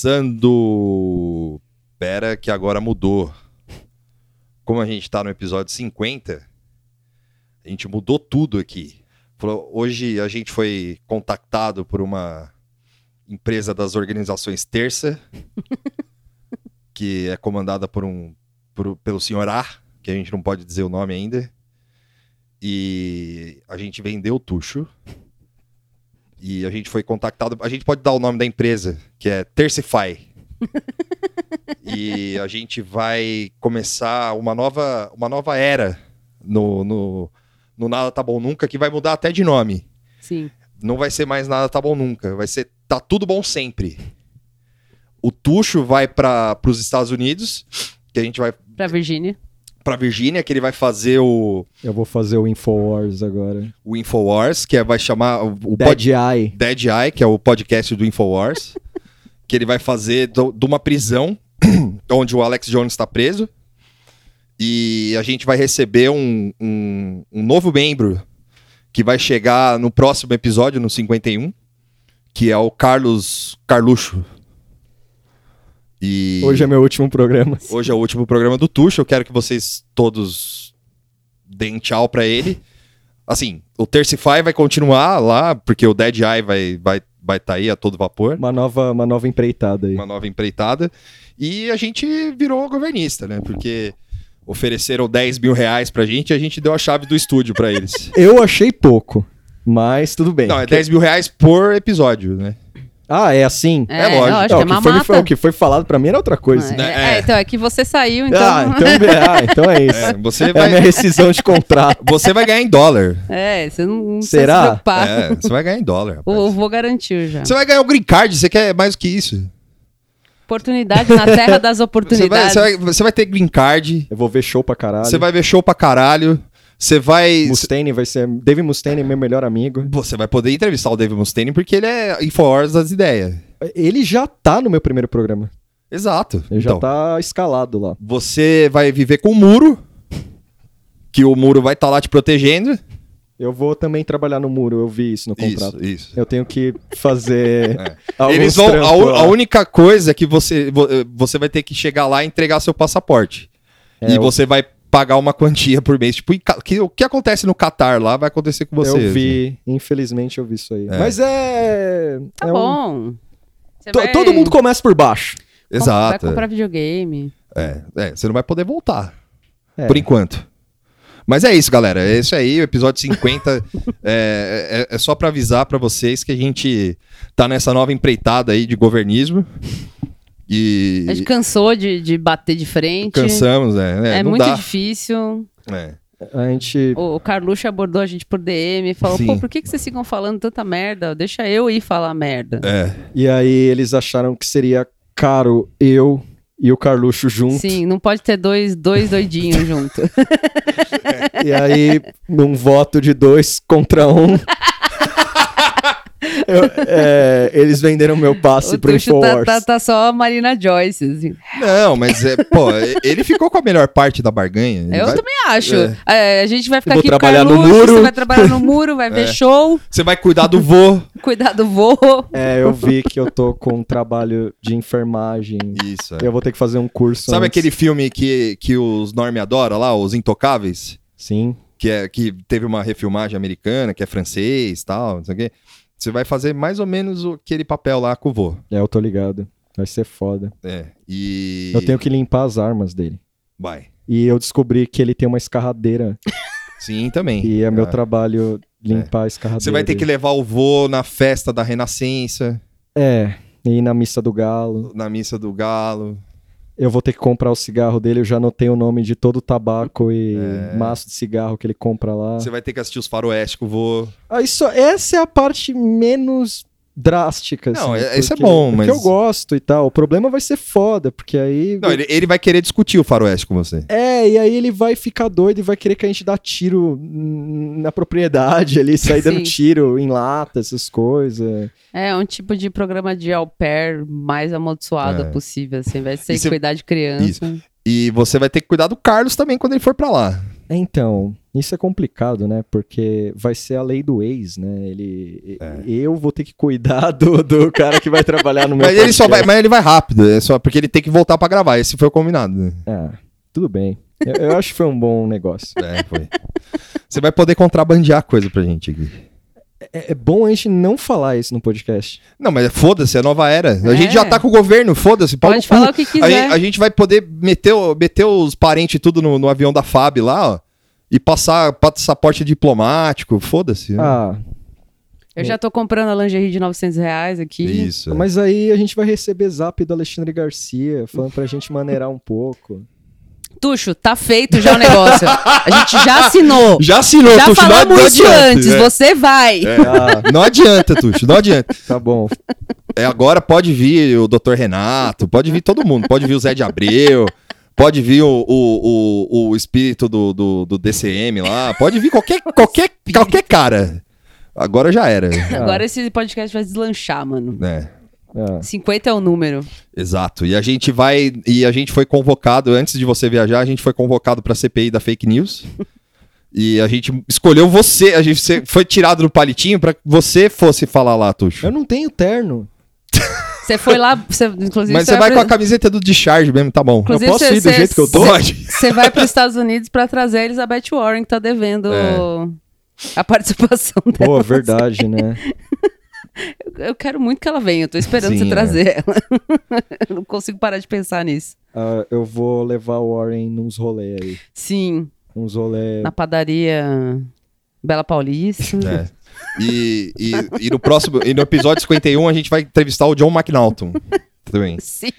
Começando. Pera que agora mudou. Como a gente tá no episódio 50, a gente mudou tudo aqui. Hoje a gente foi contactado por uma empresa das organizações Terça, que é comandada por um por- pelo senhor A, que a gente não pode dizer o nome ainda. E a gente vendeu o Tuxo. E a gente foi contactado. A gente pode dar o nome da empresa, que é Tercify. e a gente vai começar uma nova, uma nova era no, no, no Nada Tá Bom Nunca, que vai mudar até de nome. Sim. Não vai ser mais Nada Tá Bom Nunca. Vai ser Tá Tudo Bom Sempre. O Tuxo vai para os Estados Unidos, que a gente vai Pra Virgínia. Para Virgínia, que ele vai fazer o, Eu vou fazer o Infowars agora. o Infowars, que é, vai chamar o, Dead pod- Eye. Dead Eye, que é o podcast do Infowars, que ele vai fazer de uma prisão onde o Alex Jones está preso. E a gente vai receber um, um, um novo membro que vai chegar no próximo episódio, no 51, que é o Carlos Carluxo. E Hoje é meu último programa. Hoje é o último programa do Tuxo. Eu quero que vocês todos deem tchau pra ele. Assim, o Tercify vai continuar lá, porque o Dead Eye vai vai vai tá aí a todo vapor, Uma nova, uma nova empreitada aí. uma nova empreitada. E a gente virou governista, né? Porque ofereceram 10 mil reais pra gente e a gente deu a chave do estúdio pra eles. Eu achei pouco, mas tudo bem. Não, é 10 mil reais por episódio, né? Ah, é assim? É, lógico. lógico, Não, é o, que foi, o que foi falado pra mim era outra coisa. É, É. é, então é que você saiu, então. Ah, então, ah, então é isso. É, você É a minha vai rescisão de contrato. você vai ganhar em dólar. É, você não, não Será? se preocupar. É, você vai ganhar em dólar. rapaz. O vô garantiu já. Você vai ganhar o green card, você quer mais do que isso? Oportunidade na terra das Você vai, oportunidades. você vai- você vai ter green card, Eu vou ver show pra caralho. você vai ver show pra caralho, você vai. Mustaine vai ser. Dave Mustaine é meu melhor amigo. Você vai poder entrevistar o Dave Mustaine porque ele é Infowars das ideias. Ele já tá no meu primeiro programa. Exato. Ele Então, já tá escalado lá. Você vai viver com o muro, que o muro vai estar lá te protegendo. Eu vou também trabalhar no muro, eu vi isso no contrato. Isso, isso. Eu tenho que fazer. É. Eles vão. A, a única coisa é que você, vo- você vai ter que chegar lá e entregar seu passaporte. É, e eu- você vai pagar uma quantia por mês. Tipo, que- o que acontece no Catar lá vai acontecer com você. Eu vi, infelizmente eu vi isso aí. É. Mas é. Tá é um- bom. To- vai- Todo mundo começa por baixo. Exato. Vai comprar videogame. É, é, você não vai poder voltar. É. Por enquanto. Mas é isso, galera. É isso aí. O episódio 50 é, é, é só pra avisar pra vocês que a gente tá nessa nova empreitada aí de governismo. E A gente cansou de, de bater de frente. cansamos, né? É, não muito dá. difícil. É. A gente. O, o Carluxo abordou a gente por DM e falou: Sim. pô, por que, que vocês ficam falando tanta merda? Deixa eu ir falar merda. É. E aí eles acharam que seria caro eu e o Carluxo junto. Sim, não pode ter dois, dois doidinhos junto. E aí, num voto de dois contra um. eu- é, eles venderam meu passe o pro Tuxo tá, Infowars. tá, tá só a Marina Joyce. assim. Não, mas é, pô, ele ficou com a melhor parte da barganha. Eu vai- também acho. É, a gente vai ficar aqui com o trabalhar no Carluxo, muro. Você vai trabalhar no muro, vai ver É. show, Você vai cuidar do vô. cuidar do vô. É, eu vi que eu tô com um trabalho de enfermagem. Isso. é. Eu vou ter que fazer um curso. Sabe antes. aquele filme que, que os Norme adoram lá, Os Intocáveis? Sim. que, é, que teve uma refilmagem americana, que é francês e tal, não sei o quê. Você vai fazer mais ou menos o- aquele papel lá com o vô. É, eu tô ligado. Vai ser foda. É. E. Eu tenho que limpar as armas dele. Vai. E eu descobri que ele tem uma escarradeira. Sim, também. E é meu Ah. trabalho limpar a escarradeira. Você vai ter que dele. levar o vô na festa da Renascença, É, e na missa do galo. na missa do galo. Eu vou ter que comprar o cigarro dele. Eu já anotei o nome de todo o tabaco e É. maço de cigarro que ele compra lá. Você vai ter que assistir os faroeste com o vô. Ah, isso, essa é a parte menos drástica. Não, assim, é- isso é porque- bom, porque mas- eu gosto e tal. O problema vai ser foda, porque aí. Não, ele, ele vai querer discutir o faroeste com você. É, e aí ele vai ficar doido e vai querer que a gente dá tiro na propriedade ali, sair dando tiro em lata, essas coisas. É um tipo de programa de au pair mais amaldiçoado É. possível. Assim, de ser cuidar de criança. Isso. E você vai ter que cuidar do Carlos também quando ele for pra lá. Então, Isso é complicado, né? Porque vai ser a lei do ex, né? Ele, É. Eu vou ter que cuidar do, do cara que vai trabalhar no meu Mas ele, só vai, podcast. mas ele vai rápido, é só porque ele tem que voltar pra gravar. Esse foi o combinado. Ah, tudo bem. Eu, eu acho que foi um bom negócio. É, foi. Você vai poder contrabandear coisa pra gente aqui. É, é bom a gente não falar isso no podcast. Não, mas foda-se, é nova era. A É. gente já tá com o governo, foda-se. Pode falar o que A quiser. gente, a gente vai poder meter, meter os parentes tudo no, no avião da FAB lá, ó. E passar passaporte diplomático, foda-se. né? Ah, Eu já tô comprando a lingerie de 900 reais aqui. Isso. mas aí a gente vai receber zap do Alexandre Garcia falando pra gente maneirar um pouco. Tuxo, tá feito já o negócio. A gente já assinou. Já assinou, Já Tuxo, não, falamos não isso adianta. antes. É. Você vai. Ah, Não adianta, Tuxo, não adianta. tá bom. É, agora pode vir o Dr. Renato, pode vir todo mundo. Pode vir o Zé de Abreu, pode vir o, o, o, o espírito do, do, do DCM lá, pode vir qualquer, qualquer, qualquer cara. Agora já era. Agora esse podcast vai deslanchar, mano. É, Ah, 50 é o número. exato. E a gente vai. E a gente foi convocado, antes de você viajar, a gente foi convocado pra CPI da fake news. E a gente escolheu você, a gente você foi tirado do palitinho pra que você fosse falar lá, Tuxo. eu não tenho terno. Você foi lá, você, inclusive. Mas você vai pra- com a camiseta do discharge mesmo, tá bom. Inclusive, Eu posso você- ir do você- jeito que eu tô? Você vai para os Estados Unidos pra trazer a Elizabeth Warren, que tá devendo É. a participação dela. Pô, verdade, né? Eu- Eu quero muito que ela venha, eu tô esperando Sim, você é. trazer ela. eu não consigo parar de pensar nisso. Ah, eu vou levar o Warren nos rolê aí. Sim, Uns rolê. na padaria Bela Paulista. É. E, e, e no próximo, e no episódio 51 a gente vai entrevistar o John McNaughton. Também. Sim.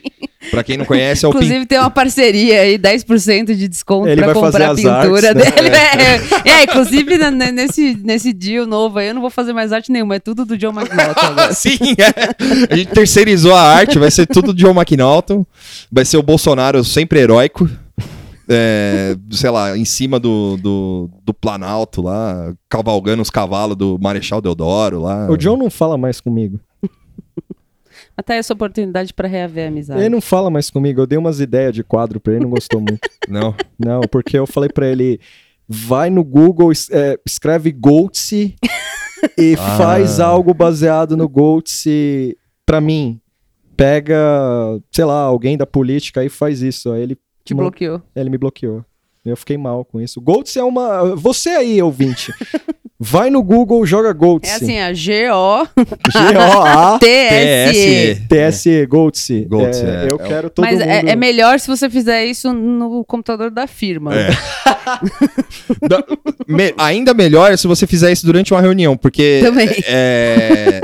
Pra quem não conhece, é o pin... Inclusive tem uma parceria aí, 10% de desconto Ele pra comprar a pintura artes, né? dele. É, é, inclusive né, né, nesse, nesse deal novo aí eu não vou fazer mais arte nenhuma, é tudo do John McNaughton. Sim, é. A gente terceirizou a arte, vai ser tudo John McNaughton. Vai ser o Bolsonaro sempre heróico. É, sei lá, em cima do, do, do Planalto lá, cavalgando os cavalos do Marechal Deodoro lá. O John não fala mais comigo. Até essa oportunidade pra reaver a amizade. Ele não fala mais comigo. Eu dei umas ideias de quadro pra ele, não gostou muito. Não. Não, porque eu falei pra ele: vai no Google, es- é, escreve Goltse e Ah. faz algo baseado no Goltse pra mim. Pega, sei lá, alguém da política e faz isso. Aí ele, Te man- bloqueou. ele me bloqueou. Eu fiquei mal com isso. Goltse é uma. Você aí, ouvinte. Vai no Google, joga Goltse. É assim, a G-O-T-S-E. G-O-A-T-S-E, TSE. Goltse, É, é. eu quero todo Mas mundo... é, é melhor se você fizer isso no computador da firma. É. Da- me- ainda melhor se você fizer isso durante uma reunião, porque. Também. É.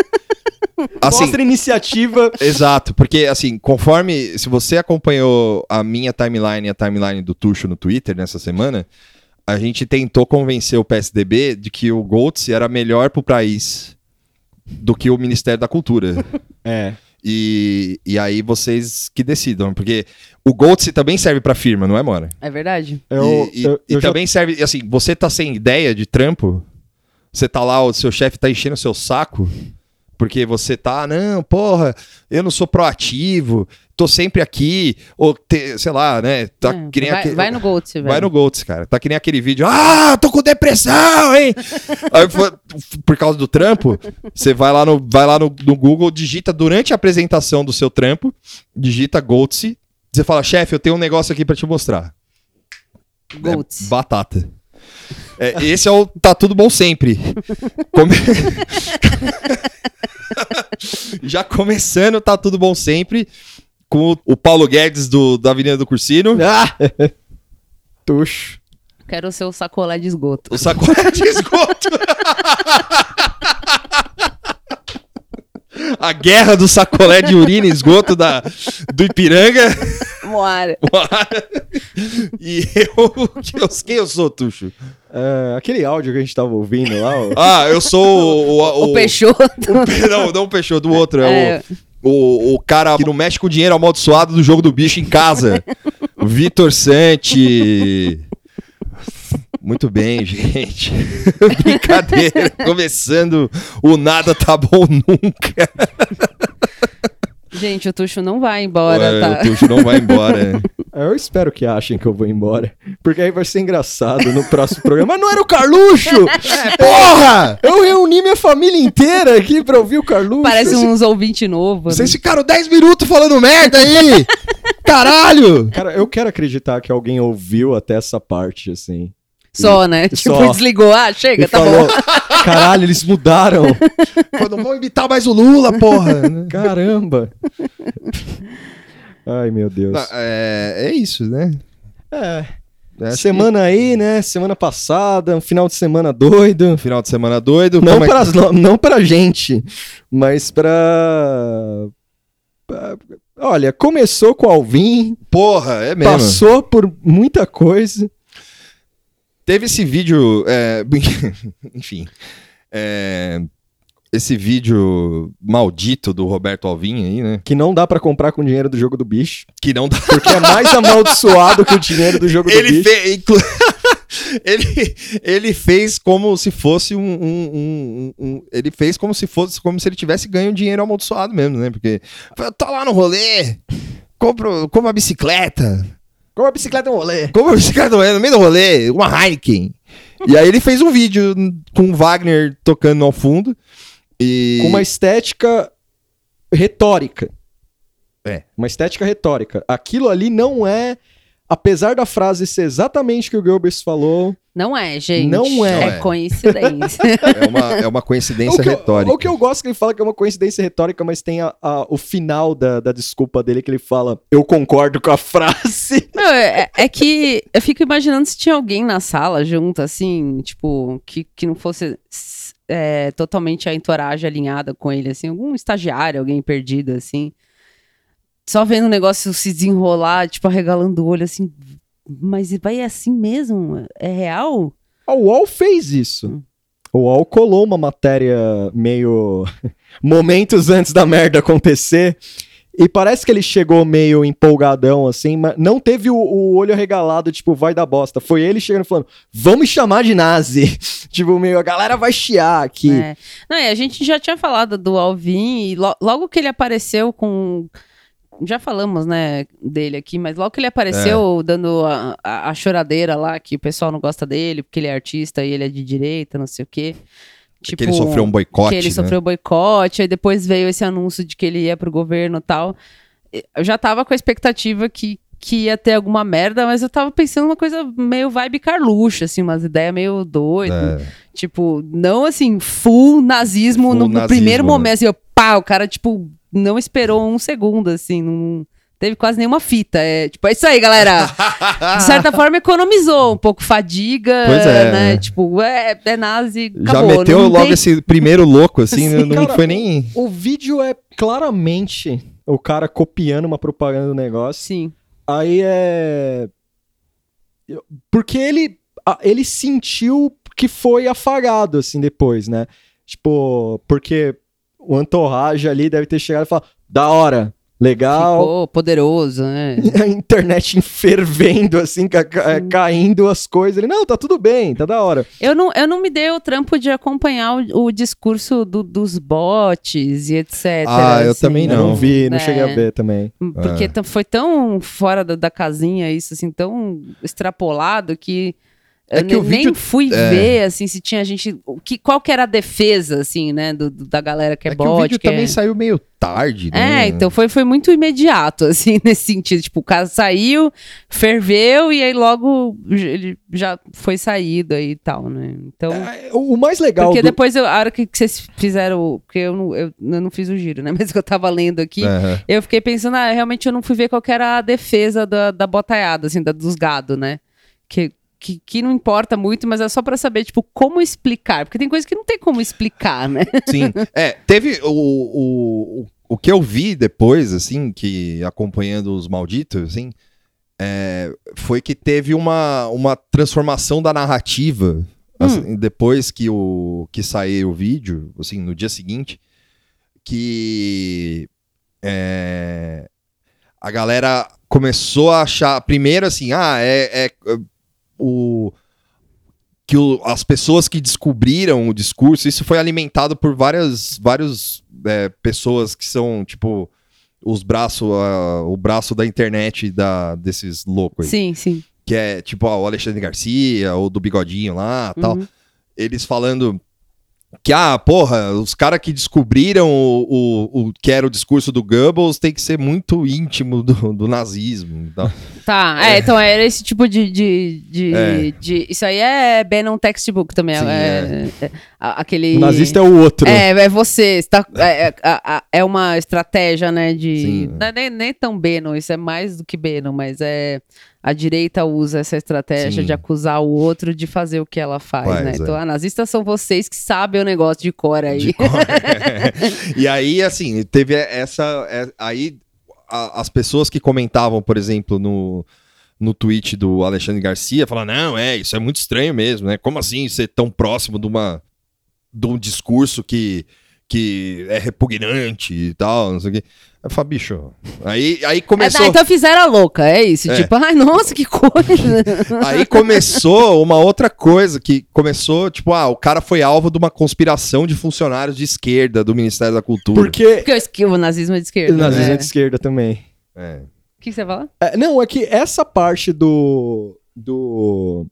Assim, Mostra iniciativa. Exato, porque assim, conforme. Se você acompanhou a minha timeline e a timeline do Tuxo no Twitter nessa semana, a gente tentou convencer o PSDB de que o Goltz era melhor pro país do que o Ministério da Cultura. É. E, e aí vocês que decidam, porque o Goltz também serve pra firma, não é, Mora? É verdade? Eu, e e- eu- e eu já- também serve, assim, você tá sem ideia de trampo, você tá lá, o seu chefe tá enchendo o seu saco, porque você tá, não, porra, eu não sou proativo, tô sempre aqui, ou, te- sei lá, né, tá É, que nem vai, aquele- vai no Gold, velho. Vai no Goltz, cara. Tá que nem aquele vídeo. Ah, tô com depressão, hein? Aí, por causa do trampo, você vai lá, no, vai lá no, no Google, digita durante a apresentação do seu trampo, digita Goltz. Você fala, chefe, eu tenho um negócio aqui pra te mostrar. Gold. É batata. É, esse é o Tá Tudo Bom Sempre. Come- Já começando, Tá Tudo Bom Sempre, com o, o Paulo Guedes do, da Avenida do Cursino. Ah! Tuxo. Quero o seu sacolé de esgoto. O sacolé de esgoto. A guerra do sacolé de urina e esgoto da, do Ipiranga. Moara. E eu, eu. Quem eu sou, Tuxo? É, aquele áudio que a gente tava ouvindo lá, ó. Ah, eu sou o. O, o, Peixoto. o- não, não o Peixoto, do outro. É, É. o, o, o cara que não mexe com o dinheiro amaldiçoado do jogo do bicho em casa. O Vitor Sante. Muito bem, gente. Brincadeira. Começando o nada tá bom nunca. Gente, o Tuxo não vai embora, É, tá? O Tuxo não vai embora. Eu espero que achem que eu vou embora. Porque aí vai ser engraçado no próximo programa. Mas não era o Carluxo! Porra! Eu reuni minha família inteira aqui pra ouvir o Carluxo. Parece uns ouvintes novos. Vocês ficaram 10 minutos falando merda aí! Caralho! Cara, eu quero acreditar que alguém ouviu até essa parte, assim. Só, né? Tipo, Só. desligou. Ah, chega, E tá falou, bom. caralho, eles mudaram. Pô, não vão imitar mais o Lula, porra! Caramba. Ai, meu Deus. Não, é, é isso, né? É, Acho semana aí, né? Semana passada, um final de semana doido. Final de semana doido. Não Como é não, não pra gente, mas pra... pra- Olha, começou com o Alvin, Porra, é mesmo. passou por muita coisa. Teve esse vídeo. é, enfim. é, esse vídeo maldito do Roberto Alvim aí, né? Que não dá pra comprar com dinheiro do jogo do bicho. Que não dá. Porque é mais amaldiçoado que o dinheiro do jogo do Ele, bicho. fe... ele, ele fez como se fosse um, um- um- um- Ele fez como se fosse como se ele tivesse ganho dinheiro amaldiçoado mesmo, né? Porque tô lá no rolê, compro, compro uma bicicleta, Como a bicicleta é um rolê. compro uma bicicleta no meio do rolê, uma Heineken. E aí ele fez um vídeo com o Wagner tocando ao fundo. E. Com uma estética retórica. É. Uma estética retórica. Aquilo ali não é. Apesar da frase ser exatamente o que o Goebbels falou, Não é, gente. Não é. É coincidência. É uma, é uma coincidência o eu, retórica. o que eu gosto que ele fala que é uma coincidência retórica, mas tem a- a- o final da, da desculpa dele que ele fala: Eu concordo com a frase. Não, é, é que eu fico imaginando se tinha alguém na sala junto, assim, tipo, que, que não fosse é, totalmente a entourage alinhada com ele, assim, algum estagiário, alguém perdido, assim. Só vendo o negócio se desenrolar, tipo, arregalando o olho, assim. Mas vai assim mesmo? É real? A UOL fez isso. O UOL colou uma matéria meio. momentos antes da merda acontecer. E parece que ele chegou meio empolgadão, assim, mas não teve o, o olho arregalado, tipo, vai dar bosta. Foi ele chegando falando, vamos me chamar de nazi. tipo, meio, a galera vai chiar aqui. É. Não, e a gente já tinha falado do Alvin, e lo- logo que ele apareceu com. Já falamos, né, dele aqui, mas logo que ele apareceu dando a, a- a choradeira lá, que o pessoal não gosta dele, porque ele é artista e ele é de direita, não sei o quê. Tipo, que ele sofreu um boicote. que ele né? sofreu boicote, aí depois veio esse anúncio de que ele ia pro governo e tal. Eu já tava com a expectativa que, que ia ter alguma merda, mas eu tava pensando uma coisa meio vibe Carluxo, assim, umas ideias meio doidas. É. Tipo, não assim, full nazismo Full no, no nazismo, primeiro né? momento, assim, ó, pá, o cara, tipo, não esperou um segundo, assim, não teve quase nenhuma fita. É, tipo, é isso aí, galera. De certa forma, economizou um pouco fadiga, Pois é, né? né? Tipo, é, é nazi, Já acabou. meteu não logo tem- esse primeiro louco, assim, Sim, não cara, foi nem. O vídeo é claramente o cara copiando uma propaganda do negócio. Sim. Aí é. Porque ele, ele sentiu que foi afagado, assim, depois, né? Tipo, porque o Entourage ali deve ter chegado e falado: da hora, legal. Ficou poderoso, né? A internet fervendo, assim, ca- ca- caindo as coisas. Ele, não, tá tudo bem, tá da hora. Eu não, eu não me dei o trampo de acompanhar o, o discurso do- dos bots e etc. Ah, eu assim. também Eu não Não. vi, não É. cheguei a ver também. Porque É. foi tão fora da, da casinha isso, assim, tão extrapolado que É eu que o ne- nem vídeo- fui é. ver, assim, se tinha gente... Que, qual que era a defesa, assim, né, do, do- da galera que é, É que bot. o vídeo que também é... saiu meio tarde, né? É, então foi, foi muito imediato, assim, nesse sentido. Tipo, o cara saiu, ferveu e aí logo ele já foi saído aí e tal, né? Então... É, O mais legal. Porque do- depois, eu- a hora que, que vocês fizeram, porque eu não, eu, eu não fiz o giro, né? Mas que eu tava lendo aqui, Aham. eu fiquei pensando, ah, realmente eu não fui ver qual que era a defesa da, da botaiada, assim, da, dos gado, né? Que, que, que não importa muito, mas é só pra saber, tipo, como explicar. Porque tem coisa que não tem como explicar, né? Sim. É, teve o, o, o, o que eu vi depois, assim, que acompanhando os malditos, assim, é, foi que teve uma, uma transformação da narrativa assim, depois que, o, que saiu o vídeo, assim, no dia seguinte, que é, a galera começou a achar, primeiro assim, ah, é, é, o que o- as pessoas que descobriram o discurso, isso foi alimentado por várias, várias é, pessoas que são, tipo, os braços, o braço da internet da, desses loucos aí. Sim, sim. Que é tipo ó, o Alexandre Garcia, ou do Bigodinho lá tal. Uhum. Eles falando que, ah, porra, os caras que descobriram o, o, o que era o discurso do Goebbels tem que ser muito íntimo do, do nazismo. Então, Tá, é, então era esse tipo de. de, de, É. de- isso aí é Bannon Textbook também. Sim, é, é- a- aquele. O nazista é o outro. É, é você. tá- é, é- é uma estratégia, né? De. Sim. Não é nem, nem tão Bannon, isso é mais do que Bannon, mas é. A direita usa essa estratégia Sim. de acusar o outro de fazer o que ela faz, Faz, né? é. Então, ah, nazistas são vocês que sabem o negócio de cor aí. de cor. e aí, assim, teve essa. é, aí a- as pessoas que comentavam, por exemplo, no, no tweet do Alexandre Garcia, falaram: não, é, isso é muito estranho mesmo, né? Como assim ser tão próximo de uma de um discurso que, que é repugnante e tal, não sei o quê. Eu falo, bicho. Aí, aí É, começou. tá, então fizeram a louca, é isso. É. Tipo, ai, nossa, que coisa. Aí começou uma outra coisa que começou, tipo, ah, o cara foi alvo de uma conspiração de funcionários de esquerda do Ministério da Cultura. Porque Porque o nazismo é de esquerda. o nazismo né? é de esquerda também. É. O que que você fala? É, não, é que essa parte do. do.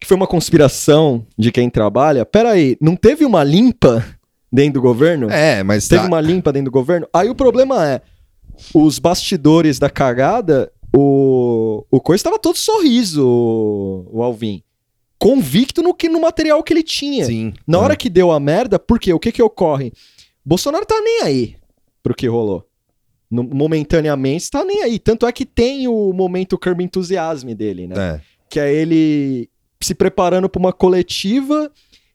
que foi uma conspiração de quem trabalha. Peraí, não teve uma limpa dentro do governo? É, mas Teve tá- uma limpa dentro do governo? Aí o problema é: os bastidores da cagada, o, o Coisa estava todo sorriso, o, o Alvin. Convicto no, que, no material que ele tinha. Sim. Na É. hora que deu a merda, por quê? O que que ocorre? Bolsonaro tá nem aí pro que rolou. No- momentaneamente tá nem aí. Tanto é que tem o momento curb entusiasme dele, né? É. Que é ele se preparando pra uma coletiva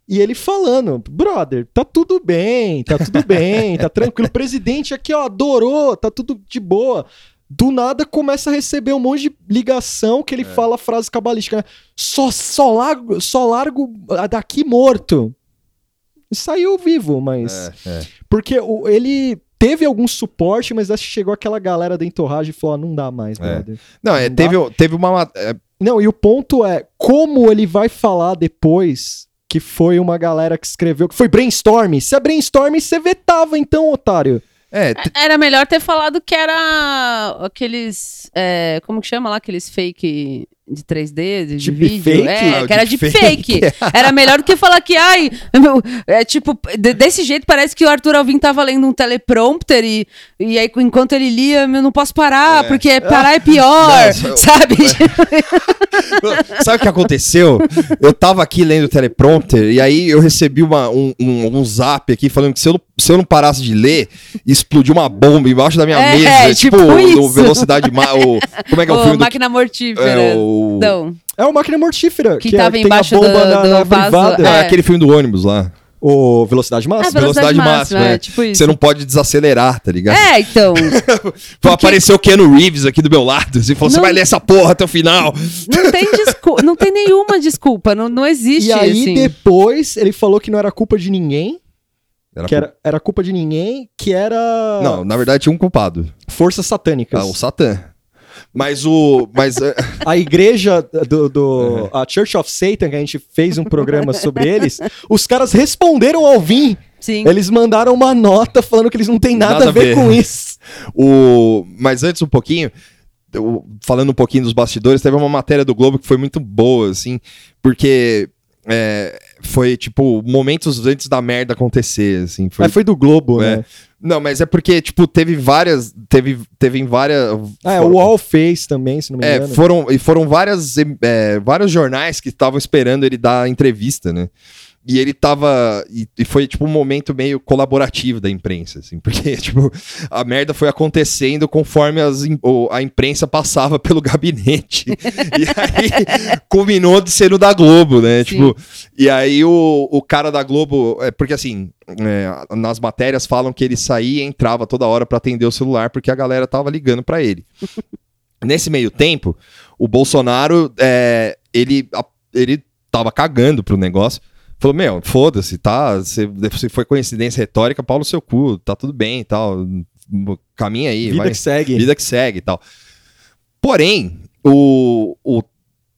e ele falando, brother, tá tudo bem, tá tudo bem, tá tranquilo. O presidente aqui, ó, adorou, tá tudo de boa. Do nada começa a receber um monte de ligação que ele fala frase cabalística, né? Só, só, largo, só largo daqui morto. Saiu vivo, mas. É, é. Porque o- ele teve algum suporte, mas acho que chegou aquela galera da entorragem e falou: ah, não dá mais, É. brother. Não, é, Não teve, teve uma. ma- é, Não, e o ponto é como ele vai falar depois que foi uma galera que escreveu, que foi brainstorm. Se é brainstorm, você vetava então, otário. é, te- Era melhor ter falado que era aqueles. é, como que chama lá? Aqueles fake de 3D, de, de Deep vídeo. fake? É, Ah, o que era de fake. Era melhor do que falar que, ai, meu, é tipo, de- desse jeito parece que o Arthur Alvim tava lendo um teleprompter e, e aí enquanto ele lia, eu não posso parar, É. porque parar é pior, Nossa, sabe? Sabe o que aconteceu? Eu tava aqui lendo o teleprompter e aí eu recebi uma, um, um, um zap aqui falando que se eu, não- se eu não parasse de ler, explodiu uma bomba embaixo da minha É, mesa. tipo tipo, no Velocidade Ma o Como é que é o, Ô, filme do. máquina mortífera. É, o... Não, É uma máquina mortífera. Que é- tava tem embaixo a bomba do- na, do na vaso, privada. Ah, É. aquele filme do ônibus lá. O Velocidade é Máxima. velocidade, Velocidade máxima, máxima, é, é. tipo isso. Você não pode desacelerar, tá ligado? É, então. Pô, Apareceu o Keanu Reeves aqui do meu lado. Assim, falou: você Não- vai ler essa porra até o final. Não tem, desculpa, não tem nenhuma desculpa, não, não existe E aí, assim. depois, ele falou que não era culpa de ninguém, Era que era, era culpa de ninguém, que era Não, na verdade tinha um culpado. forças satânicas. Ah, o Satã. Mas o. Mas. é, A igreja do, do- a Church of Satan, que a gente fez um programa sobre eles, os caras responderam ao Vim. Sim. Eles mandaram uma nota falando que eles não têm nada, a ver, com isso. O... Mas antes um pouquinho, eu- falando um pouquinho dos bastidores, teve uma matéria do Globo que foi muito boa, assim, porque é, foi, tipo, momentos antes da merda acontecer, assim. Foi... Mas foi do Globo, É. né? Não, mas é porque, tipo, teve várias. Teve, teve em várias. Ah, foram- o UOL fez também, se não me É, engano. foram, e foram várias, é, vários jornais que estavam esperando ele dar a entrevista, né? E ele tava. E, e foi, tipo, um momento meio colaborativo da imprensa, assim, porque, tipo, a merda foi acontecendo conforme as, a imprensa passava pelo gabinete. e aí culminou de ser o da Globo, né? Sim. Tipo, e aí o, o cara da Globo. É, porque assim, é, nas matérias falam que ele saía e entrava toda hora pra atender o celular, porque a galera tava ligando pra ele. Nesse meio tempo, o Bolsonaro, é, ele, ele tava cagando pro negócio. Falou, meu, foda-se, tá? Se, se foi coincidência retórica, pau no seu cu, tá tudo bem e tal. Caminha aí, Vida vai. que segue. Vida que segue e tal. Porém, o, o-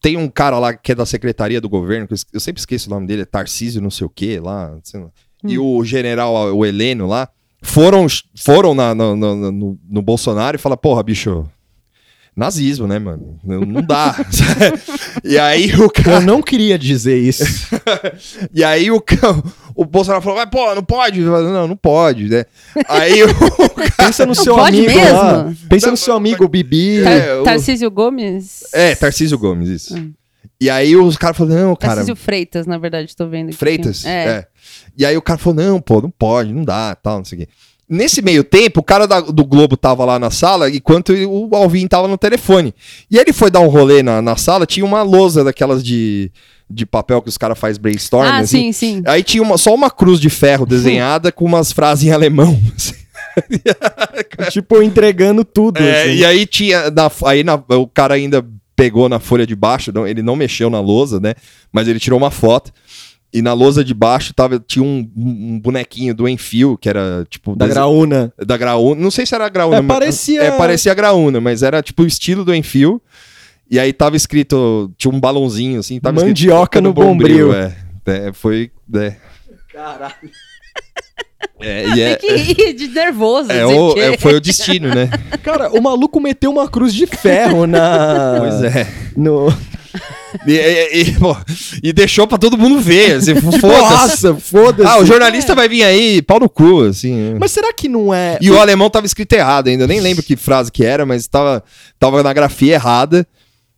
tem um cara lá que é da secretaria do governo, que eu sempre esqueço o nome dele, é Tarcísio não sei o que lá. lá. E o general, o Heleno lá, foram, foram na- no, no, no- no Bolsonaro e falaram, porra, bicho, nazismo, né, mano? Não, não dá. e aí o Eu cara. não queria dizer isso. E aí o, o Bolsonaro falou, mas pô, não pode. Eu falei, Não, não pode, né? Aí o Pensa no seu pode amigo mesmo? lá. Pensa no seu amigo Bibi. Tar É, o- Tarcísio Gomes? É, Tarcísio Gomes, isso. Hum. E aí os caras falaram, não, cara. Tarcísio Freitas, na verdade, tô vendo aqui. Freitas? É. É. E aí o cara falou, não, pô, não pode, não dá, tal, não sei o quê. Nesse meio tempo, o cara da- do Globo tava lá na sala, enquanto o Alvin tava no telefone. E ele foi dar um rolê na, na sala, tinha uma lousa daquelas de, de papel que os caras fazem brainstorm, Ah, assim. sim, sim. Aí tinha uma- só uma cruz de ferro desenhada com umas frases em alemão. assim. Tipo, entregando tudo. É, assim. e aí tinha. na- aí na- o cara ainda pegou na folha de baixo, não- ele não mexeu na lousa, né? Mas ele tirou uma foto. E na lousa de baixo tava, tinha um, um bonequinho do Enfio, que era tipo. Da graúna. da Graúna. Não sei se era a Graúna. É, mas- parecia- É, parecia a Graúna, mas era tipo o estilo do Enfio. E aí tava escrito. Tinha um balãozinho assim. Tava escrito, Mandioca no bombril. É, É, foi. É, Caralho. é, e é, Tem que ir de nervoso. é o- que- é, foi o destino, né? Cara, o maluco meteu uma cruz de ferro na. Pois é. No... E, e- e, pô, e deixou pra todo mundo ver. Assim, foda-se. Nossa, foda-se. Ah, o jornalista vai vir aí, pau no cu, assim. Mas será que não é. E o alemão tava escrito errado ainda. Eu nem lembro que frase que era, mas tava, tava na grafia errada.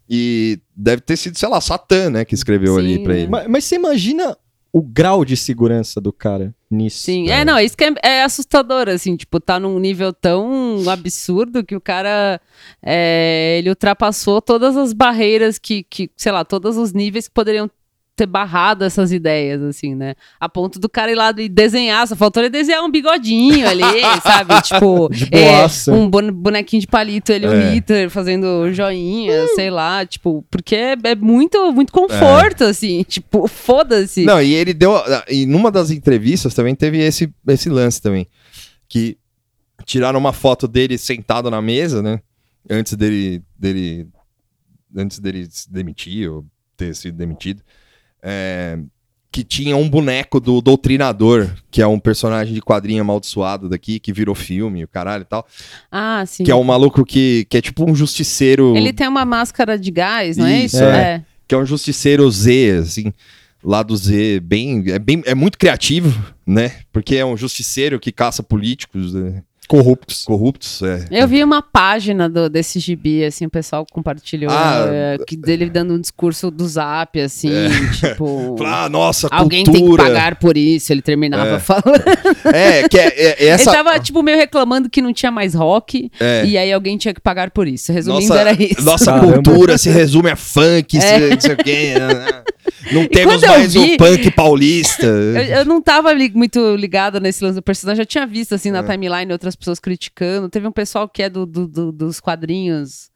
E deve ter sido, sei lá, Satã, né, que escreveu Sim, ali pra ele. Mas, mas você imagina o grau de segurança do cara nisso? Sim, é, não, isso que é, é assustador, assim, tipo, tá num nível tão absurdo que o cara, é, ele ultrapassou todas as barreiras que, que, sei lá, todos os níveis que poderiam ter barrado essas ideias, assim, né? A ponto do cara ir lá e desenhar, só faltou ele desenhar um bigodinho ali, sabe? Tipo, é, um bon- bonequinho de palito, ele, o É. Hitler fazendo joinha, sei lá, tipo, porque é, é muito, muito conforto, assim, tipo, foda-se. Não, e ele deu. E numa das entrevistas também teve esse, esse lance também. Que tiraram uma foto dele sentado na mesa, né? Antes dele. dele antes dele se demitir ou ter sido demitido. É, que tinha um boneco do Doutrinador, que é um personagem de quadrinho amaldiçoado daqui, que virou filme, o caralho e tal. Ah, sim. Que é um maluco que, que é tipo um justiceiro. Ele tem uma máscara de gás, não é Isso, isso? é. que é um justiceiro Z, assim, lá do Z, bem, é bem, é muito criativo, né? Porque é um justiceiro que caça políticos né? Corruptos. corruptos, é. Eu vi uma página do, desse gibi, assim, o pessoal compartilhou Ah, é, que dele dando um discurso do zap, assim, tipo. Ah, nossa, Alguém cultura. tem que pagar por isso, ele terminava É. falando. É, que é, é- é essa Ele tava, tipo, meio reclamando que não tinha mais rock, é, e aí alguém tinha que pagar por isso. Resumindo, nossa, era isso. nossa Caramba. cultura se resume a funk, se- É. não sei o quê. né, né. Não temos eu mais vi- o punk paulista. Eu, eu não tava li- muito ligada nesse lance do personagem, já tinha visto, assim, É. na timeline outras pessoas criticando. Teve um pessoal que é do, do- do- dos quadrinhos,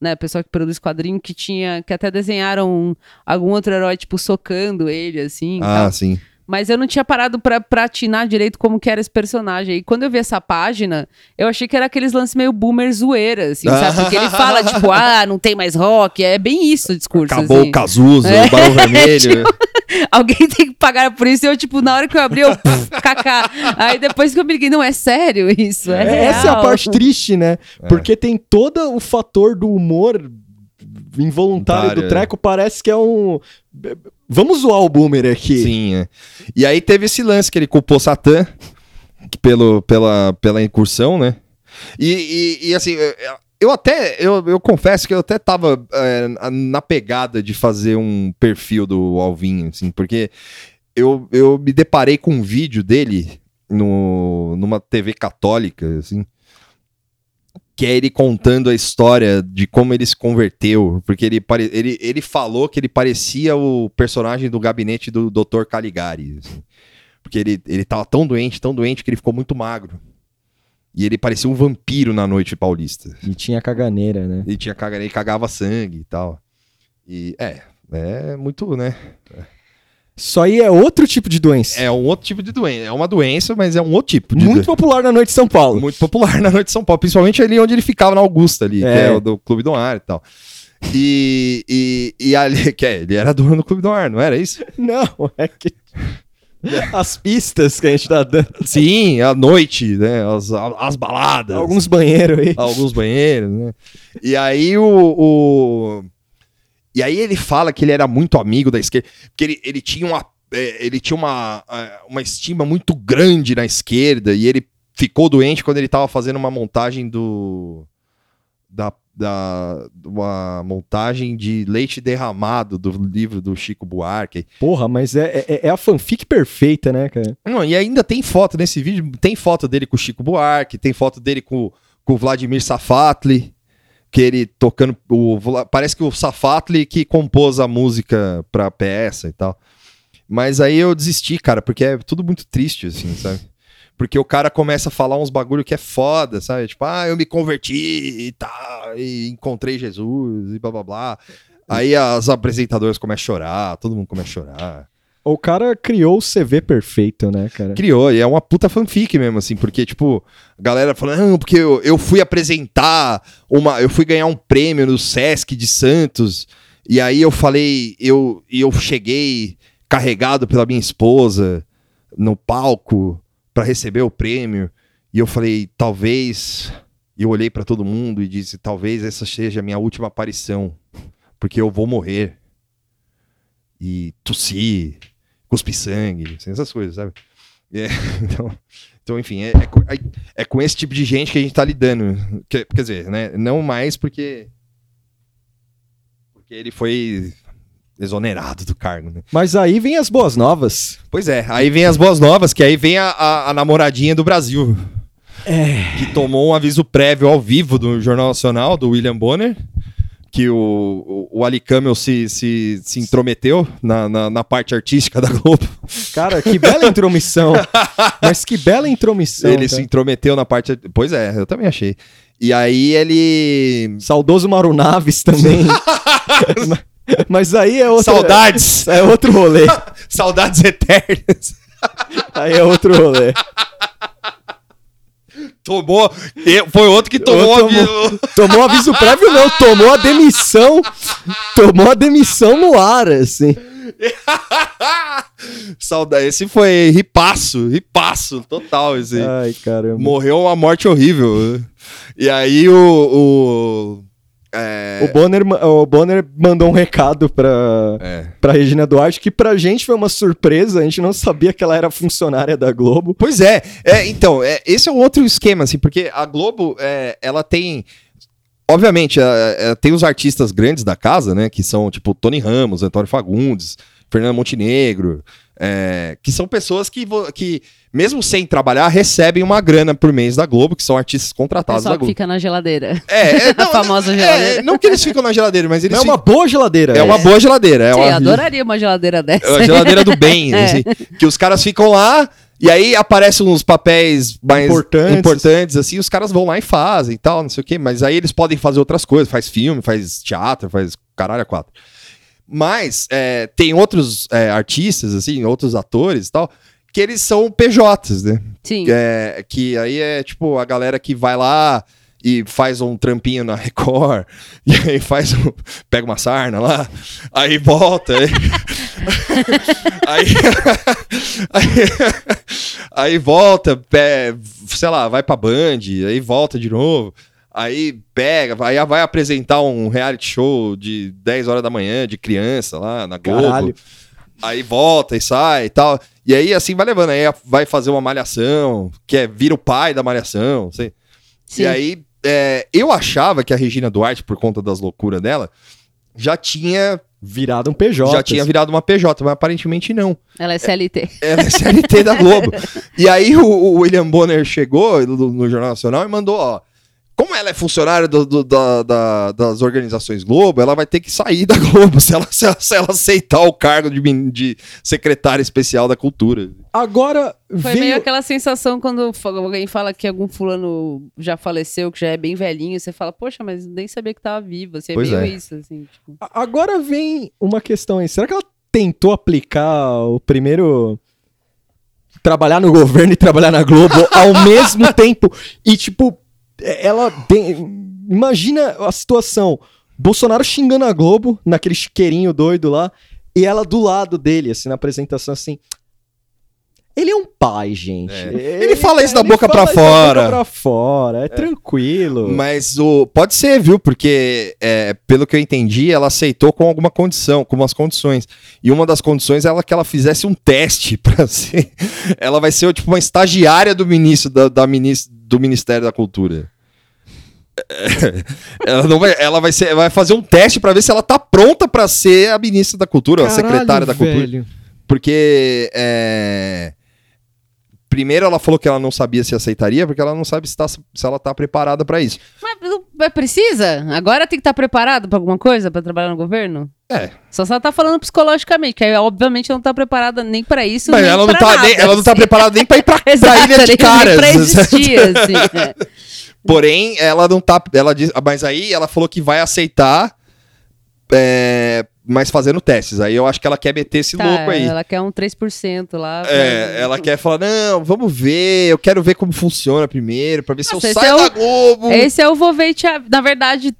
né? Pessoal que produz quadrinho, que tinha, que até desenharam um- algum outro herói, tipo, socando ele, assim. Ah, tal. sim. Mas eu não tinha parado pra, pra atinar direito como que era esse personagem. E quando eu vi essa página, eu achei que era aqueles lances meio boomer zoeira, assim, sabe? Porque ele fala, tipo, ah, não tem mais rock. É bem isso o discurso. Acabou assim. o Cazuza, É, o Barão Vermelho. Alguém tem que pagar por isso. E eu, tipo, na hora que eu abri, eu, pff, kaká. Aí depois que eu me liguei, não, é sério isso? É, É, Essa é a parte triste, né? É. Porque tem todo o fator do humor involuntário Voluntário, do treco. Parece que é um. Vamos zoar o boomer aqui. Sim, é. E aí teve esse lance que ele culpou Satã pelo, pela, pela incursão, né? E, e- e, assim, eu- até, eu, eu confesso que eu até tava é, na pegada de fazer um perfil do Alvin, assim, porque eu, eu me deparei com um vídeo dele no, numa TV católica, assim, que é ele contando a história de como ele se converteu, porque ele, pare- ele, ele falou que ele parecia o personagem do gabinete do Dr. Caligari, assim. porque ele, ele tava tão doente, tão doente que ele ficou muito magro. E ele parecia um vampiro na noite paulista. E tinha caganeira, né? Ele tinha caga- ele cagava sangue e tal. E é, é muito, né? Isso aí é outro tipo de doença. É um outro tipo de doença. É uma doença, mas é um outro tipo de Muito popular na noite de São Paulo. muito popular na noite de São Paulo, principalmente ali onde ele ficava na Augusta ali, que É. é o do Clube do Ar e tal. E, e, e ali, que é, ele era dono do Clube do Ar, não era isso? Não, é que. As pistas que a gente tá dando. Sim, à noite, né? As, as baladas. Alguns banheiros aí. alguns banheiros, né? E aí o, o- E aí ele fala que ele era muito amigo da esquerda, porque ele, ele tinha uma. é, Ele tinha uma, é, uma estima muito grande na esquerda e ele ficou doente quando ele tava fazendo uma montagem do. Da, da, uma montagem de leite derramado do livro do Chico Buarque. Porra, mas é, é, é a fanfic perfeita, né, cara? Não, e ainda tem foto nesse vídeo, tem foto dele com o Chico Buarque, tem foto dele com, com o Vladimir Safatli, que ele tocando o parece que o Safatli que compôs a música pra peça e tal. Mas aí eu desisti, cara, porque é tudo muito triste assim, sabe? Porque o cara começa a falar uns bagulho que é foda, sabe? Tipo, ah, eu me converti e tal, e encontrei Jesus e blá blá blá. Aí as apresentadoras começam a chorar, todo mundo começa a chorar. O cara criou o CV perfeito, né, cara? Criou, e é uma puta fanfic mesmo, assim, porque, tipo, a galera fala, não, porque eu, eu fui apresentar uma. Eu fui ganhar um prêmio no Sesc de Santos, e aí eu falei, eu, e eu cheguei carregado pela minha esposa no palco pra receber o prêmio, e eu falei, talvez. Eu olhei pra todo mundo e disse, talvez essa seja a minha última aparição, porque eu vou morrer. E tossi, cuspi sangue, assim, essas coisas, sabe? É, então, então, enfim, é, é, é- com esse tipo de gente que a gente tá lidando. Que- quer dizer, né? Não mais porque. Porque ele foi exonerado do cargo, né? Mas aí vem as boas novas. Pois é, aí vem as boas novas, que aí vem a, a, a namoradinha do Brasil. Que tomou um aviso prévio ao vivo do Jornal Nacional, do William Bonner, que o, o, o Ali Camel se, se, se intrometeu na, na, na parte artística da Globo. Cara, que bela intromissão. Mas que bela intromissão. ele cara. se intrometeu na parte. Pois é, eu também achei. E aí ele. Saudoso Mauro Naves também. Mas aí é outra... Saudades! É outro rolê. Saudades eternas! Aí é outro rolê. Tomou. Foi outro que tomou. Outro aviso- Tomou aviso prévio, não. Tomou a demissão. Tomou a demissão no ar, assim. Saudade. Esse foi ripasso, ripasso total. Esse. Ai, caramba. Morreu uma morte horrível. E aí o. o é, O Bonner, o Bonner mandou um recado pra, é. pra Regina Duarte, que pra gente foi uma surpresa, a gente não sabia que ela era funcionária da Globo. Pois é, é então, é, esse é um outro esquema, assim, porque a Globo, é, ela tem. Obviamente, é, é, tem os artistas grandes da casa, né? Que são, tipo, Tony Ramos, Antônio Fagundes, Fernando Montenegro, é, que são pessoas que, que, mesmo sem trabalhar, recebem uma grana por mês da Globo, que são artistas contratados da Pessoal que Globo. fica na geladeira. É, é, A famosa é, geladeira. não que eles ficam na geladeira, mas eles é uma boa geladeira. ficam- é uma boa geladeira. É Sim, uma, eu adoraria uma geladeira dessa. É geladeira do bem, É. assim, que os caras ficam lá e aí aparecem uns papéis mais Importantes. importantes. assim, os caras vão lá e fazem e tal, não sei o quê, mas aí eles podem fazer outras coisas, faz filme, faz teatro, faz caralho a quatro. Mas é, tem outros é, artistas, assim, outros atores e tal, que eles são PJs, né? Sim. É, que aí é tipo a galera que vai lá e faz um trampinho na Record, e aí faz um. pega uma sarna lá, aí volta. Aí, aí, aí volta, pé, sei lá, vai pra Band, aí volta de novo. Aí pega, vai, vai apresentar um reality show de 10 horas da manhã de criança lá na Globo. Caralho. Aí volta e sai e tal. E aí assim vai levando. Aí vai fazer uma malhação, que é vira o pai da malhação. Sei. Sim. E aí é, eu achava que a Regina Duarte, por conta das loucuras dela, já tinha, Virado um PJ. já tinha virado uma PJ, mas aparentemente não. Ela é CLT. Ela é CLT da Globo. E aí o, o William Bonner chegou no, no Jornal Nacional e mandou, ó. Como ela é funcionária do- do- da- da- das organizações Globo, ela vai ter que sair da Globo se ela, se ela, se ela aceitar o cargo de, de secretária especial da cultura. Agora Foi veio... meio aquela sensação quando alguém fala que algum fulano já faleceu, que já é bem velhinho, você fala, poxa, mas nem sabia que tava vivo. Assim, é Pois meio é. isso, assim. Tipo. Agora vem uma questão aí. Será que ela tentou aplicar o primeiro. Trabalhar no governo e trabalhar na Globo ao mesmo tempo? E, tipo, ela. tem- Imagina a situação: Bolsonaro xingando a Globo, naquele chiqueirinho doido lá, e ela do lado dele, assim, na apresentação, assim. Ele é um pai, gente. É. Ele fala isso da ele boca pra isso da fora. boca pra fora. É, tranquilo. Mas o pode ser, viu? Porque é, pelo que eu entendi, ela aceitou com alguma condição, com umas condições. E uma das condições é ela, que ela fizesse um teste para ser. Ela vai ser tipo uma estagiária do ministro da, da ministro, do Ministério da Cultura. É, Ela não vai, ela vai ser, vai fazer um teste para ver se ela tá pronta para ser a ministra da Cultura, a secretária da Cultura. velho. Porque é, primeiro ela falou que ela não sabia se aceitaria, porque ela não sabe se, tá, se ela tá preparada para isso. Mas, não- mas precisa? Agora tem que estar preparado pra alguma coisa pra trabalhar no governo? É, Só se ela tá falando psicologicamente, que aí, obviamente não tá preparada nem pra isso, Mas nem ela não, pra tá, nada, nem- ela não tá preparada nem pra ir pra, pra Exato, ilha de caras. Nem pra existir, assim. é. Porém, ela não tá. Ela diz, mas aí ela falou que vai aceitar, é, mas fazendo testes. Aí eu acho que ela quer meter esse Tá, louco aí. Ela quer um 3% lá. pra- É, ela quer falar, não, vamos ver, eu quero ver como funciona primeiro, pra ver se Nossa, eu esse saio é o- da Globo. Esse é o vou ver te Na verdade,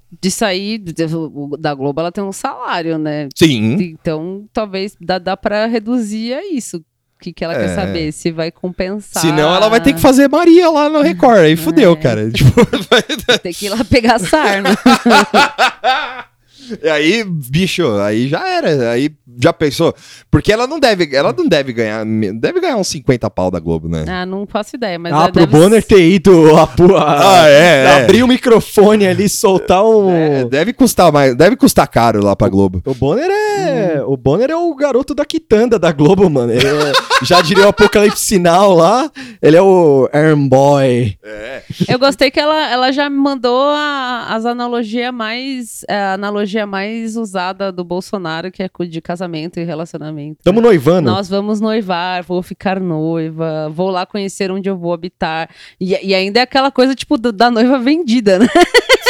aí, o- da Globo, ela tem um salário, né? Sim. Então, talvez dá, dá pra reduzir a isso. O que, que ela É. quer saber? Se vai compensar. Senão ela vai ter que fazer Maria lá no Record. Aí fudeu, É. cara. Tipo, vai- Tem que ir lá pegar sarna. E aí, bicho, aí já era. Aí já pensou. Porque ela não deve, ela não deve ganhar. Deve ganhar uns 50 pau da Globo, né? ah, não faço ideia, mas ah, ela pro deve Bonner ter ido a, a- Ah, é, é. abrir o microfone ali, soltar um. É, deve custar mais, deve custar caro lá pra Globo. O Bonner é. Hum. O Bonner é o garoto da quitanda da Globo, mano. Ele é- já diria o Apocalipse Sinal lá. Ele é o Aaron Boy. É. Eu gostei que ela, ela já me mandou a, as analogia mais a analogia mais usada do Bolsonaro, que é de casamento e relacionamento. Tamo noivando. Nós vamos noivar, vou ficar noiva, vou lá conhecer onde eu vou habitar. E, e ainda é aquela coisa, tipo, do- da noiva vendida, né?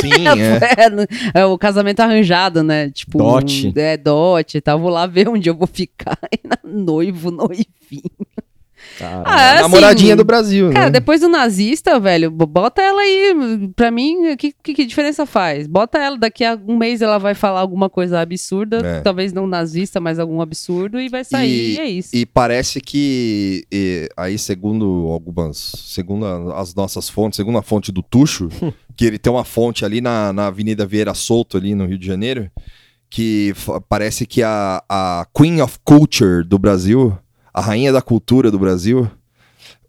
Sim, é. É, é o casamento arranjado, né? Tipo, Dote. É, dote e tal. Vou lá ver onde eu vou ficar. noivo, noivinho. Cara, Ah, é assim, Namoradinha do Brasil, Cara, né? depois do nazista, velho, bota ela aí. Pra mim, que, que, que diferença faz? Bota ela, daqui a um mês ela vai falar alguma coisa absurda, É. talvez não nazista, mas algum absurdo, e vai sair, e, é isso. E parece que, e, aí, segundo algumas. Segundo as nossas fontes, segundo a fonte do Tuxo, que ele tem uma fonte ali na, na Avenida Vieira Solto, ali no Rio de Janeiro, que parece que a, a Queen of Culture do Brasil, a rainha da cultura do Brasil,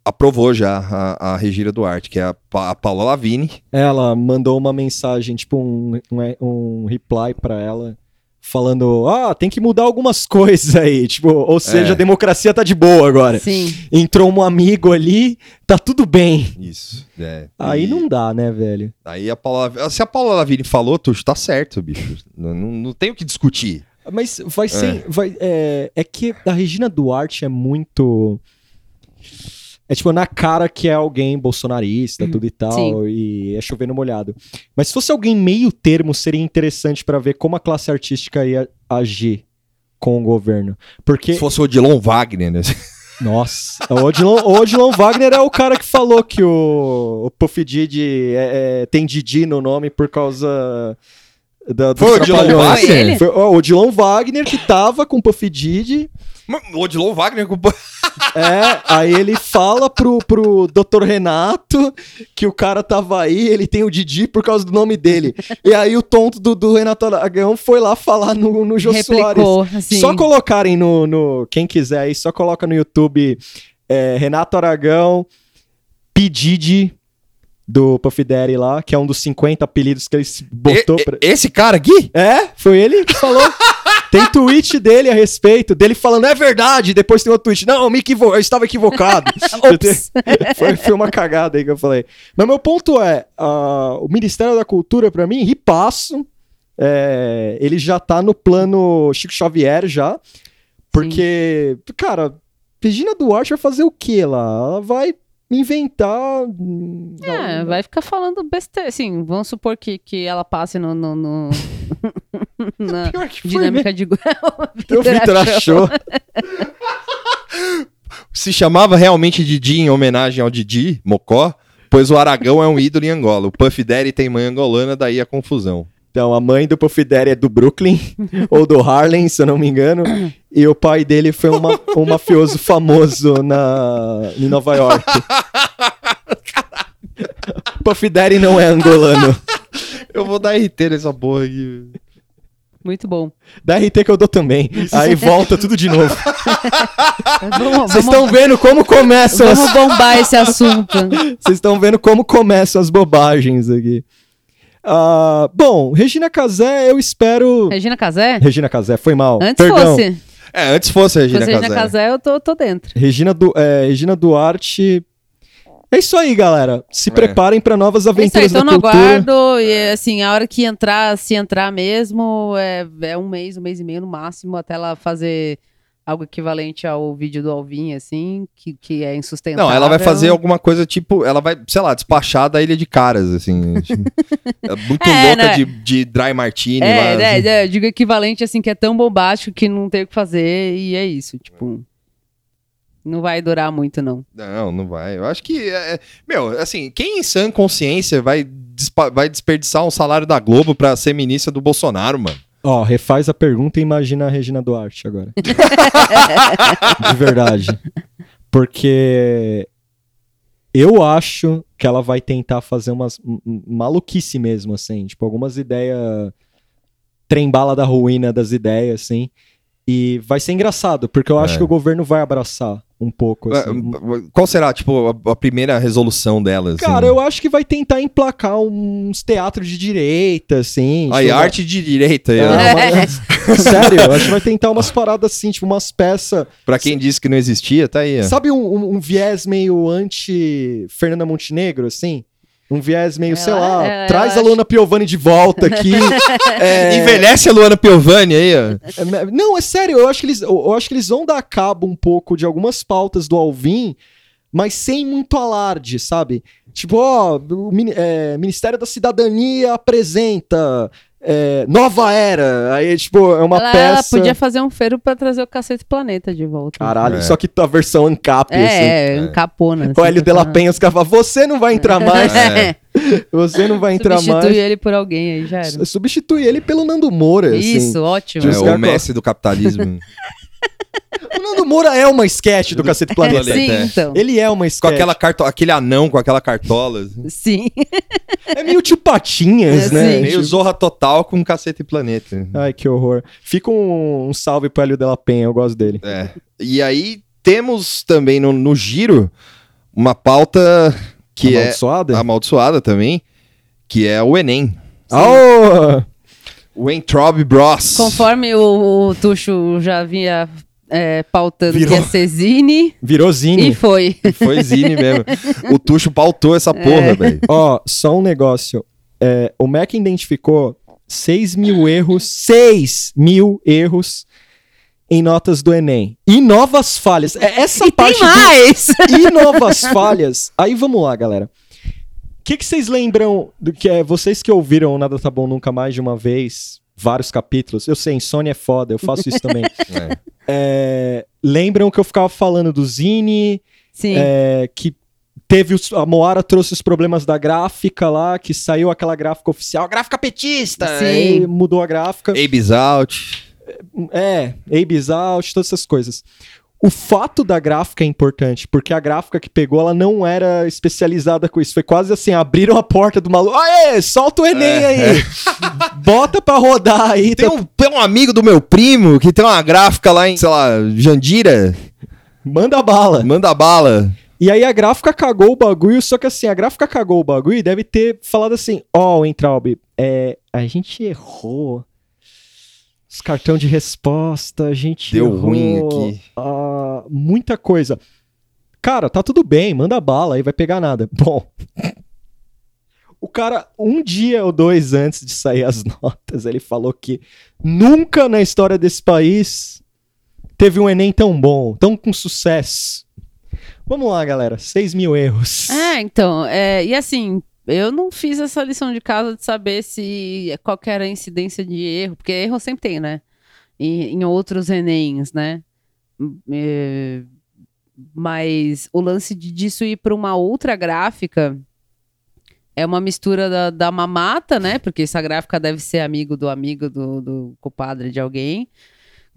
aprovou já a, a Regina Duarte, que é a, Pa- a Paula Lavigne. Ela mandou uma mensagem, tipo um, um, um reply pra ela, falando: Ah, tem que mudar algumas coisas aí. Tipo, ou seja, É. a democracia tá de boa agora. Sim. Entrou um amigo ali, tá tudo bem. Isso. é. Aí E- não dá, né, velho? Aí a Paula. Se a Paula Lavigne falou, Tuxo, tá certo, bicho. Não, não, não tem o que discutir. Mas vai ser. Vai, é, é que a Regina Duarte é muito. É tipo na cara que é alguém bolsonarista, tudo e tal, Sim. e é chovendo molhado. Mas se fosse alguém meio termo, seria interessante pra ver como a classe artística ia agir com o governo. Porque. Se fosse o Odilon Wagner, né? Nossa, o Odilon, o Odilon Wagner é o cara que falou que o, o Puff Didi é- é- tem Didi no nome por causa da, Foi o Odilon. Wagner? Foi ó, Odilon Wagner que tava com o Puff Didi. O Odilon Wagner culpou. É, aí ele fala pro, pro Dr. Renato que o cara tava aí, ele tem o Didi por causa do nome dele. E aí o tonto do, do Renato Aragão foi lá falar no, no Jô Soares. Replicou, assim. Só colocarem no, no. Quem quiser aí, só coloca no YouTube é, Renato Aragão, Pedidi do Puff Daddy lá, que é um dos 50 apelidos que ele se botou E- pra. Esse cara aqui? É, foi ele que falou. Tem tweet dele a respeito, dele falando, é verdade. Depois tem outro tweet, não, eu, me equivo... eu estava equivocado. Foi, foi uma cagada aí que eu falei. Mas meu ponto é, ah, o Ministério da Cultura, pra mim, ripasso. É, ele já tá no plano Chico Xavier já. Porque, cara, Regina Duarte vai fazer o que lá? Ela vai inventar. É, vai ficar falando besteira. Assim, vamos supor que, que ela passe no. no, no- na dinâmica de. mesmo. O Vitor achou. Se chamava realmente Didi em homenagem ao Didi, Mocó, pois o Aragão é um ídolo em Angola. O Puff Daddy tem mãe angolana, daí a confusão. Então, a mãe do Puff Daddy é do Brooklyn, ou do Harlem, se eu não me engano. E o pai dele foi uma, um mafioso famoso na, em Nova York. Puff Daddy não é angolano. Eu vou dar RT nessa porra aqui. Muito bom. Dá RT que eu dou também. Aí volta tudo de novo. Vamos, Vocês vamos, estão vendo como começam as... vamos bombar esse assunto. Vocês estão vendo como começam as bobagens aqui. Ah, bom, Regina Casé, eu espero. Regina Casé? Regina Casé, foi mal. Antes Perdão. fosse. É, antes fosse a Regina fosse Regina Casé. Casé, eu tô, tô dentro. Regina, du... é, Regina Duarte. É isso aí, galera. Se É. preparem para novas É isso aí, aventuras tô da no cultura. aguardo. E assim, a hora que entrar, se entrar mesmo, é, é um mês, um mês e meio no máximo, até ela fazer algo equivalente ao vídeo do Alvin, assim, que, que é insustentável. Não, ela vai fazer alguma coisa tipo. Ela vai, sei lá, despachar da Ilha de Caras, assim. tipo, é muito É, louca né? de, de dry martini lá. É, né, assim. é, eu digo equivalente, assim, que é tão bombástico que não tem o que fazer, e é isso, tipo... Não vai durar muito, não. Não, não vai. Eu acho que. é, meu, assim, quem em sã consciência vai, vai desperdiçar um salário da Globo pra ser ministra do Bolsonaro, mano? Ó, refaz a pergunta e imagina a Regina Duarte agora. De verdade. Porque eu acho que ela vai tentar fazer umas maluquice mesmo, assim. Tipo, algumas ideias. Trembala da ruína das ideias, assim. E vai ser engraçado, porque eu acho É. que o governo vai abraçar um pouco. assim. Qual será, tipo, a, a primeira resolução delas? Cara, eu acho que vai tentar emplacar uns teatros de direita, assim. Aí, tipo, arte de direita. É, mas- Sério, eu acho que vai tentar umas paradas assim, tipo umas peças. Pra quem disse que não existia, tá aí. ó. Sabe um, um- um viés meio anti-Fernanda Montenegro, assim? Um viés meio, sei lá, é, traz a acho- Luana Piovani de volta aqui. é, Envelhece a Luana Piovani aí, ó. é, não, é sério, eu acho, que eles, eu, eu acho que eles vão dar cabo um pouco de algumas pautas do Alvin, mas sem muito alarde, sabe? Tipo, ó, o é, Ministério da Cidadania apresenta é, Nova Era. Aí, tipo, é uma ela, peça. ela podia fazer um feiro pra trazer o Cacete Planeta de volta. Caralho, É. só que a versão ANCAP, assim. É, um capona. O Hélio de la Penha, os caras falam, você não vai entrar mais, É. você não vai entrar Substitui mais. ele por alguém aí, já era. Substitui ele pelo Nando Moura, assim. Isso, ótimo. É o mestre do capitalismo. O Nando Moura é uma sketch do Cacete Planeta. Sim, é. então. Ele é uma sketch. com aquela carto... aquele anão com aquela cartola. assim. Sim. É meio tio Patinhas, É, né? sim. Meio Zorra Total com Cacete Planeta. Ai, que horror. Fica um, um salve pro Hélio de la Penha, eu gosto dele. É. E aí temos também no, no giro uma pauta que Amaldiçoada? é amaldiçoada também, que é o Enem. Ah, O Entrobe Bros. Conforme o, o Tuxo já vinha é, pautando Virou. que ia ser Zine, virou Zine. e foi. Foi Zine mesmo. O Tuxo pautou essa porra, velho. Ó, só um negócio. É, o Mac identificou 6 mil erros, 6 mil erros em notas do Enem. E novas falhas. É, essa E parte tem do- mais! e novas falhas. Aí vamos lá, galera. O que, que vocês lembram do que é vocês que ouviram Nada Tá Bom Nunca Mais de uma vez, vários capítulos. Eu sei, insônia é foda, eu faço isso também. É. É, lembram que eu ficava falando do Zine, Sim. é, que teve os, a Moara trouxe os problemas da gráfica lá, que saiu aquela gráfica oficial, gráfica petista, Sim. mudou a gráfica. Abe's Out. É, Abe's Out, todas essas coisas. O fato da gráfica é importante, porque a gráfica que pegou, ela não era especializada com isso. Foi quase assim, abriram a porta do maluco. Aê, solta o Enem É, aí. Bota pra rodar aí. Tem tá- um, tem um amigo do meu primo que tem uma gráfica lá em, sei lá, Jandira. Manda bala. Manda bala. E aí a gráfica cagou o bagulho, só que assim, a gráfica cagou o bagulho e deve ter falado assim, ó, oh, Entraub, é, a gente errou. Os cartão de resposta, a gente Deu errou, ruim aqui. ah, muita coisa. Cara, tá tudo bem, manda bala aí, vai pegar nada. Bom, o cara, um dia ou dois antes de sair as notas, ele falou que nunca na história desse país teve um Enem tão bom, tão com sucesso. Vamos lá, galera. 6 mil erros. É, então, é, e assim, eu não fiz essa lição de casa de saber se qual era a incidência de erro, porque erro sempre tem, né? Em, em outros Enems, né? É, mas o lance de, disso ir para uma outra gráfica é uma mistura da, da mamata, né? Porque essa gráfica deve ser amigo do amigo do, do compadre de alguém.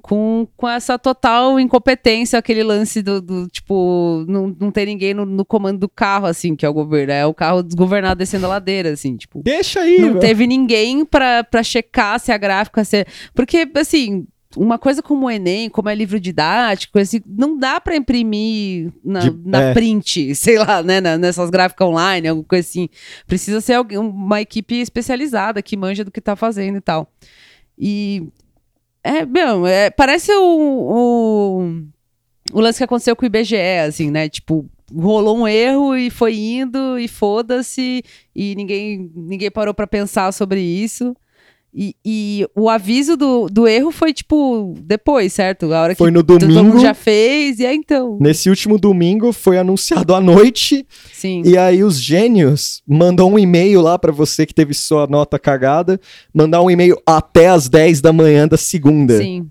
Com, com essa total incompetência, aquele lance do, do tipo, não, não ter ninguém no, no comando do carro, assim, que é o governo. É o carro desgovernado descendo a ladeira, assim, tipo. Deixa aí, Não velho. teve ninguém pra, pra checar se a gráfica. Se... Porque, assim, uma coisa como o Enem, como é livro didático, assim, não dá pra imprimir na, De- na é. print, sei lá, né? na- nessas gráficas online, alguma coisa assim. Precisa ser alguém, uma equipe especializada que manja do que tá fazendo e tal. E. É, meu, é, parece o, o, o lance que aconteceu com o IBGE, assim, né? Tipo, rolou um erro e foi indo e foda-se e ninguém, ninguém parou pra pensar sobre isso. E, e o aviso do, do erro foi, tipo, depois, certo? A hora Foi que no todo domingo. mundo já fez, e aí então. Nesse último domingo foi anunciado à noite Sim. e aí os gênios mandam um e-mail lá pra você que teve sua nota cagada, mandar um e-mail até as 10 da manhã da segunda. Sim.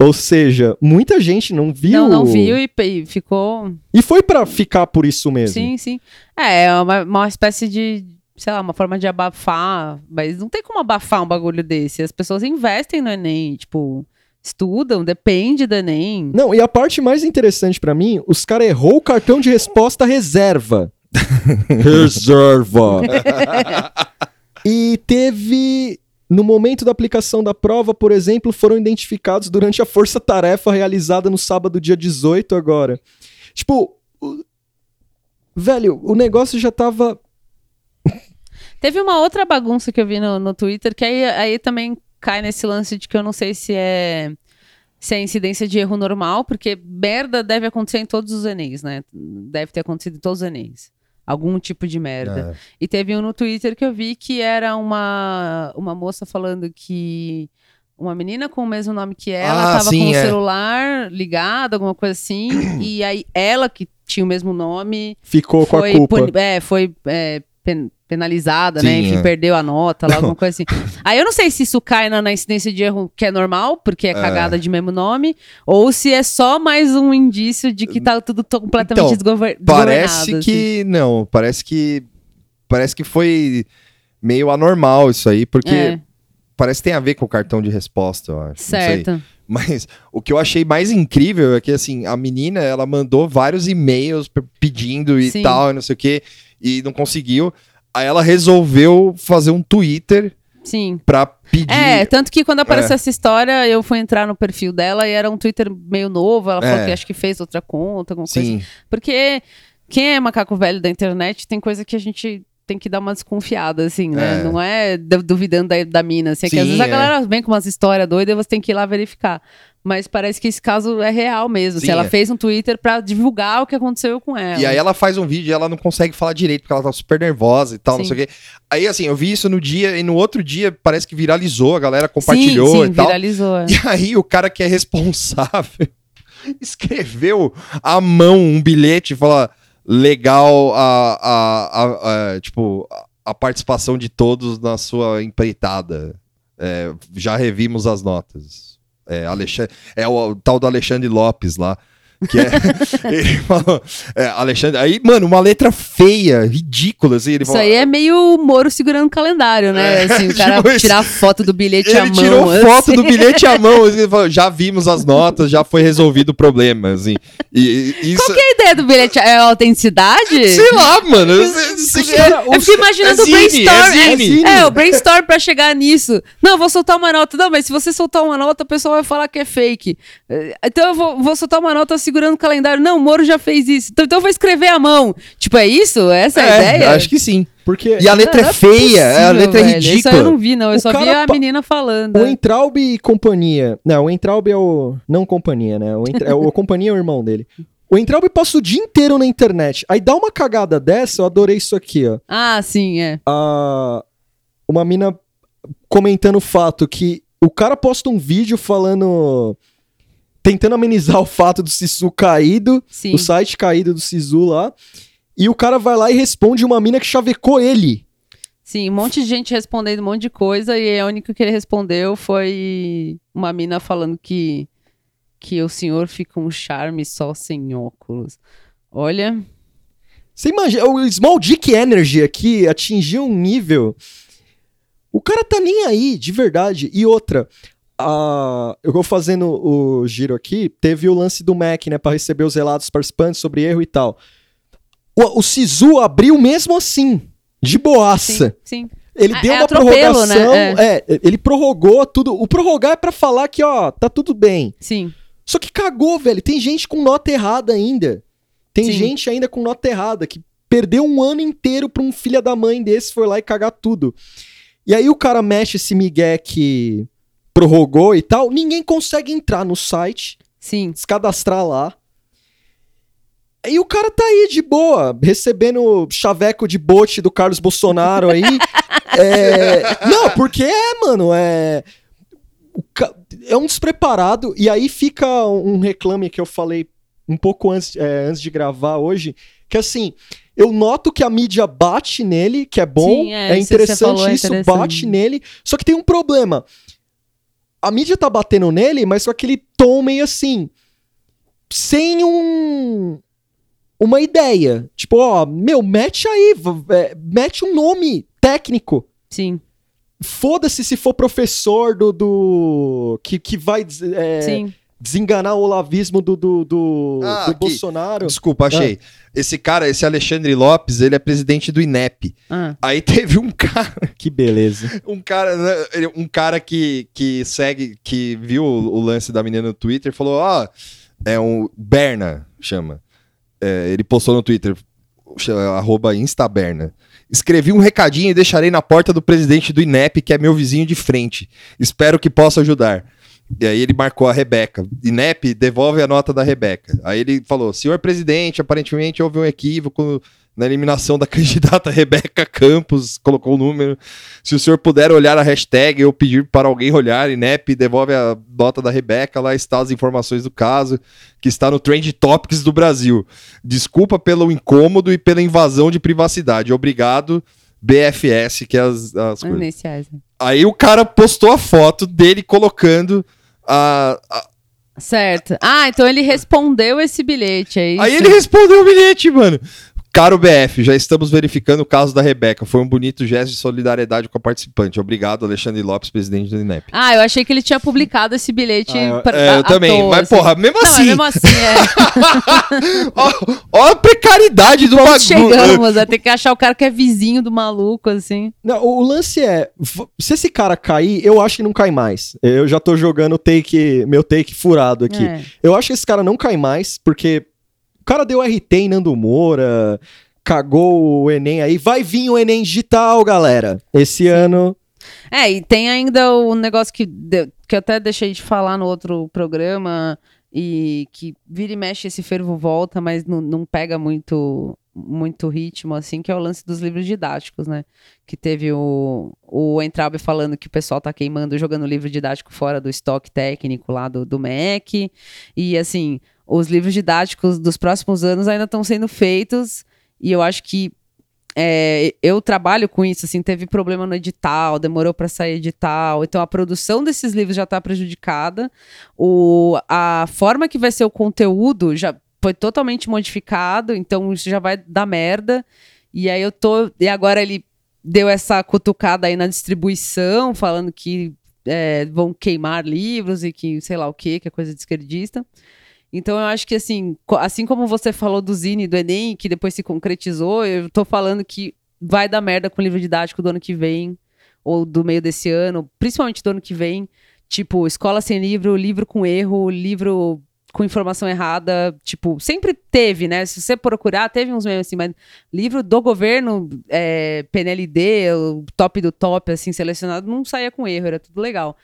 Ou seja, muita gente não viu. Não, não viu e, e ficou. E foi pra ficar por isso mesmo. Sim, sim. É, é uma, uma espécie de, sei lá, uma forma de abafar. Mas não tem como abafar um bagulho desse. As pessoas investem no Enem, tipo, estudam, depende do Enem. Não, e a parte mais interessante pra mim, os caras errou o cartão de resposta reserva. reserva. e teve no momento da aplicação da prova, por exemplo, foram identificados durante a força-tarefa realizada no sábado, dia 18 agora. Tipo, o- velho, o negócio já tava Teve uma outra bagunça que eu vi no, no Twitter, que aí, aí também cai nesse lance de que eu não sei se é se é incidência de erro normal, porque merda deve acontecer em todos os Enems, né? Deve ter acontecido em todos os Enems. Algum tipo de merda. É. E teve um no Twitter que eu vi que era uma, uma moça falando que uma menina com o mesmo nome que ela Ah, tava sim, com o é. celular ligado, alguma coisa assim, e aí ela que tinha o mesmo nome ficou com a culpa. é, foi é, pen- penalizada, né? Sim, Enfim, é. perdeu a nota lá, alguma coisa assim. Aí eu não sei se isso cai na, na incidência de erro que é normal, porque é cagada de mesmo nome, ou se é só mais um indício de que tá tudo completamente Então, desgover- Parece desgovernado, que não, parece que parece que foi meio anormal isso aí, porque assim. É, parece que tem a ver com o cartão de resposta, eu acho. certo. Mas o que eu achei mais incrível é que assim, a menina, ela mandou vários e-mails pe- pedindo e Sim. tal, e não sei o quê, e não conseguiu. Aí ela resolveu fazer um Twitter Sim. pra pedir. É, tanto que quando apareceu É. essa história, eu fui entrar no perfil dela e era um Twitter meio novo. Ela falou É. que acho que fez outra conta, alguma coisa Sim, Porque quem é macaco velho da internet tem coisa que a gente tem que dar uma desconfiada, assim, né? É. Não é du- duvidando da, da mina, assim. é que às Sim, vezes a é. galera vem com umas histórias doidas e você tem que ir lá verificar. Mas parece que esse caso é real mesmo. Sim, se ela é. fez um Twitter pra divulgar o que aconteceu com ela. E aí ela faz um vídeo e ela não consegue falar direito, porque ela tá super nervosa e tal, não Sim. sei o quê. Aí, assim, eu vi isso no dia, e no outro dia parece que viralizou, a galera compartilhou sim, sim, e tal. viralizou. é. E aí o cara que é responsável escreveu à mão um bilhete e fala legal a, a, a- a- tipo, a- participação de todos na sua empreitada. É, já revimos as notas. É, Alexandre, é o, o tal do Alexandre Lopes lá. Que é, ele falou, é, Alexandre. Aí, mano, uma letra feia, ridícula. Assim, ele Isso falou, aí é meio Moro segurando o calendário, né? É, assim, o cara tipo isso. tirar foto do bilhete à Ele mão. tirou assim. foto do bilhete à mão. assim, ele falou, já vimos as notas, já foi resolvido o problema. Assim. E, e isso. Qual que é a ideia do bilhete? É a autenticidade? Sei lá, mano. eu- eu- Os eu- Eu fico imaginando é o zine, brainstorm. é É, zine. é, o brainstorm pra chegar nisso. Não, vou soltar uma nota. Não, mas se você soltar uma nota, o pessoal vai falar que é fake. Eh, Então eu vou, vou soltar uma nota segurando o calendário. Não, o Moro já fez isso. Então, então eu vou escrever à mão. Tipo, é isso? Essa é, a É, ideia? acho que sim. Porque E a letra Não, é não feia, é, a possível, letra é velho. Isso aí eu ridícula. não vi, não. Eu O só vi a pa- menina falando. o Entraub e companhia. Não, o Entraub é o. Não companhia, né? O, Entra... é o companhia é o irmão dele. O Entraub passa o dia inteiro na internet. Aí dá uma cagada dessa, eu adorei isso aqui, ó. Ah, sim, é. a- uma mina comentando o fato que o cara posta um vídeo falando. Tentando amenizar o fato do Sisu caído, Sim. o site caído do Sisu lá. E o cara vai lá e responde uma mina que chavecou ele. Sim, um monte de gente respondendo um monte de coisa e a única que ele respondeu foi uma mina falando que, que o senhor fica um charme só sem óculos. Olha, Você imagina, o Small Dick Energy aqui atingiu um nível. O cara tá nem aí, de verdade. E outra, a- eu vou fazendo o giro aqui, teve o lance do Mac, né, Pra receber os relatos participantes sobre erro e tal. O, o Sisu abriu mesmo assim, de boaça. Sim, sim. Ele Ah, deu é uma né? prorrogação, é, ele prorrogou tudo. O prorrogar é pra falar que, ó, tá tudo bem. Sim. Só que cagou, velho. Tem gente com nota errada ainda. Tem Sim. gente ainda com nota errada que perdeu um ano inteiro pra um filho da mãe desse foi lá e cagar tudo. E aí o cara mexe esse migué que prorrogou e tal, ninguém consegue entrar no site, Sim. se cadastrar lá. E o cara tá aí de boa, recebendo chaveco de bote do Carlos Bolsonaro aí. É, Não, porque é, mano, é. ca- É um despreparado, e aí fica um reclame que eu falei um pouco antes, é, antes de gravar hoje, que assim, eu noto que a mídia bate nele, que é bom, Sim, é, é, isso você interessante falou, é isso, interessante. bate nele, só que tem um problema. A mídia tá batendo nele, mas com aquele tom meio assim, sem um uma ideia. Tipo, ó, meu, mete aí, é, mete um nome técnico. Sim. Foda-se se for professor do. do que, que vai é, Sim. Desenganar o olavismo do, do, do, Ah, do. Bolsonaro. Desculpa, achei. Esse cara, esse Alexandre Lopes, ele é presidente do INEP. Ah, Aí teve um cara, Que beleza. um cara, né, um cara que, que segue, que viu o, lance da menina no Twitter, falou, ó, é um Berna, chama. É, ele postou no Twitter, arroba Instaberna. Escrevi um recadinho e deixarei na porta do presidente do INEP, que é meu vizinho de frente. Espero que possa ajudar. E aí ele marcou a Rebeca. INEP, devolve a nota da Rebeca. Aí ele falou: senhor presidente, aparentemente houve um equívoco na eliminação da candidata Rebeca Campos, colocou o número. Se o senhor puder olhar a hashtag ou pedir para alguém olhar, INEP, devolve a nota da Rebeca, lá está as informações do caso, que está no Trend Topics do Brasil. Desculpa pelo incômodo e pela invasão de privacidade. Obrigado, BFS, que é as, as coisas. Aí o cara postou a foto dele colocando a. a- Certo. Ah, então ele respondeu esse bilhete aí. Aí ele respondeu o bilhete, mano. Caro BF, já estamos verificando o caso da Rebeca. Foi um bonito gesto de solidariedade com a participante. Obrigado, Alexandre Lopes, presidente do INEP. Ah, eu achei que ele tinha publicado esse bilhete. Ah, eu- pra- É, eu também. toa, mas, assim. porra, mesmo Não, assim. mesmo assim, é. ó, ó a precariedade do bagulho. chegamos a ter que achar o cara que é vizinho do maluco, assim. Não, o o lance é, se esse cara cair, eu acho que não cai mais. Eu já tô jogando take, meu take furado aqui. É. Eu acho que esse cara não cai mais, porque cara deu RT em Nando Moura, cagou o Enem aí. Vai vir o Enem digital, galera. Esse ano. É, e tem ainda o negócio que, de- que eu até deixei de falar no outro programa e que vira e mexe esse fervo volta, mas não, não pega muito muito ritmo, assim, que é o lance dos livros didáticos, né? Que teve o, o Entraube falando que o pessoal tá queimando, jogando livro didático fora do estoque técnico lá do, do MEC. E, assim, os livros didáticos dos próximos anos ainda estão sendo feitos e eu acho que é, eu trabalho com isso, assim, teve problema no edital, demorou para sair edital, então a produção desses livros já está prejudicada, o, a forma que vai ser o conteúdo já foi totalmente modificado, então isso já vai dar merda, e aí eu tô, e agora ele deu essa cutucada aí na distribuição, falando que é, vão queimar livros e que sei lá o que, que é coisa de esquerdista. Então eu acho que assim, assim como você falou do Zine e do Enem, que depois se concretizou, eu tô falando que vai dar merda com o livro didático do ano que vem, ou do meio desse ano, principalmente do ano que vem. Tipo, escola sem livro, livro com erro, livro com informação errada, tipo, sempre teve, né? Se você procurar, teve uns memes assim, mas livro do governo, é, PNLD, o top do top, assim, selecionado, não saía com erro, era tudo legal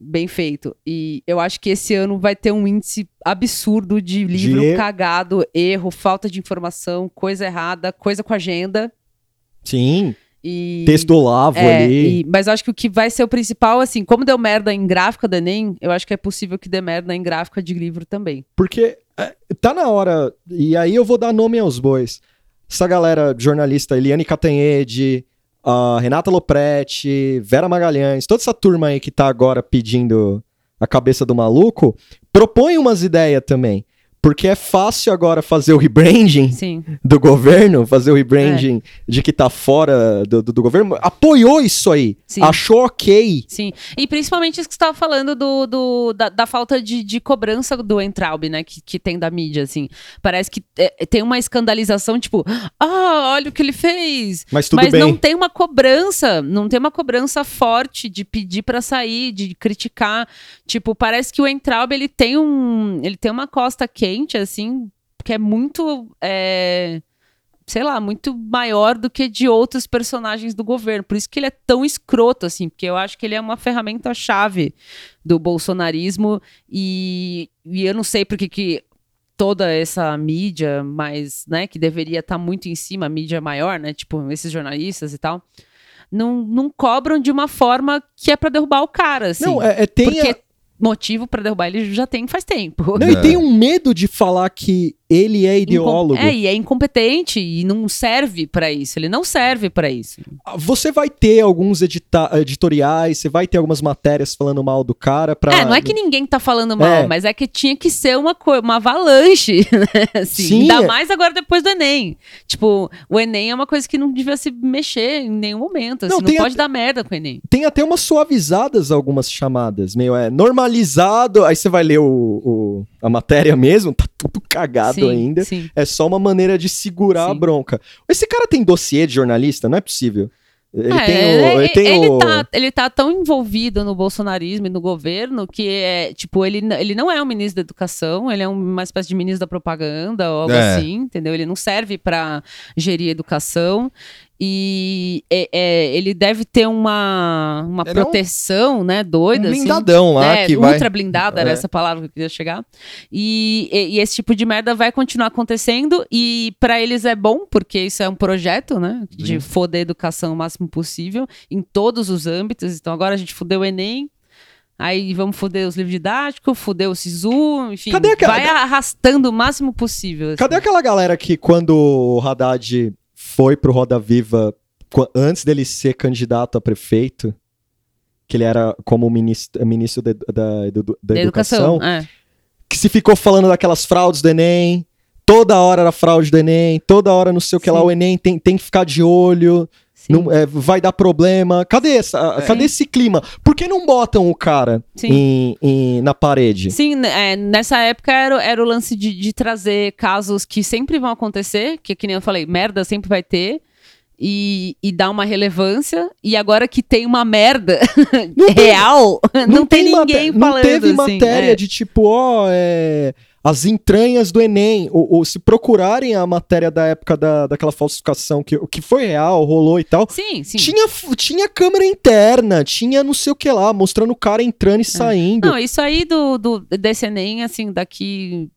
bem feito. E eu acho que esse ano vai ter um índice absurdo de livro De- cagado, erro, falta de informação, coisa errada, coisa com agenda. Sim, E. texto Olavo É, ali. e- mas eu acho que o que vai ser o principal, assim, como deu merda em gráfica do Enem, eu acho que é possível que dê merda em gráfica de livro também. Porque é, tá na hora, e aí eu vou dar nome aos bois. Essa galera jornalista, Eliane Catanhede, a Renata Lopretti, Vera Magalhães, toda essa turma aí que tá agora pedindo a cabeça do maluco, propõe umas ideias também. Porque é fácil agora fazer o rebranding Sim. do governo, fazer o rebranding É. de que tá fora do, do- do governo. Apoiou isso aí. Sim. Achou ok. Sim, e principalmente isso que você estava falando do, do- da, da falta de, de cobrança do Entraub, né, que, que tem da mídia, assim. Parece que é, tem uma escandalização, tipo, ah, olha o que ele fez. Mas tudo Mas bem. não tem uma cobrança, não tem uma cobrança forte de pedir pra sair, de criticar. Tipo, parece que o Entraub, ele tem um, ele tem uma costa quente, assim, que é muito... é, sei lá, muito maior do que de outros personagens do governo. Por isso que ele é tão escroto, assim, porque eu acho que ele é uma ferramenta-chave do bolsonarismo e, e eu não sei porque que toda essa mídia, mas, né, que deveria estar muito em cima, a mídia maior, né, tipo, esses jornalistas e tal, não, não cobram de uma forma que é pra derrubar o cara, assim. Não, é, é- tem porque a- motivo pra derrubar ele já tem faz tempo. Não, e tem um medo de falar que ele é ideólogo. Incom- É, e é incompetente e não serve pra isso. Ele não serve pra isso. Você vai ter alguns editoriais, você vai ter algumas matérias falando mal do cara pra. É, não é que ninguém tá falando mal, É. mas é que tinha que ser uma uma avalanche, né? Assim, Sim, ainda é. mais agora depois do Enem. Tipo, o Enem é uma coisa que não devia se mexer em nenhum momento. Assim, Não, não pode dar merda com o Enem. Tem até umas suavizadas algumas chamadas, meio é normalizado. Aí você vai ler o, o- a matéria mesmo, tá tudo cagado sim, ainda. Sim. É só uma maneira de segurar a Sim. bronca. Esse cara tem dossiê de jornalista? Não é possível. Ele É, tem o. ele, Ele tem ele o... tá, ele tá tão envolvido no bolsonarismo e no governo que é, tipo, ele, ele não é um ministro da educação, ele é um- uma espécie de ministro da propaganda ou algo É. assim, entendeu? Ele não serve pra gerir a educação e é- é, ele deve ter uma, uma Ele é um- proteção, né, doida, Um assim. blindadão lá É, que ultra vai... blindada, era É. essa palavra que eu queria chegar. E, e- e esse tipo de merda vai continuar acontecendo e pra eles é bom, porque isso é um projeto, né? De Sim. foder a educação o máximo possível, em todos os âmbitos. Então agora a gente fudeu o Enem, aí vamos foder os livros didáticos, foder o SISU, enfim. Cadê aquela- Vai arrastando o máximo possível. assim. Cadê aquela galera que quando o Haddad foi pro Roda Viva, antes dele ser candidato a prefeito, que ele era como ministro, ministro da, da, da Da educação, educação. É. que se ficou falando daquelas fraudes do Enem, toda hora era fraude do Enem, toda hora não sei o que lá, Sim. o Enem tem, tem que ficar de olho. Não- é, vai dar problema. Cadê, essa, É. cadê esse clima? Por que não botam o cara em- em- na parede? Sim, né, é, nessa época era, era o lance de, de trazer casos que sempre vão acontecer, que que nem eu falei, merda sempre vai ter, e, e dar uma relevância, e agora que tem uma merda Não tem- real, não, tem, mate- ninguém Não falando teve assim, matéria é. de tipo, ó, é, as entranhas do Enem. Ou, ou se procurarem a matéria da época da, daquela falsificação que, que foi real, rolou e tal. Sim, sim. Tinha, tinha câmera interna, tinha não sei o que lá, mostrando o cara entrando e saindo. Não, isso aí do, do, desse Enem, assim, daqui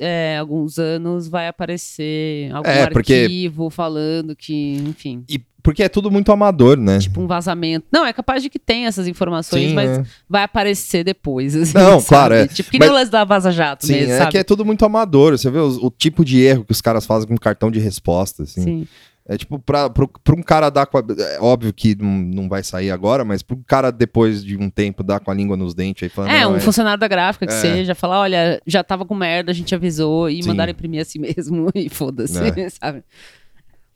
é, alguns anos vai aparecer algum É, porque- arquivo falando que, enfim, E porque é tudo muito amador, né? tipo um vazamento. Não, é capaz de que tenha essas informações, Sim, mas é. vai aparecer depois. assim, Não, sabe? claro, é. Tipo, que Mas- nem o lance da Vaza Jato Sim, mesmo, é sabe? que é tudo muito amador. Você vê os- o, tipo de erro que os caras fazem com cartão de resposta, assim. Sim. É tipo, pra, pro, pra um cara dar com a, É óbvio que não, não vai sair agora, mas pra um cara depois de um tempo dar com a língua nos dentes aí falando. É, um funcionário da gráfica que É. seja, falar, olha, já tava com merda, a gente avisou e Sim. mandaram imprimir assim mesmo e foda-se, É. sabe?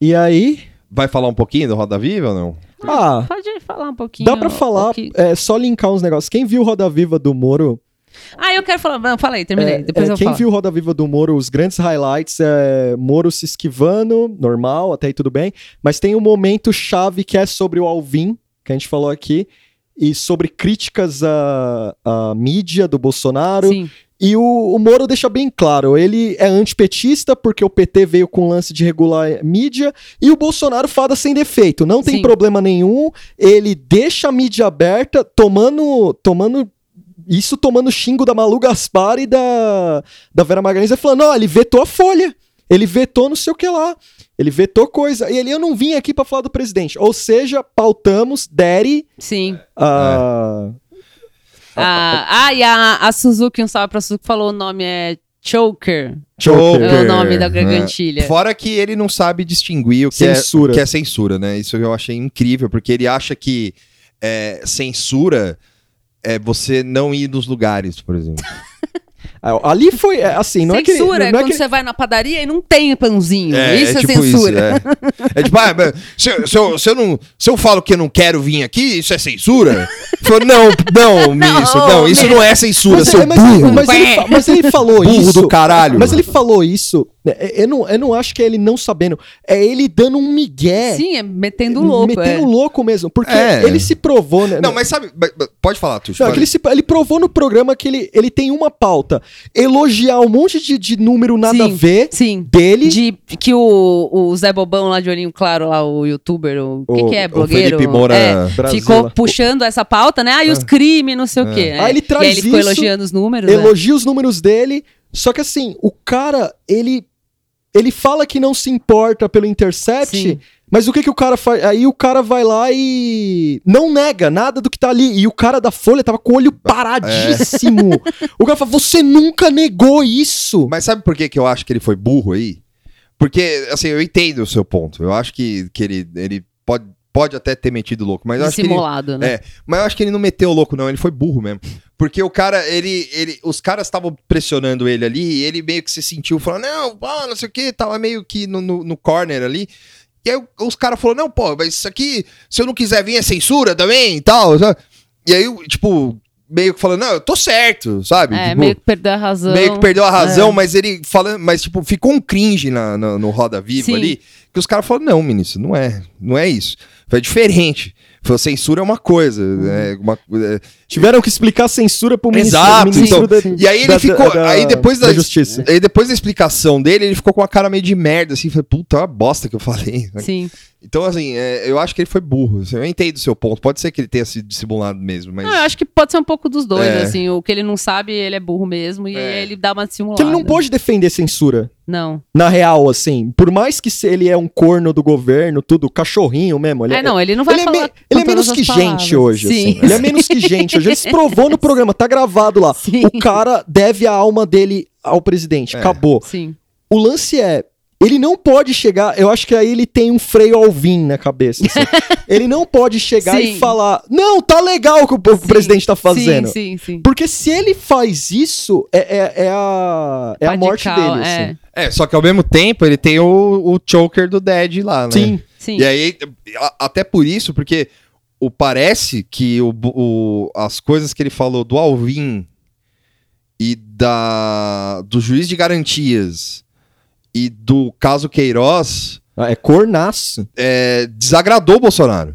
E aí, Vai falar um pouquinho do Roda Viva ou não? ah, Pode falar um pouquinho. dá pra o falar, que- é só linkar uns negócios. Quem viu Roda Viva do Moro, Ah, eu quero falar. Não, aí, terminei. É, Depois é, eu quem falo. viu Roda Viva do Moro, os grandes highlights é Moro se esquivando, normal, até aí tudo bem. Mas tem um momento chave que é sobre o Alvin, que a gente falou aqui, e sobre críticas à, à mídia do Bolsonaro. Sim, E o, o Moro deixa bem claro, ele é antipetista porque o PT veio com o lance de regular mídia e o Bolsonaro fada sem defeito, não tem Sim. problema nenhum, ele deixa a mídia aberta, tomando, tomando isso tomando xingo da Malu Gaspar e da, da Vera Magalhães, e falando, ó, ele vetou a Folha, ele vetou não sei o que lá, ele vetou coisa, e ele, eu não vim aqui pra falar do presidente, ou seja, pautamos, dere, sim. a... Ah, ah, e a, a Suzuki, um salve pra Suzuki, falou o nome é Choker. Joker. É o nome da É. gargantilha. Fora que ele não sabe distinguir o que, Censura. É, o que é censura, né? Isso eu achei incrível, porque ele acha que é, censura é você não ir nos lugares, por exemplo. Ah, Ali foi, é, assim, não é que... censura é não é quando que você vai na padaria e não tem pãozinho. isso é, tipo censura. Isso, é. É tipo, ah, se, eu- se eu, se, eu não, se eu falo que eu não quero vir aqui, isso é censura? Falou, não, não, ministro, não, isso não é censura, Mas, seu é, mas- burro. mas ele, mas ele falou Burro isso. do caralho. Mas ele falou isso. É, Eu não, eu não acho que é ele não sabendo. É ele dando um migué. Sim, é metendo louco. Metendo é. louco mesmo. Porque É. ele se provou, né? Não, mas sabe, mas- mas pode falar, Tuxo. Não, é ele, se- ele provou no programa que ele, ele tem uma pauta. Elogiar um monte de, de número nada Sim, a ver Sim. dele. De que o, o Zé Bobão lá de olhinho claro, lá, o youtuber, o, O- que, que é? o Blogueiro? Felipe Moura é, ficou puxando essa pauta, né? Ah, e os crimes, não sei o quê. Aí ele traz e aí ele ficou isso, elogiando os números. né? elogia os números dele. Só que assim, o cara, ele. Ele fala que não se importa pelo intercept, Sim. mas o que que o cara faz? Aí o cara vai lá e não nega nada do que tá ali. E o cara da Folha tava com o olho paradíssimo. O cara fala, você nunca negou isso. Mas sabe por que, que eu acho que ele foi burro aí? Porque, assim, eu entendo o seu ponto. Eu acho que, que ele, ele pode, pode até ter metido louco, mas eu acho que ele, né? É, mas eu acho que ele não meteu louco, não. Ele foi burro mesmo. Porque o cara, ele. ele os caras estavam pressionando ele ali e ele meio que se sentiu falando, não, ah, não sei o que, tava meio que no, no, no corner ali. E aí os caras falaram, não, pô, mas isso aqui, se eu não quiser vir, é censura também e tal. sabe? E aí, tipo, meio que falando, não, eu tô certo, sabe? É, Tipo, meio que perdeu a razão. meio que perdeu a razão, É. mas ele falando, mas tipo, ficou um cringe na, na- no Roda Viva Sim. ali, que os caras falaram, não, ministro, não é, não é isso. Foi diferente. Foi censura é uma coisa, é uma é, Tiveram que explicar a censura pro ministro, Exato, ministro então, da, E aí ele da- ficou, da- aí depois da, da justiça. aí depois da explicação dele, ele ficou com uma cara meio de merda assim, foi puta, é uma bosta que eu falei. Sim. Então assim, é, eu acho que ele foi burro. assim, Eu entendo o seu ponto. Pode ser que ele tenha se dissimulado mesmo, mas Não, eu acho que pode ser um pouco dos dois, É. assim. O que ele não sabe, ele é burro mesmo. E É. ele dá uma dissimulada. Que ele não pode defender censura. Não. Na real, assim. Por mais que se ele é um corno do governo, tudo, cachorrinho mesmo. Ele É, não, ele não vai ele é, falar. me- com ele é menos que palavras. gente hoje, Sim. assim. Ele é menos que gente hoje. Ele se provou no programa, tá gravado lá. Sim. O cara deve a alma dele ao presidente. É. Acabou. Sim. O lance é. Ele não pode chegar. Eu acho que aí ele tem um freio Alvin na cabeça. assim. ele não pode chegar e Sim. falar: Não, tá legal o que o Sim. presidente tá fazendo. Sim, sim, sim. Porque se ele faz isso, é, é, é a, é a morte dele. é. assim. é, só que ao mesmo tempo ele tem o, o choker do Dead lá, né? Sim. Sim. E aí, até por isso, porque o parece que o, o- as coisas que ele falou do Alvin e da do juiz de garantias e do caso Queiroz Ah, É cornaço. é, desagradou o Bolsonaro.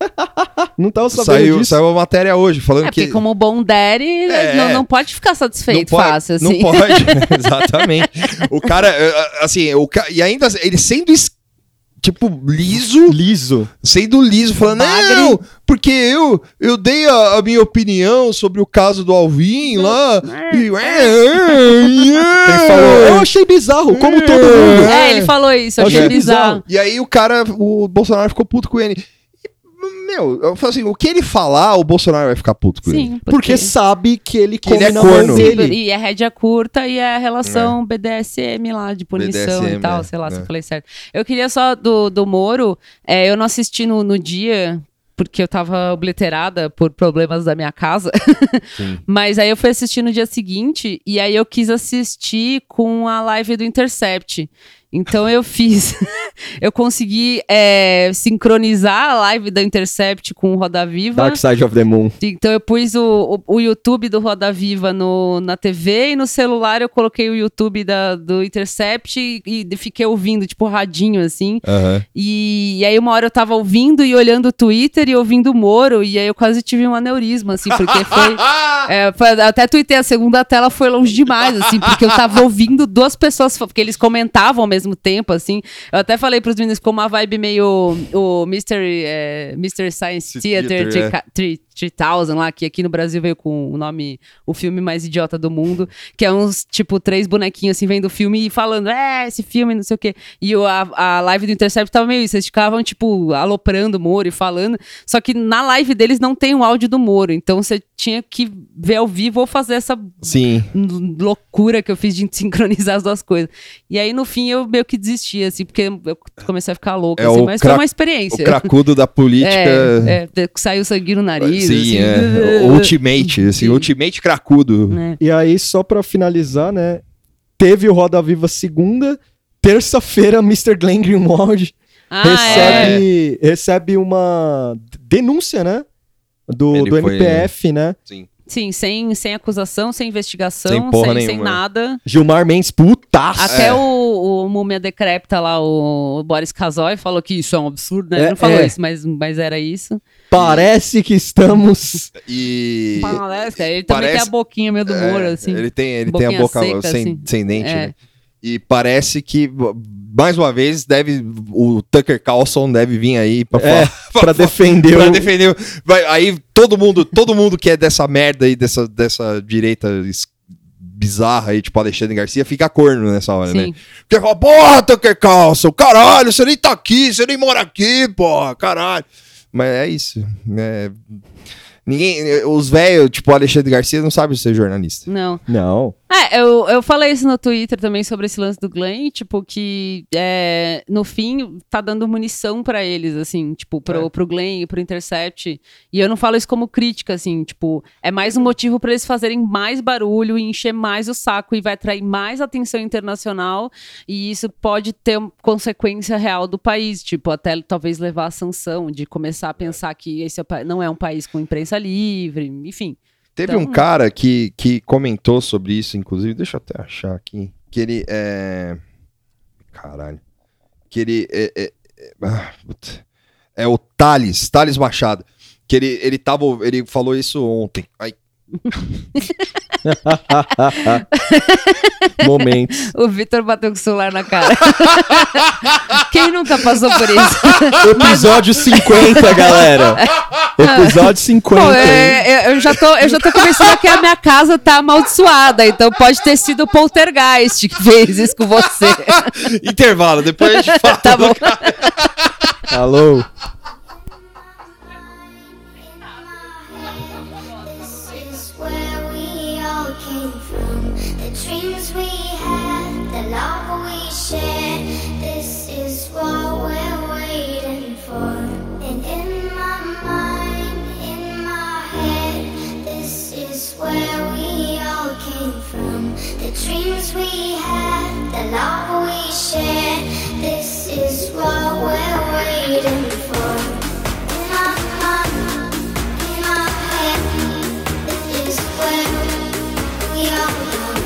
Não tava sabendo Saiu, disso. saiu a matéria hoje falando É, que porque como bom daddy, É. não, não pode ficar satisfeito não pode, fácil, assim. Não pode, exatamente. O cara, eh, assim, o ca... e ainda ele sendo es- tipo liso, Liso. sendo liso, falando, Bagre. não, porque eu, eu dei a, a minha opinião sobre o caso do Alvin lá. E... Ele falou, eu achei bizarro, como todo mundo. É, ele falou isso, achei achei bizarro. E aí o cara, o Bolsonaro ficou puto com ele. Meu, eu falo assim, o que ele falar, o Bolsonaro vai ficar puto com ele. Sim, Porque sabe que ele Que ele é corno. Sim, dele. E é rédea curta e é a relação BDSM lá, de punição BDSM, e tal, é, sei lá se é. eu falei certo. Eu queria só do, do Moro, é, eu não assisti no, no dia, porque eu tava obliterada por problemas da minha casa. Sim. Mas aí eu fui assistir no dia seguinte e aí eu quis assistir com a live do Intercept. Então eu fiz. eu consegui é, sincronizar a live da Intercept com o Roda Viva. Dark Side of the Moon. Então eu pus o, o, o YouTube do Roda Viva no, na TV e no celular eu coloquei o YouTube da, do Intercept e, e fiquei ouvindo, tipo, radinho, assim. Aham. E, e aí uma hora eu tava ouvindo e olhando o Twitter e ouvindo o Moro, e aí eu quase tive um aneurisma, assim, porque foi. é, foi- até tuitei, a segunda tela foi longe demais, assim, porque eu tava ouvindo duas pessoas, porque eles comentavam ao mesmo tempo, assim. Eu até falei pros meninos com uma vibe meio o Mystery, é, Mystery Science Theater, Theater, é. Ca- 3- 3000 lá, que aqui no Brasil veio com o nome, o filme mais idiota do mundo, que é uns, tipo, três bonequinhos assim, vendo o filme e falando, é, esse filme, não sei o quê. E o, a, a live do Intercept tava meio isso, eles ficavam, tipo, aloprando o Moro e falando, só que na live deles não tem o áudio do Moro, então você tinha que ver ao vivo ou fazer essa Sim. loucura que eu fiz de sincronizar as duas coisas. E aí, no fim, eu meio que desisti, assim, porque eu comecei a ficar louca, É assim, o mas foi uma O experiência. cracudo da política. É, é, saiu sangue no nariz. Sim, assim. é. O Ultimate, assim, Sim. Ultimate cracudo. Né? E aí, só pra finalizar, né? Teve o Roda Viva segunda, terça-feira, Mr. Glenn Greenwald Ah, é. recebe, recebe uma denúncia, né? Do, Ele do foi- MPF, né? Sim. Sim, sem, sem acusação, sem investigação, Sem sem, porra sem, nada. Gilmar Mendes, putaço. Até É. o, o Múmia Decrépita lá, o Boris Casoy, falou que isso é um absurdo, né? Ele É, não falou é. isso, mas, mas era isso. Parece que estamos. E. Parece, Ele também parece- tem a boquinha meio do É, assim. Ele tem, ele tem a boca seca, sem, assim. sem dente, É. né? E parece que, mais uma vez, deve. O Tucker Carlson deve vir aí pra É, falar. pra defender pra o. defender. Vai, aí todo mundo, todo mundo que é dessa merda aí, dessa, dessa direita bizarra aí, tipo Alexandre Garcia, fica corno nessa hora, né? Sim. Porque fala, porra, Tucker Carlson, caralho, você nem tá aqui, você nem mora aqui, porra, caralho. Mas é isso. É... Ninguém. Os velhos, tipo Alexandre Garcia, não sabem ser jornalista. Não. Não. É, eu, eu falei isso no Twitter também sobre esse lance do Glenn, tipo, que é, no fim tá dando munição pra eles, assim, tipo, pro, É. pro Glenn e pro Intercept. E eu não falo isso como crítica, assim, tipo, é mais um motivo pra eles fazerem mais barulho e encher mais o saco e vai atrair mais atenção internacional. E isso pode ter consequência real do país, tipo, até talvez levar a sanção de começar a pensar que esse é não é um país com imprensa livre, enfim. Teve Então- um cara que, que comentou sobre isso, inclusive, deixa eu até achar aqui. Que ele é. Caralho. Que ele é. É, é, ah. É o Thales, Thales Machado. Que ele, ele tava. Ele falou isso ontem. Ai, Momentos. O Vitor bateu com o celular na cara. Quem nunca passou por isso? Episódio 50, galera. Episódio 50. Pô, hein? é, eu, eu já tô, eu já tô começando que a minha casa tá amaldiçoada, então pode ter sido o poltergeist que fez isso com você. Intervalo, depois a gente fala. Tá bom. Alô? This is what we're waiting for. And in my mind, in my head, this is where we all came from. The dreams we had, the love we shared. This is what we're waiting for. In my mind, in my head, this is where we all belong.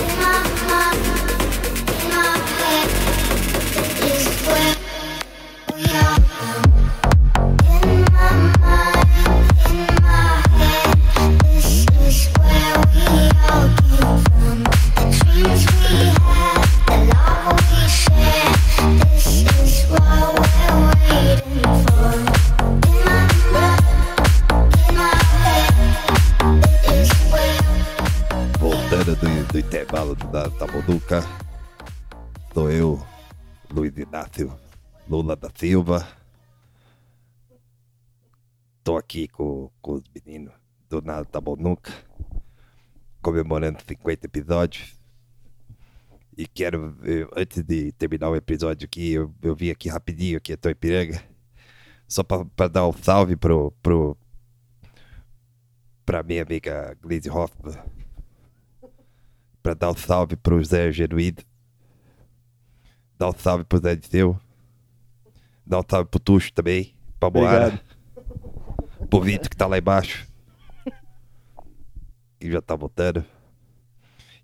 In my mind, Yeah. Silva. Tô aqui com, com os meninos do Nada Tabonuca, comemorando 50 episódios. E quero, eu- antes de terminar o episódio aqui, eu, eu vim aqui rapidinho, aqui, tô em Piranga, só pra dar um salve pro, pro, pra minha amiga Glaze Hoffman pra dar um salve pro Zé Genuíno. Dar um salve pro Zé Disseu. Dar um salve pro Tuxo também. Pra Moara. Obrigado. Pro Vitor que tá lá embaixo. Que já tá voltando.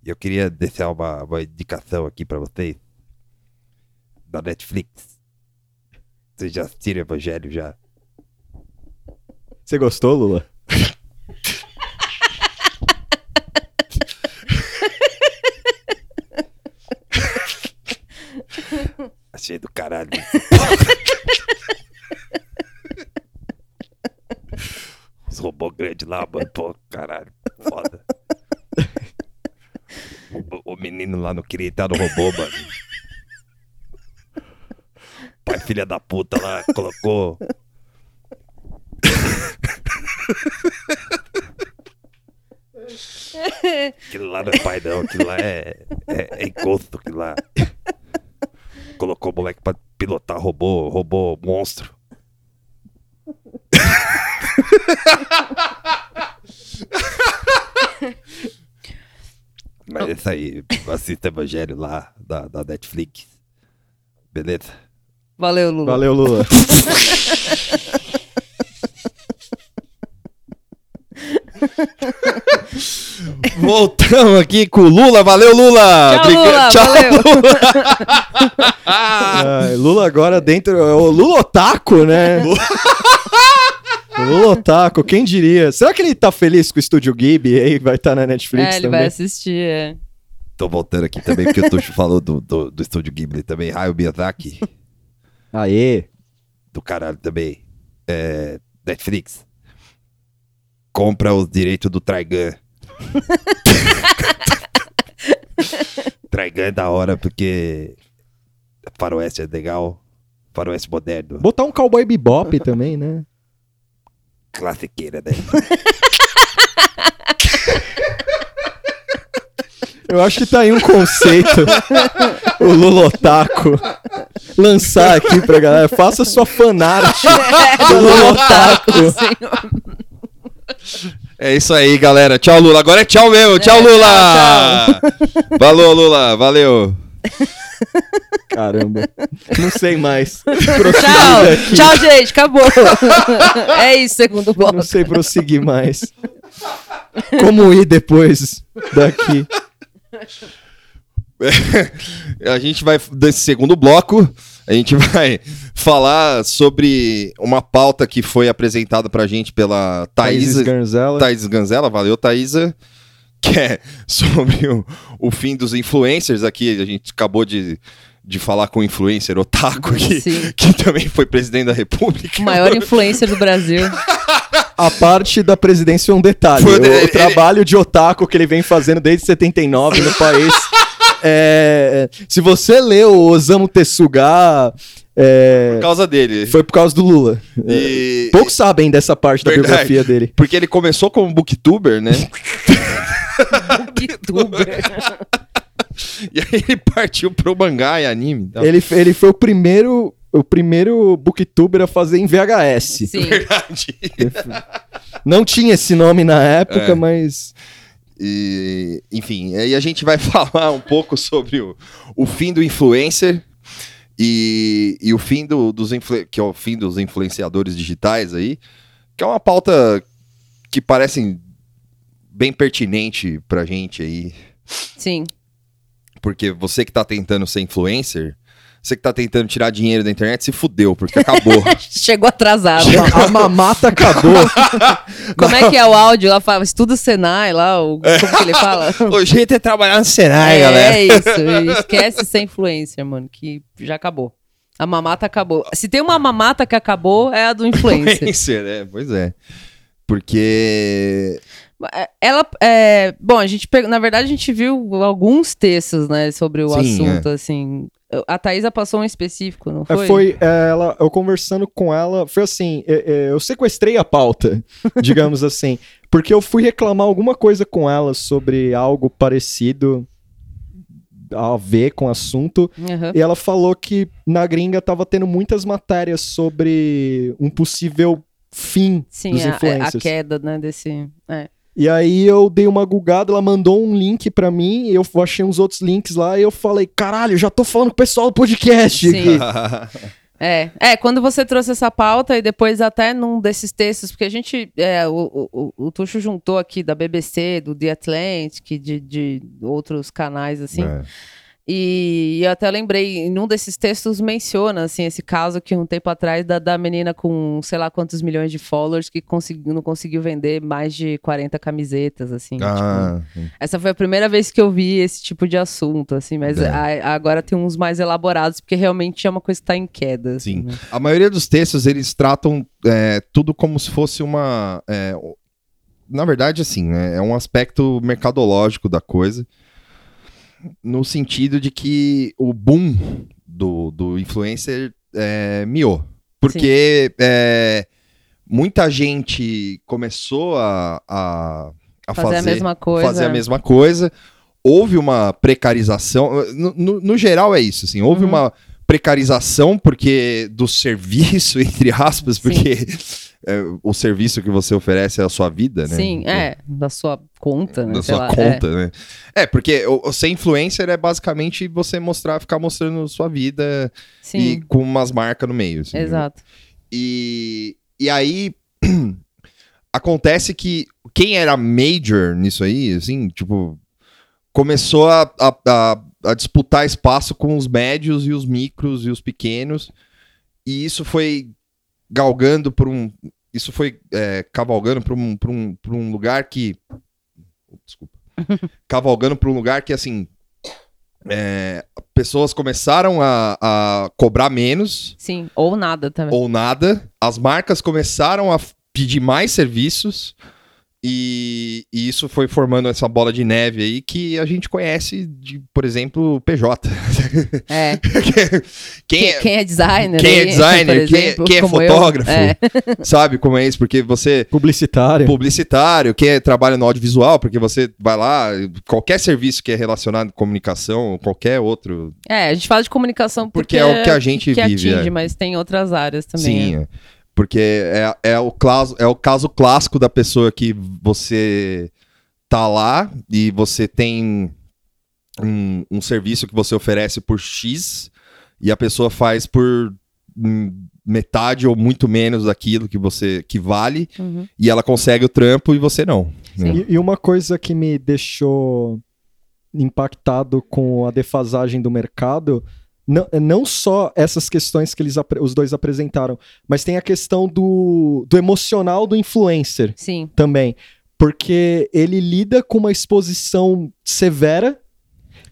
E eu queria deixar uma, uma indicação aqui pra vocês. Da Netflix. Vocês já assistiram Evangelho já? Você gostou, Lula? Achei do caralho. Os robôs grandes lá, mano. Pô, caralho. Foda. O, o menino lá não queria entrar no robô, mano. Pai, filha da puta lá, colocou. Aquilo lá não é pai, não. Aquilo lá é, é, é encosto. Aquilo lá. Colocou o moleque pra pilotar robô, robô monstro. Mas isso aí, assista Evangelho lá da, da Netflix. Beleza? Valeu, Lula. Valeu, Lula. Voltamos aqui com o Lula. Valeu, Lula! Tchau, Lula, valeu. Lula! Ai, Lula agora dentro. é O Lula Otaku, né? Lula Otaku, quem diria? Será que ele tá feliz com o Estúdio Ghibli aí? Vai estar na Netflix É, ele também? vai assistir, é. Tô voltando aqui também, porque o Tuxo falou do, do, do estúdio Ghibli também. Hayao Miyazaki, Aê! do caralho também. É, Netflix. Compra os direitos do Trigun. Trigun é da hora porque faroeste é legal. Faroeste moderno. Botar um Cowboy Bebop também, né? Classiqueira, né? Eu acho que tá aí um conceito. o Lula Otaku. Lançar aqui pra galera. Faça sua fanart do Lula Otaku. É isso aí, galera. Tchau, Lula. Agora é tchau mesmo. Tchau, É, Lula! Falou, Lula. Valeu. Caramba. Não sei mais. Tchau! Tchau, gente. Acabou. é isso, segundo bloco. Não sei prosseguir mais. Como ir depois daqui? a gente vai, desse segundo bloco, a gente vai falar sobre uma pauta que foi apresentada pra gente pela Thaís, Thaís Ganzella. Thaís Ganzella. Valeu, Thaísa. Que é sobre o, o fim dos influencers aqui. A gente acabou de, de falar com o influencer Otaku, que, Sim. que também foi presidente da República. O maior influencer do Brasil. A parte da presidência é um detalhe. Foi- o, ele- o trabalho de otaku que ele vem fazendo desde 79 no país. É, se você leu o Osamu Tezuka, é, Por causa dele. foi por causa do Lula. E- Poucos sabem dessa parte da Verdade. biografia dele. Porque ele começou como booktuber, né? Youtuber. e aí ele partiu pro mangá e anime. Então. Ele, ele foi o primeiro, o primeiro booktuber a fazer em VHS. Sim. Verdade. Não tinha esse nome na época, É. mas E, enfim, aí a gente vai falar um pouco sobre o, o fim do influencer e, e o fim do, dos que é o fim dos influenciadores digitais aí, que é uma pauta que parece bem pertinente pra gente aí, Sim. porque você que tá tentando ser influencer, você que tá tentando tirar dinheiro da internet, se fudeu, porque acabou. Chegou atrasado. a mamata acabou. Como é que é o áudio? Lá fala, estuda o Senai lá, o, como que ele fala? o jeito é trabalhar no Senai, é, galera. é isso. Esquece ser influencer, mano, que já acabou. A mamata acabou. Se tem uma mamata que acabou, é a do influencer. Influencer, é, pois é. Porque Ela, é, bom, a gente pegou, na verdade a gente viu alguns textos, né, sobre o Sim, assunto, assim. A Thaisa passou um específico, não É, foi? Foi, é, ela, eu conversando com ela, foi assim, é, é, eu sequestrei a pauta, digamos assim, porque eu fui reclamar alguma coisa com ela sobre algo parecido a ver com o assunto, Aham. e ela falou que na gringa tava tendo muitas matérias sobre um possível fim Sim, dos a, a influencers. queda, né, desse... É. E aí eu dei uma gugada, ela mandou um link pra mim, eu achei uns outros links lá, e eu falei, caralho, já tô falando com o pessoal do podcast Sim. aqui. É, é, quando você trouxe essa pauta e depois até num desses textos, porque a gente, é, o, o, o- o Tuxo juntou aqui da BBC, do The Atlantic, de, de outros canais, assim, É. e eu até lembrei, em um desses textos menciona, assim, esse caso que um tempo atrás da, da menina com sei lá quantos milhões de followers que consegui, não conseguiu vender mais de 40 camisetas, assim, tipo, Ah, essa foi a primeira vez que eu vi esse tipo de assunto, assim, mas É. a- agora tem uns mais elaborados, porque realmente é uma coisa que tá em queda. assim, Sim. né? A maioria dos textos, eles tratam é, tudo como se fosse uma... é, na verdade, assim, né, é um aspecto mercadológico da coisa, no sentido de que o boom do, do influencer é, miou. Porque é, muita gente começou a, a, a Fazer, a mesma coisa. fazer a mesma coisa. Houve uma precarização. No, no- no geral é isso, assim. Houve Uhum. uma precarização porque do serviço, entre aspas, porque é, o serviço que você oferece é a sua vida, né? Sim, é, da sua conta, né? Da sua lá, é. conta, né? É, porque o, o ser influencer é basicamente você mostrar, ficar mostrando sua vida Sim, e com umas marcas no meio. assim, né? exato. E, e aí acontece que quem era major nisso aí, assim, tipo, começou a, a, a- a disputar espaço com os médios e os micros e os pequenos. E isso foi galgando por um. Isso foi é, cavalgando por um, um, um lugar que. Desculpa. cavalgando por um lugar que, assim. é, pessoas começaram a, a cobrar menos Sim, ou nada também. ou nada. As marcas começaram a pedir mais serviços e, e isso foi formando essa bola de neve aí que a gente conhece de, por exemplo, o PJ. É. quem, Quem, é, quem é designer? quem é aí, designer, quem é- exemplo, quem é como eu. fotógrafo? É. sabe como é isso? Porque você Publicitário. publicitário, quem é- trabalha no audiovisual, porque você vai lá, qualquer serviço que é relacionado com comunicação, qualquer outro. É, a gente fala de comunicação Porque porque, é o que a gente que vive, atinge, é. mas tem outras áreas também. Sim, né? é. Porque é, é, o caso, é o caso clássico da pessoa que você tá lá e você tem um, um serviço que você oferece por X e a pessoa faz por metade ou muito menos daquilo que você que vale Uhum. e ela consegue o trampo e você não. né? E, e uma coisa que me deixou impactado com a defasagem do mercado, não, não só essas questões que eles, os dois apresentaram, mas tem a questão do, do emocional do influencer Sim, também. Porque ele lida com uma exposição severa.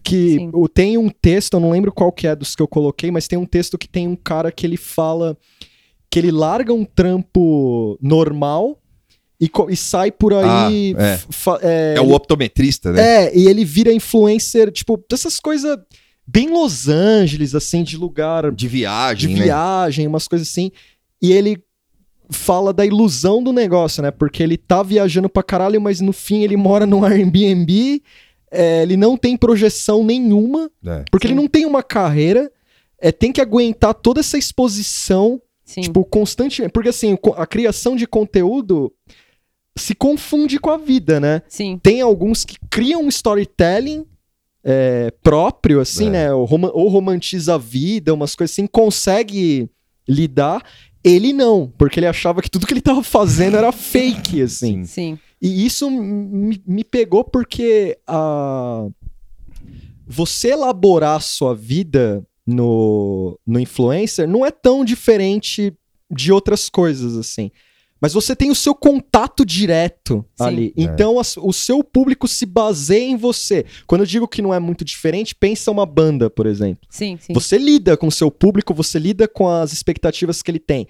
Que Sim. tem um texto, eu não lembro qual que é dos que eu coloquei, mas tem um texto que tem um cara que ele fala que ele larga um trampo normal e, e sai por aí. Ah, é. é, É o optometrista, né? é, e ele vira influencer, tipo, dessas coisas bem Los Angeles, assim, de lugar De de viagem, né? viagem, umas coisas assim. E ele fala da ilusão do negócio, né? Porque ele tá viajando pra caralho, mas no fim ele mora num Airbnb, é, ele não tem projeção nenhuma, É. porque Sim. ele não tem uma carreira, é, tem que aguentar toda essa exposição, sim. tipo, constantemente. Porque assim, a criação de conteúdo se confunde com a vida, né? sim. tem alguns que criam um storytelling é, próprio, assim, É. né? Ou, roma- ou romantiza a vida, umas coisas assim, consegue lidar. Ele não, porque ele achava que tudo que ele tava fazendo era fake, assim. Sim. E isso me, me pegou porque a... você elaborar a sua vida no, no influencer não é tão diferente de outras coisas, assim. Mas você tem o seu contato direto Sim. ali. É. Então as- o seu público se baseia em você. Quando eu digo que não é muito diferente, pensa uma banda, por exemplo. Sim, sim. Você lida com o seu público, você lida com as expectativas que ele tem.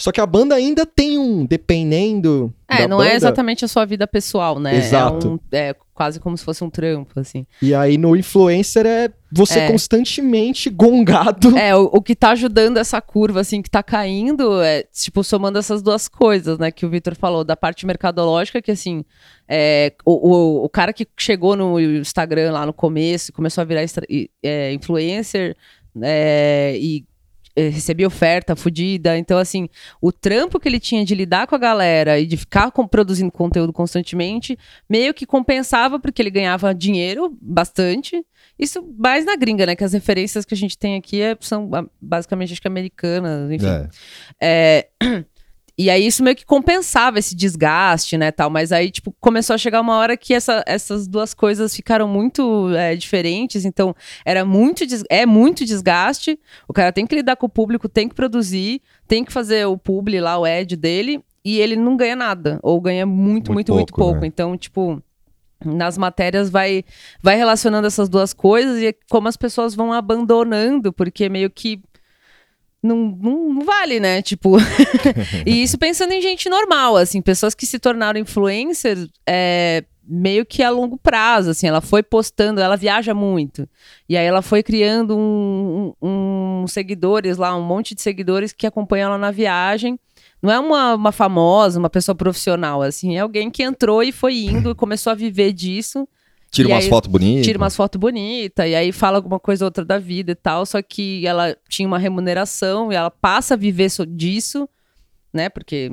Só que a banda ainda tem um, dependendo. É, não é banda, exatamente a sua vida pessoal, né? Exato. É, um- é quase como se fosse um trampo, assim. E aí no influencer é você É. constantemente gongado. É, o, o que tá ajudando essa curva, assim, que tá caindo, é, tipo, somando essas duas coisas, né, que o Vitor falou, da parte mercadológica, que, assim, é, o, o, o cara que chegou no Instagram lá no começo, começou a virar é, influencer, é, e é, recebia oferta fodida, então, assim, o trampo que ele tinha de lidar com a galera e de ficar com- produzindo conteúdo constantemente, meio que compensava, porque ele ganhava dinheiro, bastante, isso mais na gringa, né? Que as referências que a gente tem aqui é- são basicamente, acho que americanas, enfim. É. É, E aí isso meio que compensava esse desgaste, né, tal. Mas aí, tipo, começou a chegar uma hora que essa- essas duas coisas ficaram muito é, diferentes. Então, era muito, é muito desgaste. O cara tem que lidar com o público, tem que produzir, tem que fazer o publi lá, o ad dele. E ele não ganha nada. Ou ganha muito, Muito muito, muito pouco, pouco. né? Então, tipo... Nas matérias vai, vai relacionando essas duas coisas e é como as pessoas vão abandonando, porque meio que não, não, vale, né? Tipo. e isso pensando em gente normal, assim, pessoas que se tornaram influencers é, meio que a longo prazo, assim, ela foi postando, ela viaja muito. E aí ela foi criando um, um- um seguidores lá, um monte de seguidores que acompanham ela na viagem. Não é uma, uma famosa, uma pessoa profissional, assim, é alguém que entrou e foi indo começou a viver disso. Tira E umas fotos bonitas. tira umas fotos bonitas, e aí fala alguma coisa ou outra da vida e tal, só que ela tinha uma remuneração e ela passa a viver so- disso, né? Porque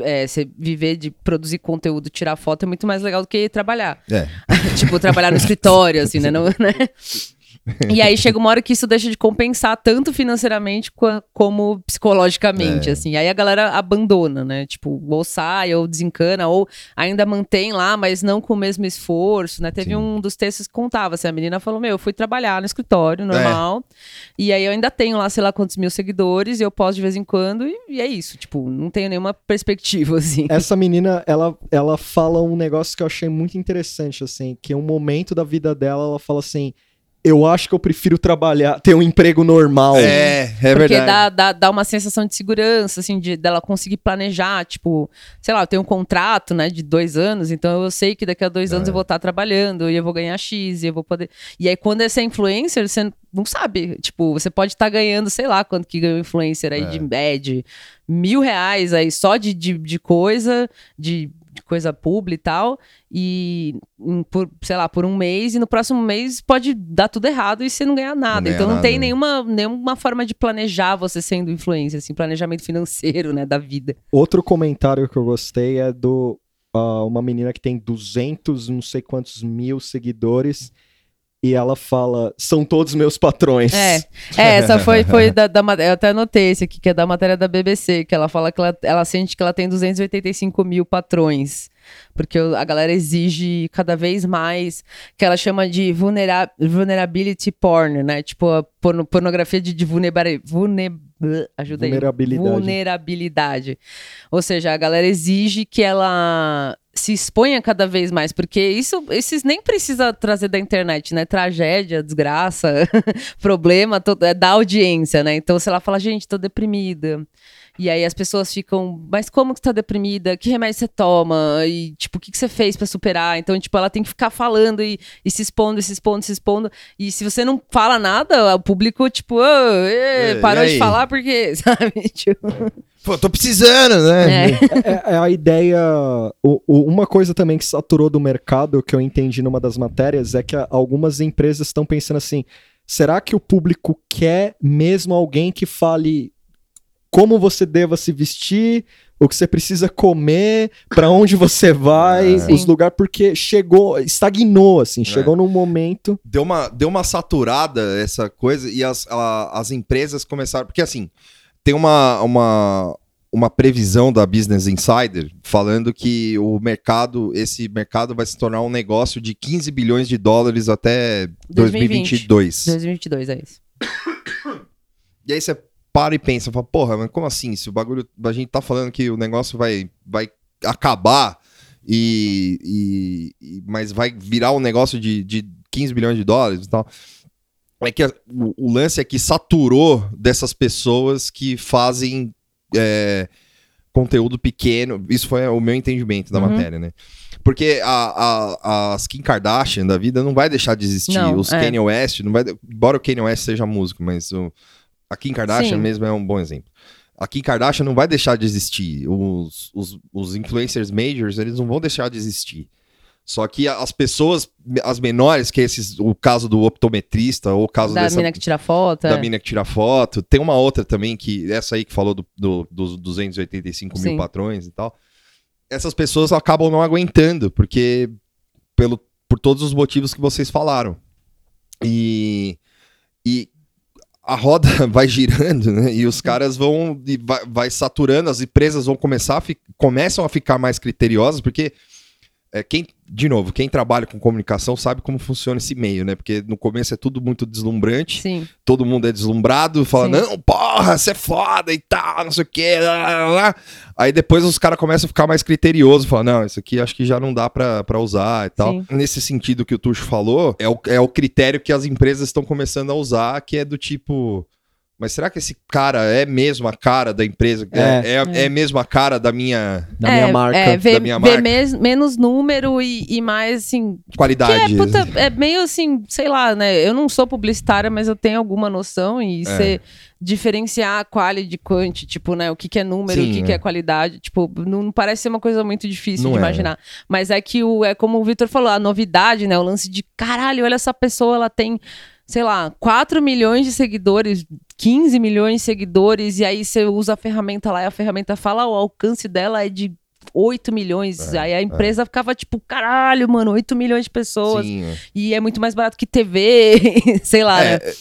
é, você viver de produzir conteúdo, tirar foto é muito mais legal do que trabalhar. É. tipo, trabalhar no escritório, assim, né? Não- né? E aí chega uma hora que isso deixa de compensar tanto financeiramente como psicologicamente, É. assim. Aí a galera abandona, né? Tipo, ou sai, ou desencana, ou ainda mantém lá, mas não com o mesmo esforço, né? Teve Sim. um dos textos que contava, assim, a menina falou, meu, eu fui trabalhar no escritório, normal, e aí eu ainda tenho lá, sei lá quantos mil seguidores, e eu posto de vez em quando, e, e é isso. Tipo, não tenho nenhuma perspectiva, assim. Essa menina, ela, ela fala um negócio que eu achei muito interessante, assim, que um momento da vida dela, ela fala assim, eu acho que eu prefiro trabalhar, ter um emprego normal. É, é Porque verdade. dá, dá, dá uma sensação de segurança, assim, de dela conseguir planejar, tipo, sei lá, eu tenho um contrato, né, de dois anos, então eu sei que daqui a dois anos É. eu vou estar trabalhando e eu vou ganhar X e eu vou poder. E aí, quando é ser influencer, você não sabe. Tipo, você pode estar ganhando, sei lá, quanto que ganha um influencer aí É. de média, mil reais aí só de, de, de coisa, de coisa pública e tal. E por, sei lá, por um mês, e no próximo mês pode dar tudo errado e você não ganhar nada. ganha então não nada, tem né? nenhuma, nenhuma forma de planejar você sendo influencer, assim, planejamento financeiro, né, da vida. Outro comentário que eu gostei é do ah, uma menina que tem 200, não sei quantos mil seguidores, e ela fala, são todos meus patrões. É, é essa foi, foi da, da matéria. Eu até anotei esse aqui, que é da matéria da BBC, que ela fala que ela, ela sente que ela tem 285 mil patrões. Porque a galera exige cada vez mais, que ela chama de vulnera vulnerability porn, né? Tipo, a porno- pornografia de, de vulnerabilidade. Ajuda aí. Vulnerabilidade. Vulnerabilidade. Ou seja, a galera exige que ela se exponha cada vez mais, porque isso esses nem precisa trazer da internet, né? Tragédia, desgraça, problema to- é da audiência, né? Então, se ela fala, gente, tô deprimida. E aí as pessoas ficam, mas como que você tá deprimida? Que remédio você toma? E, tipo, o que, que você fez pra superar? Então, tipo, ela tem que ficar falando e, e se expondo, e se expondo, se expondo. E se você não fala nada, o público, tipo, "Ô, ê, É, parou de falar porque, sabe? Tipo, Pô, tô precisando, né? é. É, é a ideia. o- o- uma coisa também que saturou do mercado, que eu entendi numa das matérias, é que a- algumas empresas estão pensando assim: será que o público quer mesmo alguém que fale como você deva se vestir, o que você precisa comer, pra onde você vai, É. os lugares, porque chegou, estagnou, assim, É. chegou num momento. deu uma, deu uma saturada essa coisa e as, a- as empresas começaram. Porque assim, tem uma, uma, uma previsão da Business Insider falando que o mercado, esse mercado vai se tornar um negócio de 15 bilhões de dólares até 2020. 2022. 2022 é isso. E aí você para e pensa, fala, porra, mas como assim? Se o bagulho. A gente tá falando que o negócio vai, vai acabar e, e- e- Mas vai virar um negócio de, de 15 bilhões de dólares e tal. É que a- o, o lance é que saturou dessas pessoas que fazem é, conteúdo pequeno. Isso foi o meu entendimento da Uhum. matéria, né? Porque a, a, as Kim Kardashian da vida não vai deixar de existir. Não, Os é. Kanye West, não vai, embora o Kanye West seja músico, mas o, a Kim Kardashian Sim. mesmo é um bom exemplo. A Kim Kardashian não vai deixar de existir. Os, os, os influencers majors, eles não vão deixar de existir. Só que as pessoas, as menores, que é esses, o caso do optometrista, ou o caso Da dessa, mina que tira foto. da é. mina que tira foto. Tem uma outra também, que essa aí que falou do, do- dos 285 mil Sim. patrões e tal. Essas pessoas acabam não aguentando, porque pelo, por todos os motivos que vocês falaram. E, e a roda vai girando, né? E os caras vão vai, vai saturando, as empresas vão começar a fi- começam a ficar mais criteriosas, porque é, quem, de novo, quem trabalha com comunicação sabe como funciona esse meio, né? Porque no começo é tudo muito deslumbrante Sim. todo mundo é deslumbrado, fala, Sim. não, porra, você é foda e tal, não sei o quê. Lá, lá, lá. Aí depois os caras começam a ficar mais criteriosos, falam, não, isso aqui acho que já não dá pra, pra usar e tal. Sim. Nesse sentido que o Tuxo falou, é o, é o critério que as empresas estão começando a usar, que é do tipo, mas será que esse cara é mesmo a cara da empresa? É, é, é mesmo a cara da minha Da minha marca. É, ver, da minha marca. mes- menos número e, e mais, assim, qualidade? é, puta, é meio assim, sei lá, né? Eu não sou publicitária, mas eu tenho alguma noção e É. você diferenciar quali de quanti, tipo, né? O que, que é número, Sim, o que, que é. é qualidade, tipo, não, não parece ser uma coisa muito difícil Não de é, imaginar. Mas é que o, é como o Vitor falou, a novidade, né? O lance de caralho, olha essa pessoa, ela tem, sei lá, 4 milhões de seguidores, 15 milhões de seguidores, e aí você usa a ferramenta lá e a ferramenta fala, o alcance dela é de 8 milhões. É, aí a empresa ficava tipo, caralho, mano, 8 milhões de pessoas. Sim, é. E é muito mais barato que TV, sei lá, É, né?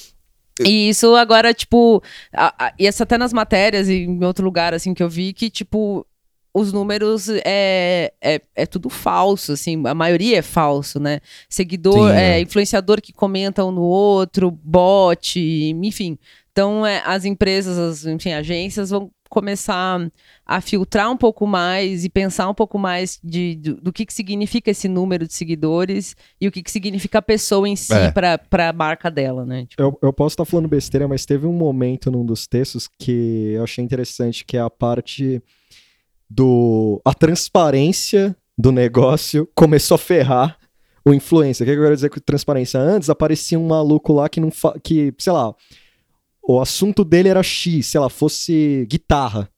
E isso agora, tipo, a- a- e essa até nas matérias e em outro lugar, assim, que eu vi que, tipo, os números é, é, é tudo falso, assim, a maioria é falso, né? Seguidor, Sim, é, é. influenciador que comenta um no outro, bot, enfim. Então, é, as empresas, as enfim, agências vão começar a filtrar um pouco mais e pensar um pouco mais de, do, do que, que significa esse número de seguidores e o que, que significa a pessoa em si É. para a marca dela, né? Tipo, Eu, eu posso estar falando besteira, mas teve um momento num dos textos que eu achei interessante, que é a parte do... A transparência do negócio começou a ferrar o influencer. O que eu quero dizer com transparência? Antes aparecia um maluco lá que não... Fa... que, sei lá, o assunto dele era X, sei lá, fosse guitarra.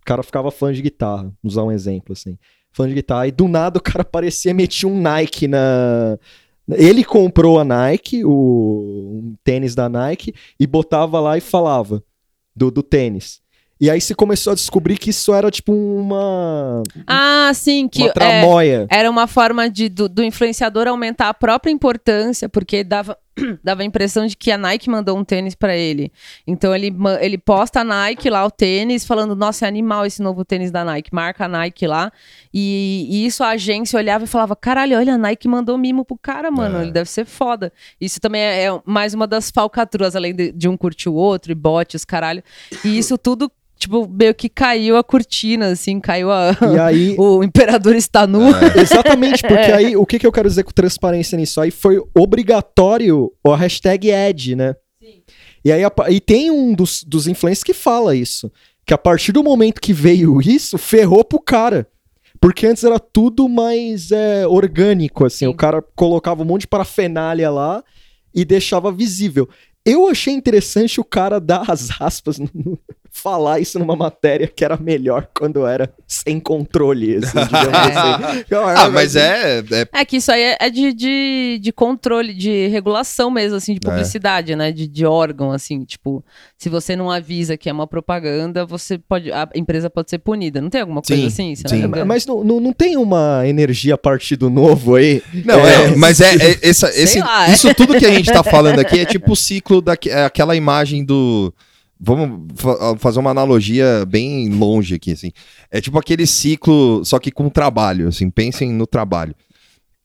O cara ficava fã de guitarra, vou usar um exemplo assim. Fã de guitarra. E do nada o cara aparecia e metia um Nike na... Ele comprou a Nike, o um tênis da Nike, e botava lá e falava do, do tênis. E aí se começou a descobrir que isso era tipo uma, ah, sim, que uma é, tramóia. era uma forma de, do, do influenciador aumentar a própria importância, porque dava, dava a impressão de que a Nike mandou um tênis pra ele. Então ele, ele posta a Nike lá, o tênis, falando, nossa, é animal esse novo tênis da Nike. Marca a Nike lá. E, e isso a agência olhava e falava, caralho, olha, a Nike mandou mimo pro cara, mano. É. Ele deve ser foda. Isso também é, é mais uma das falcatruas, além de, de um curtir o outro, e bote, os caralho. E isso tudo, tipo, meio que caiu a cortina, assim, caiu a... E aí, o imperador está nu. exatamente, porque aí o que, que eu quero dizer com transparência nisso? Aí foi obrigatório a hashtag ad, né? E aí e tem um dos, dos influencers que fala isso. Que a partir do momento que veio isso, ferrou pro cara. Porque antes era tudo mais é, orgânico, assim. Sim. O cara colocava um monte de parafernália lá e deixava visível. Eu achei interessante o cara dar as aspas, no- falar isso numa matéria que era melhor quando era sem controle. Assim, digamos assim. Ah, mas é, é É que isso aí é- é de, de, de controle, de regulação mesmo, assim, de publicidade, né? De, de órgão, assim, tipo, se você não avisa que é uma propaganda, você pode. A empresa pode ser punida. Não tem alguma coisa Sim, assim? Sim. não? Mas não, não, não tem uma energia partido novo aí? Não, é, mas é, é essa, esse, lá, é. isso tudo que a gente tá falando aqui é tipo o ciclo daquela imagem do. Vamos fa- fazer uma analogia bem longe aqui, assim. É tipo aquele ciclo, só que com trabalho, assim. Pensem no trabalho.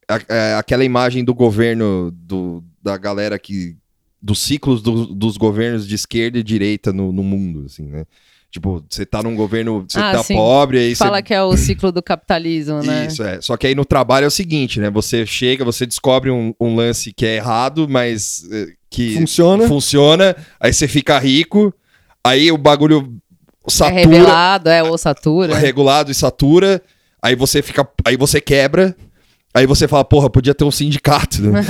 A- é aquela imagem do governo, do, da galera que. Dos ciclos do- dos governos de esquerda e direita no, no mundo, assim, né? Tipo, você tá num governo. Você Ah, tá sim. pobre, aí você Fala que é o ciclo do capitalismo, né? isso, é. Só que aí no trabalho é o seguinte, né? Você chega, você descobre um, um lance que é errado, mas eh, que Funciona? funciona, aí você fica rico, aí o bagulho É satura, revelado, é, ou satura. regulado e satura, aí você fica, aí você quebra, aí você fala, porra, podia ter um sindicato, né?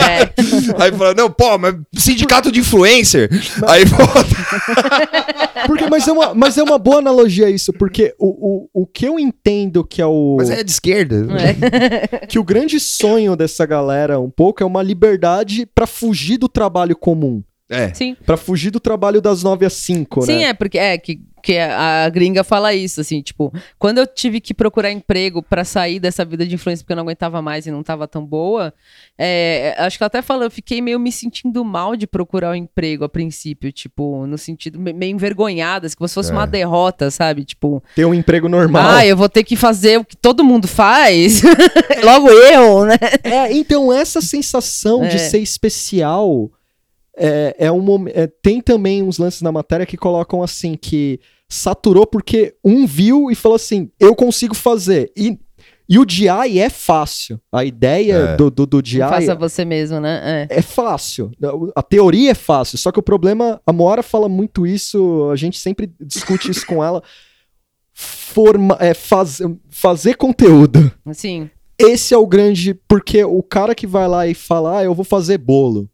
É. aí fala, não, pô, mas sindicato de influencer. Aí, pô, Porque, mas, é uma, mas é uma boa analogia isso, porque o, o, o que eu entendo que é o. mas é de esquerda. É. Que o grande sonho dessa galera, um pouco, é uma liberdade pra fugir do trabalho comum. É. Sim. Pra fugir do trabalho das 9 às 5, Sim, né? é, porque é que, que a gringa fala isso, assim, tipo, quando eu tive que procurar emprego pra sair dessa vida de influência porque eu não aguentava mais e não tava tão boa, é, acho que ela até falou, eu fiquei meio me sentindo mal de procurar um emprego a princípio, tipo, no sentido me- meio envergonhada, assim, como se fosse É. uma derrota, sabe? Tipo, Ter um emprego normal. ah, eu vou ter que fazer o que todo mundo faz, logo eu, né? É, então essa sensação de É. ser especial é, é um é, tem também uns lances na matéria que colocam assim que saturou porque um viu e falou assim, eu consigo fazer. E, E o DI é fácil. A ideia É. do, do, do DI Faça você mesmo, né? É. é fácil. A teoria é fácil. Só que o problema, a Moara fala muito isso, a gente sempre discute isso com ela. Forma, é, faz, fazer conteúdo. Assim, Esse é o grande. Porque o cara que vai lá e fala, ah, eu vou fazer bolo.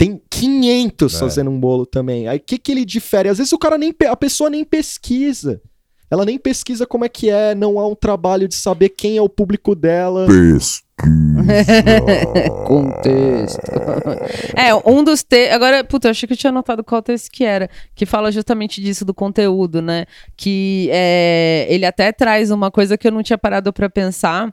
Tem 500 É. fazendo um bolo também. Aí o que, que ele difere? Às vezes o cara nem. A pessoa nem pesquisa. Ela nem pesquisa como é que é, não há um trabalho de saber quem é o público dela. contexto. é, um dos textos. Agora, puta, eu achei que eu tinha anotado qual texto que era. Que fala justamente disso, do conteúdo, né? Que é, ele até traz uma coisa que eu não tinha parado pra pensar.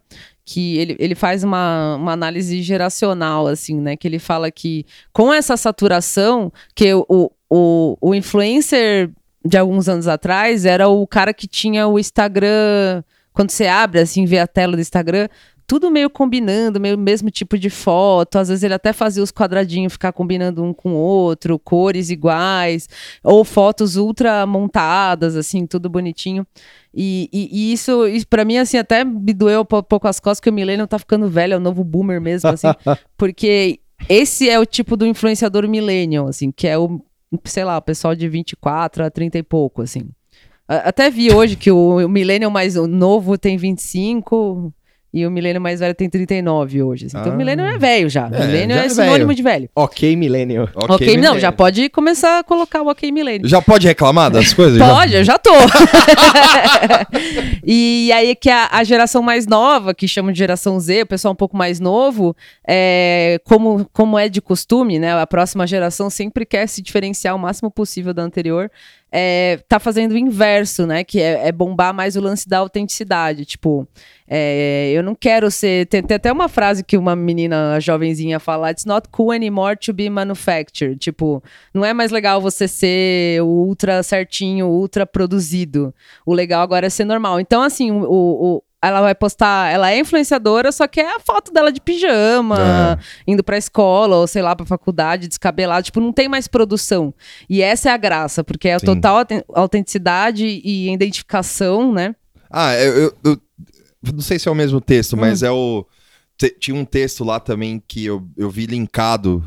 Que ele, ele faz uma, uma análise geracional, assim, né? Que ele fala que com essa saturação, que o, o, o influencer de alguns anos atrás era o cara que tinha o Instagram. Quando você abre, assim, vê a tela do Instagram, tudo meio combinando, meio mesmo tipo de foto. Às vezes ele até fazia os quadradinhos ficar combinando um com o outro, cores iguais, ou fotos ultra montadas, assim, tudo bonitinho. E, e- e isso, isso para mim, assim, até me doeu um po- pouco as costas, que o Millennium tá ficando velho, é o novo boomer mesmo, assim, porque esse é o tipo do influenciador millennial, assim, que é o, sei lá, o pessoal de 24 a 30 e pouco, assim. Até vi hoje que o, o millennial mais novo tem 25 e o millennial mais velho tem 39 hoje. assim. Então Ah. o millennial é velho já. É, já é, é sinônimo de velho. Ok, Millennial. Ok, não, já pode começar a colocar o ok millennial. Já pode reclamar das coisas? Já? Pode, eu já tô. e aí que a, a geração mais nova, que chamam de geração Z, o pessoal um pouco mais novo, é, como, como é de costume, né? A próxima geração sempre quer se diferenciar o máximo possível da anterior. É, tá fazendo o inverso, né? Que é, é bombar mais o lance da autenticidade. Tipo, é, eu não quero ser. Tem, tem até uma frase que uma menina jovenzinha fala: It's not cool anymore to be manufactured. Tipo, não é mais legal você ser ultra certinho, ultra produzido. O legal agora é ser normal. Então, assim, o, o- ela vai postar, ela é influenciadora, só que é a foto dela de pijama, indo pra escola, ou sei lá, pra faculdade, descabelada. Tipo, não tem mais produção. E essa é a graça, porque é a Sim. total auten- autenticidade e identificação, né? Ah, eu, eu- eu- não sei se é o mesmo texto, Hum. mas é o. tinha um texto lá também que eu, eu vi linkado,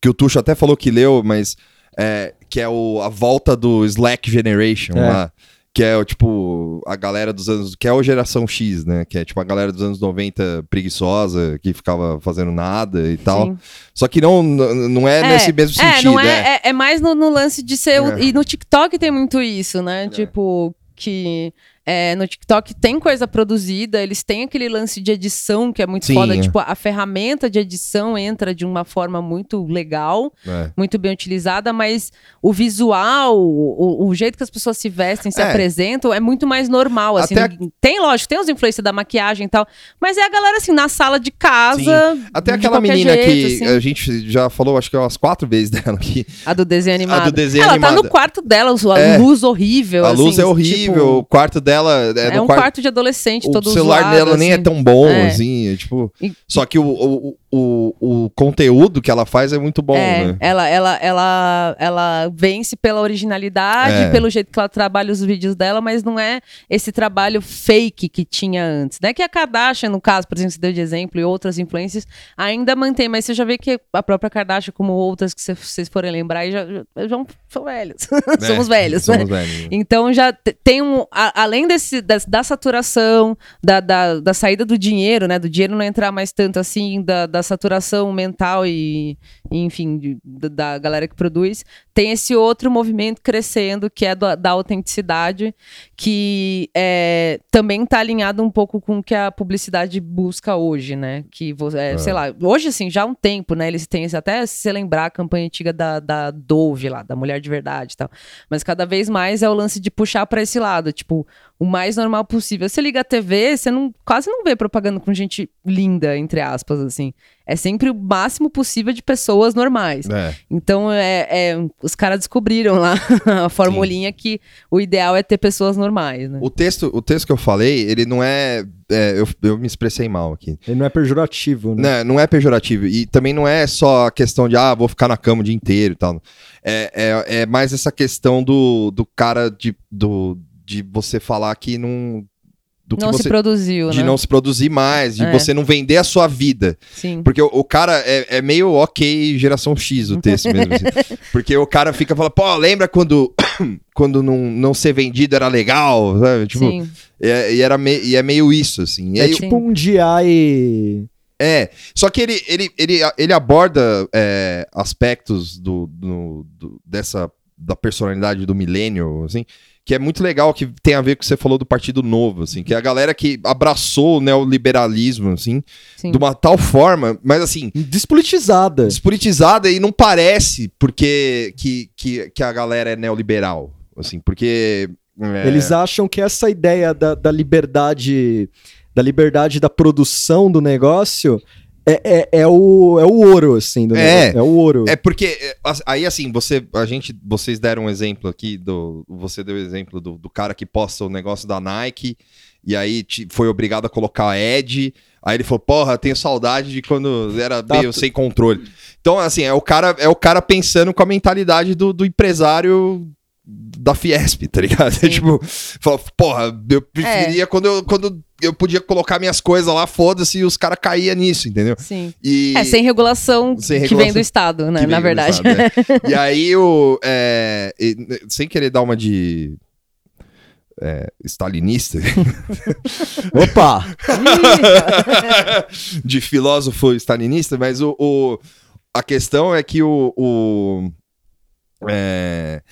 que o Tuxo até falou que leu, mas é, que é o, a volta do Slack Generation É. lá. Que é, o, tipo, a galera dos anos. Que é a geração X, né? Que é, tipo, a galera dos anos 90 preguiçosa, que ficava fazendo nada e tal. Sim. Só que não, não é, nesse mesmo É, sentido. não é. é, é, é mais no, no lance de ser. o- É. E no TikTok tem muito isso, né? Tipo, que é, no TikTok tem coisa produzida, eles têm aquele lance de edição que é muito Sim, foda. é. Tipo, a ferramenta de edição entra de uma forma muito legal, É. muito bem utilizada, mas o visual, o, o jeito que as pessoas se vestem, se É. apresentam, é muito mais normal. Assim, Até Não- Tem, lógico, tem os influências da maquiagem e tal, mas é a galera assim, na sala de casa. Até de aquela menina jeito, que assim. a gente já falou, acho que umas quatro vezes dela aqui. A do desenho animado. do desenho Ela tá animado. no quarto dela, a É. luz horrível. A luz assim, é horrível, o quarto dela tipo, é, é um quarto. quarto de adolescente, o todo celular zoado, dela nem é assim. tão bom, É. assim, é, tipo... E- Só que o, o, o, o conteúdo que ela faz é muito bom, é, né? ela, ela, ela, ela vence pela originalidade, É. pelo jeito que ela trabalha os vídeos dela, mas não é esse trabalho fake que tinha antes, né? Que a Kardashian, no caso, por exemplo, você deu de exemplo, e outras influências, ainda mantém, mas você já vê que a própria Kardashian, como outras que cê- vocês forem lembrar, já, já, já são velhos. Somos velhos, né? Somos velhos. Então já te- tem um. a- além desse, da, da saturação, da, da, da saída do dinheiro, né? Do dinheiro não entrar mais tanto assim, da, da saturação mental e, enfim, de- da, galera que produz, tem esse outro movimento crescendo que é do- da autenticidade, que é, também está alinhado um pouco com o que a publicidade busca hoje, né? Que, vo- é, sei lá, hoje assim, já há um tempo, né? Eles têm até se você lembrar a campanha antiga da, da Dove lá, da Mulher de Verdade e tal. Mas cada vez mais é o lance de puxar pra esse lado, tipo, o mais normal possível. Você liga a TV, você não, quase não vê propaganda com gente linda, entre aspas, assim. É sempre o máximo possível de pessoas normais. É. Então, é, é, os caras descobriram lá a formulinha que o ideal é ter pessoas normais, né? O texto, o texto que eu falei, ele não é. é, eu, eu me expressei mal aqui. Ele não é pejorativo, né? Não, não é pejorativo. E também não é só a questão de, ah, vou ficar na cama o dia inteiro e tal. É, é, é mais essa questão do, do cara de, do, de você falar que não. do que Não você se produziu, de né? não se produzir mais, de É. você não vender a sua vida. Sim. Porque o, o cara é, é meio ok geração X o texto mesmo. assim. Porque o cara fica falando, pô, lembra quando, quando não, não ser vendido era legal? Sabe? Tipo, Sim. é, e, era me- e é meio isso, assim. E É aí, tipo um DI. é, só que ele, ele, ele, ele aborda é, aspectos do, do- do- dessa da personalidade do milênio, assim, que é muito legal, que tem a ver com o que você falou do Partido Novo, assim, que é a galera que abraçou o neoliberalismo, assim, Sim. de uma tal forma, mas assim, Despolitizada. despolitizada e não parece porque que, que, que a galera é neoliberal, assim, porque é, Eles acham que essa ideia da, da liberdade da liberdade da produção do negócio é, é, é o, é o ouro, assim, do É. É o ouro. É porque é, aí assim, você a gente vocês deram um exemplo aqui do você deu o exemplo do, do cara que posta o negócio da Nike e aí te- foi obrigado a colocar Ed, aí ele falou: "Porra, tenho saudade de quando era Tá meio sem controle". Então assim, é o cara é o cara pensando com a mentalidade do, do empresário da Fiesp, tá ligado? É tipo, fala, porra, eu preferia quando, eu, quando eu podia colocar minhas coisas lá, foda-se, e os caras caíam nisso, entendeu? Sim. E... É, sem regulação Sem que regulação vem do Estado, né? que Na verdade. Estado, é. E aí, o, é, né, sem querer dar uma de é, stalinista, Opa! de filósofo stalinista, mas o, o- a questão é que o, o- é,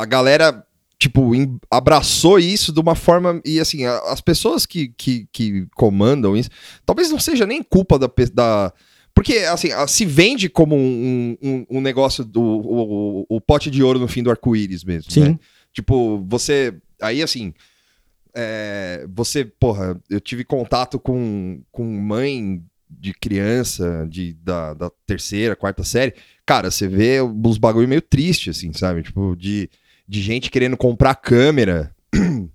a galera tipo em- abraçou isso de uma forma e assim a- as pessoas que, que, que comandam isso talvez não seja nem culpa da, da porque assim a- se vende como um, um, um negócio do o, o- o pote de ouro no fim do arco-íris mesmo Sim. né? tipo você aí assim é, você, porra, eu tive contato com, com mãe de criança de, da, da terceira, quarta série. Cara, você vê uns bagulho meio triste, assim, sabe? Tipo, de, de gente querendo comprar câmera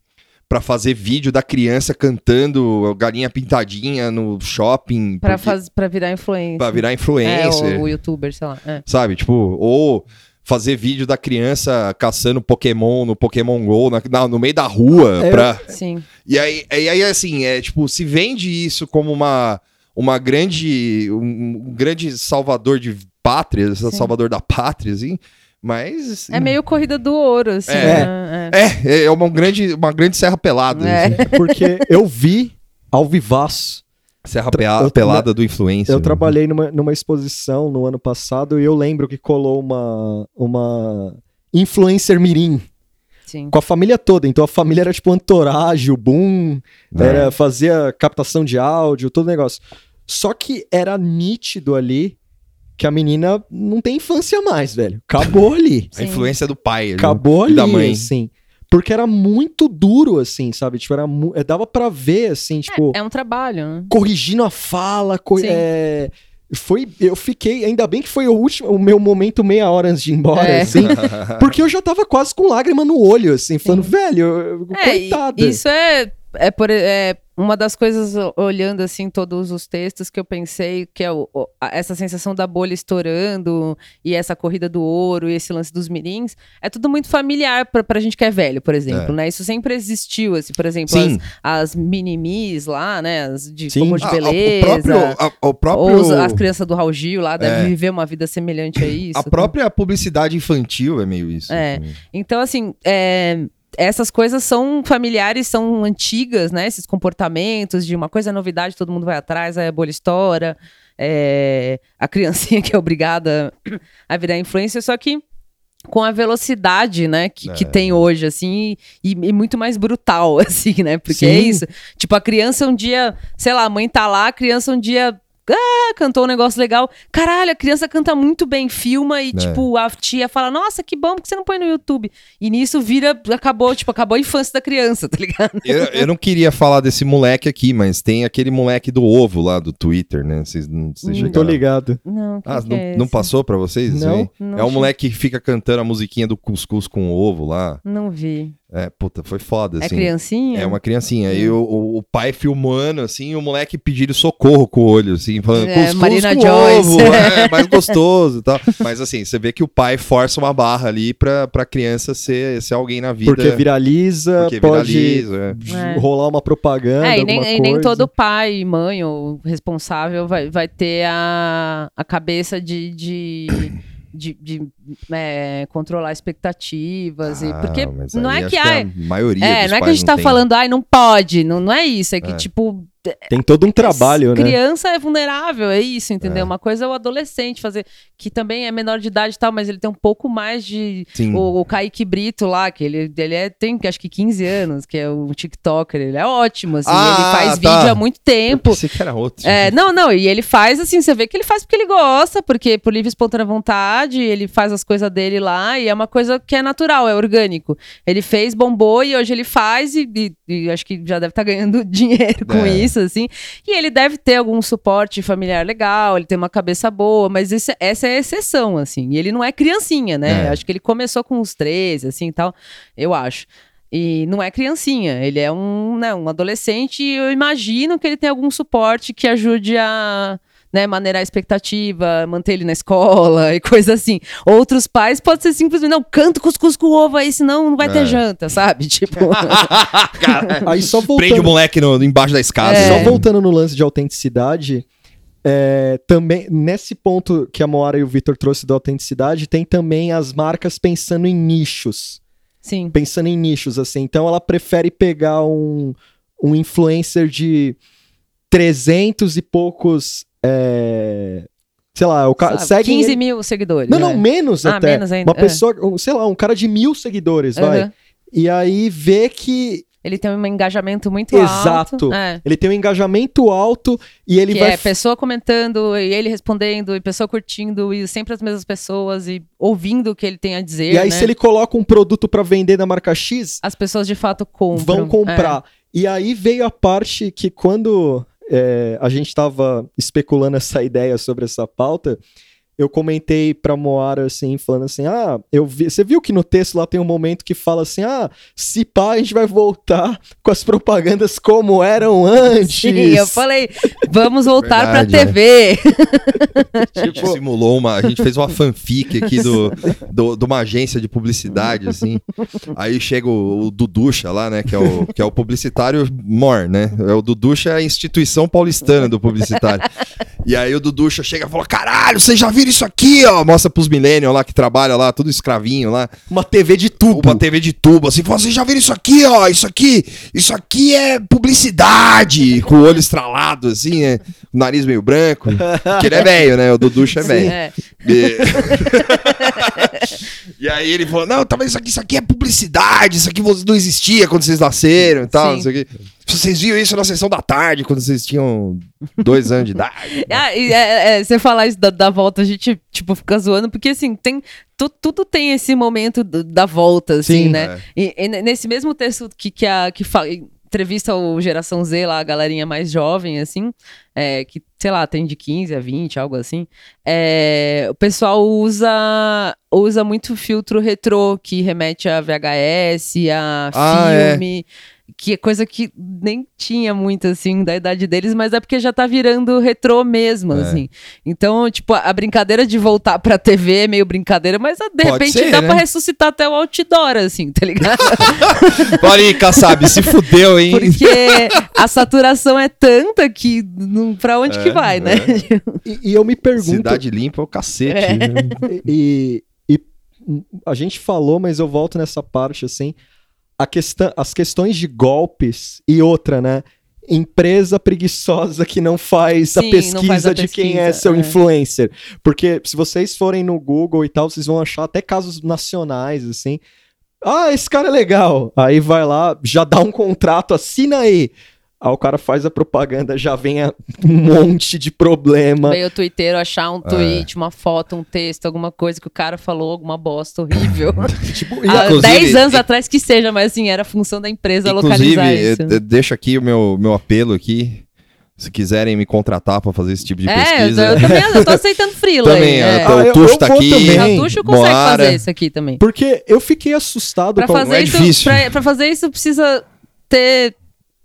pra fazer vídeo da criança cantando galinha pintadinha no shopping. Pra, porque- faz, pra virar influência. pra virar É, influencer, o, o youtuber, sei lá. É. sabe? Tipo, ou fazer vídeo da criança caçando Pokémon no Pokémon GO na- na- no meio da rua É, pra. Sim. E aí, e aí, assim, é tipo, se vende isso como uma, uma grande. Um, um grande salvador de pátria, Sim. salvador da pátria, assim. Mas. É meio corrida do ouro, assim. É. né? É. É, é uma grande, uma grande serra pelada. É. assim. Porque eu vi ao vivaço. Serra eu- pelada do influencer. Eu né? trabalhei numa, numa exposição no ano passado e eu lembro que colou uma, uma influencer mirim Sim. com a família toda. Então a família era tipo Antorage, o Boom, É. era, fazia captação de áudio, todo o negócio. Só que era nítido ali que a menina não tem infância mais, velho. Acabou ali. A influência do pai. Acabou E ali, da mãe. assim. Porque era muito duro, assim, sabe? Tipo, era mu- é, dava pra ver, assim, tipo, É um trabalho, né? corrigindo a fala, co- Sim. é, foi, eu fiquei, ainda bem que foi o último, o meu momento meia hora antes de ir embora, É. assim, porque eu já tava quase com lágrima no olho, assim, falando, velho, eu- É, coitada. isso é, é, por, é uma das coisas, olhando assim todos os textos que eu pensei, que é o- a- essa sensação da bolha estourando e essa corrida do ouro e esse lance dos mirins, é tudo muito familiar pra, pra gente que é velho, por exemplo, É. né? Isso sempre existiu, assim, por exemplo, Sim. as, as minimis lá, né? As de Sim. como de Ah, beleza. o próprio. a- o próprio os- as crianças do Raul Gil lá devem É. viver uma vida semelhante a isso. a própria publicidade infantil é meio isso. É. assim. Então, assim, é, essas coisas são familiares, são antigas, né? Esses comportamentos de uma coisa é novidade, todo mundo vai atrás, aí a bolha estoura, é, a criancinha que é obrigada a virar influencer, só que com a velocidade, né, que, que É. tem hoje, assim, e, e muito mais brutal, assim, né? Porque é Sim. isso. Tipo, a criança um dia, sei lá, a mãe tá lá, a criança um dia. Ah, cantou um negócio legal. Caralho, a criança canta muito bem, filma e, É. tipo, a tia fala: Nossa, que bom, porque você não põe no YouTube? E nisso vira, acabou, tipo, acabou a infância da criança, tá ligado? Eu, eu não queria falar desse moleque aqui, mas tem aquele moleque do ovo lá do Twitter, né? Vocês não vocês Hum. Tô ligado. Não, Ah, que não, é não passou pra vocês? Não. Não é um moleque que fica cantando a musiquinha do cuscuz com ovo lá. Não vi. É, puta, foi foda, É assim. criancinha? É uma criancinha. E o, o- o pai filmando, assim, e o moleque pedindo socorro com o olho, assim, falando, É, Marina com Joyce. ovo, é mais gostoso e tal. Mas assim, você vê que o pai força uma barra ali pra, pra criança ser, ser alguém na vida. Porque viraliza, porque pode viraliza, é. É. rolar uma propaganda, É, e nem, e nem todo pai, mãe ou responsável vai, vai ter a, a cabeça de, de, de, de, é, controlar expectativas. e, Ah, porque mas não é acho que, a ai, maioria é, não é que a gente tá tem. falando, ai, não pode. Não, não é isso. É que, É. tipo, Tem todo um trabalho, né? criança é vulnerável, é isso, entendeu? É. Uma coisa é o adolescente fazer, que também é menor de idade e tal, mas ele tem um pouco mais de. Sim. O, o Kaique Brito lá, que ele, ele é, tem acho que 15 anos, que é um TikToker, ele é ótimo, assim, Ah, ele faz tá. vídeo há muito Eu tempo. pensei que era outro. É, não, não, e ele faz assim, você vê que ele faz porque ele gosta, porque por livre e espontânea vontade, ele faz as coisas dele lá e é uma coisa que é natural, é orgânico. Ele fez, bombou e hoje ele faz e, e- e acho que já deve estar ganhando dinheiro com É. isso, assim. E ele deve ter algum suporte familiar legal, ele tem uma cabeça boa, mas esse- essa é a exceção, assim. E ele não é criancinha, né? É. Acho que ele começou com uns 13, assim e tal, eu acho. E não é criancinha, ele é um, né, um adolescente e eu imagino que ele tem algum suporte que ajude a né, maneirar a expectativa, manter ele na escola e coisa assim. Outros pais pode ser simplesmente, não, canta cuscuz com ovo aí, senão não vai É. ter janta, sabe? Tipo, Aí só Prende o voltando, moleque no, embaixo da escada. É. só assim. voltando no lance de autenticidade, é, também nesse ponto que a Moara e o Vitor trouxe da autenticidade, tem também as marcas pensando em nichos. sim. Pensando em nichos, assim. Então ela prefere pegar um, um influencer de 300 e poucos. É, sei lá, o cara segue. 15 ele- mil seguidores. Não, né? não, menos Ah, até. menos ainda, Uma é. pessoa, um, sei lá, um cara de mil seguidores, vai. Aham. E aí vê que Ele tem um engajamento muito Exato. alto. É. ele tem um engajamento alto e ele que vai é pessoa comentando e ele respondendo e pessoa curtindo e sempre as mesmas pessoas e ouvindo o que ele tem a dizer, E aí, né? se ele coloca um produto pra vender na marca X, As pessoas de fato compram. vão comprar. E aí veio a parte que quando é, a gente tava especulando essa ideia sobre essa pauta, eu comentei pra Moara assim, falando assim: ah, eu vi. Você viu que no texto lá tem um momento que fala assim: ah, se pá, a gente vai voltar com as propagandas como eram É. antes. Sim, eu falei, vamos voltar Verdade, pra TV. A gente simulou uma. A gente fez uma fanfic aqui do, do- de uma agência de publicidade, assim. Aí chega o, o Duducha lá, né? Que é o, que é o publicitário MOR, né? É o Duducha é a instituição paulistana do publicitário. E aí o Duducha chega e fala: caralho, vocês já viram isso aqui, ó? Mostra pros millennials lá que trabalha lá, tudo escravinho lá. Uma TV de tubo. Uma TV de tubo, assim, fala, vocês já viram isso aqui, ó? Isso aqui, isso aqui é publicidade, com o olho estralado, assim, é, o nariz meio branco. Que ele é velho, né? O Duducha é velho. É. E... e aí ele falou: Não, talvez isso aqui, isso aqui é publicidade, isso aqui não existia quando vocês nasceram e tal. Sim. Isso aqui. Vocês viram isso na sessão da tarde, quando vocês tinham dois anos de idade. Ah, e, é, é, você falar isso da, da volta, a gente, tipo, fica zoando, porque assim, tem. tu- tudo tem esse momento da volta, assim, Sim. né? E, e ne- nesse mesmo texto que, que, a, que fa- entrevista o Geração Z lá, a galerinha mais jovem, assim, é, que, sei lá, tem de 15 a 20, algo assim, é, o pessoal usa, usa muito filtro retrô, que remete a VHS, a Ah, é. Que é coisa que nem tinha muito, assim, da idade deles, mas é porque já tá virando retrô mesmo, É. assim. Então, tipo, a, brincadeira de voltar pra TV é meio brincadeira, mas ah, de Pode repente ser, dá né? pra ressuscitar até o outdoor, assim, tá ligado? Olha aí, Kassab, se fudeu, hein? Porque a saturação é tanta que não, pra onde que É, vai, né? E, e eu me pergunto. Cidade limpa é o cacete. É. né? e, e a gente falou, mas eu volto nessa parte assim. A questão, as questões de golpes e outra, né? Empresa preguiçosa que não faz Sim, a pesquisa faz a de quem pesquisa, é seu é. influencer. Porque se vocês forem no Google e tal, vocês vão achar até casos nacionais, assim. Ah, esse cara é legal. Aí vai lá, já dá um contrato, assina aí. Aí o cara faz a propaganda, já vem um monte de problema. Veio o twitteiro achar um tweet, uma foto, um texto, alguma coisa que o cara falou, alguma bosta horrível. Tipo, e Há inclusive- 10 anos atrás que seja, mas assim, era a função da empresa Inclusive, localizar isso. eh, eh, deixa aqui o meu, meu apelo aqui. Se quiserem me contratar pra fazer esse tipo de É, eu, pesquisa. eu também eu tô aceitando freela Também, aí. é, É. Ah, o eu- Tuxo eu tá aqui. também. O Tuxo consegue Moara. fazer isso aqui também. Porque eu fiquei assustado Pra com fazer, é isso, difícil. pra, pra fazer isso precisa ter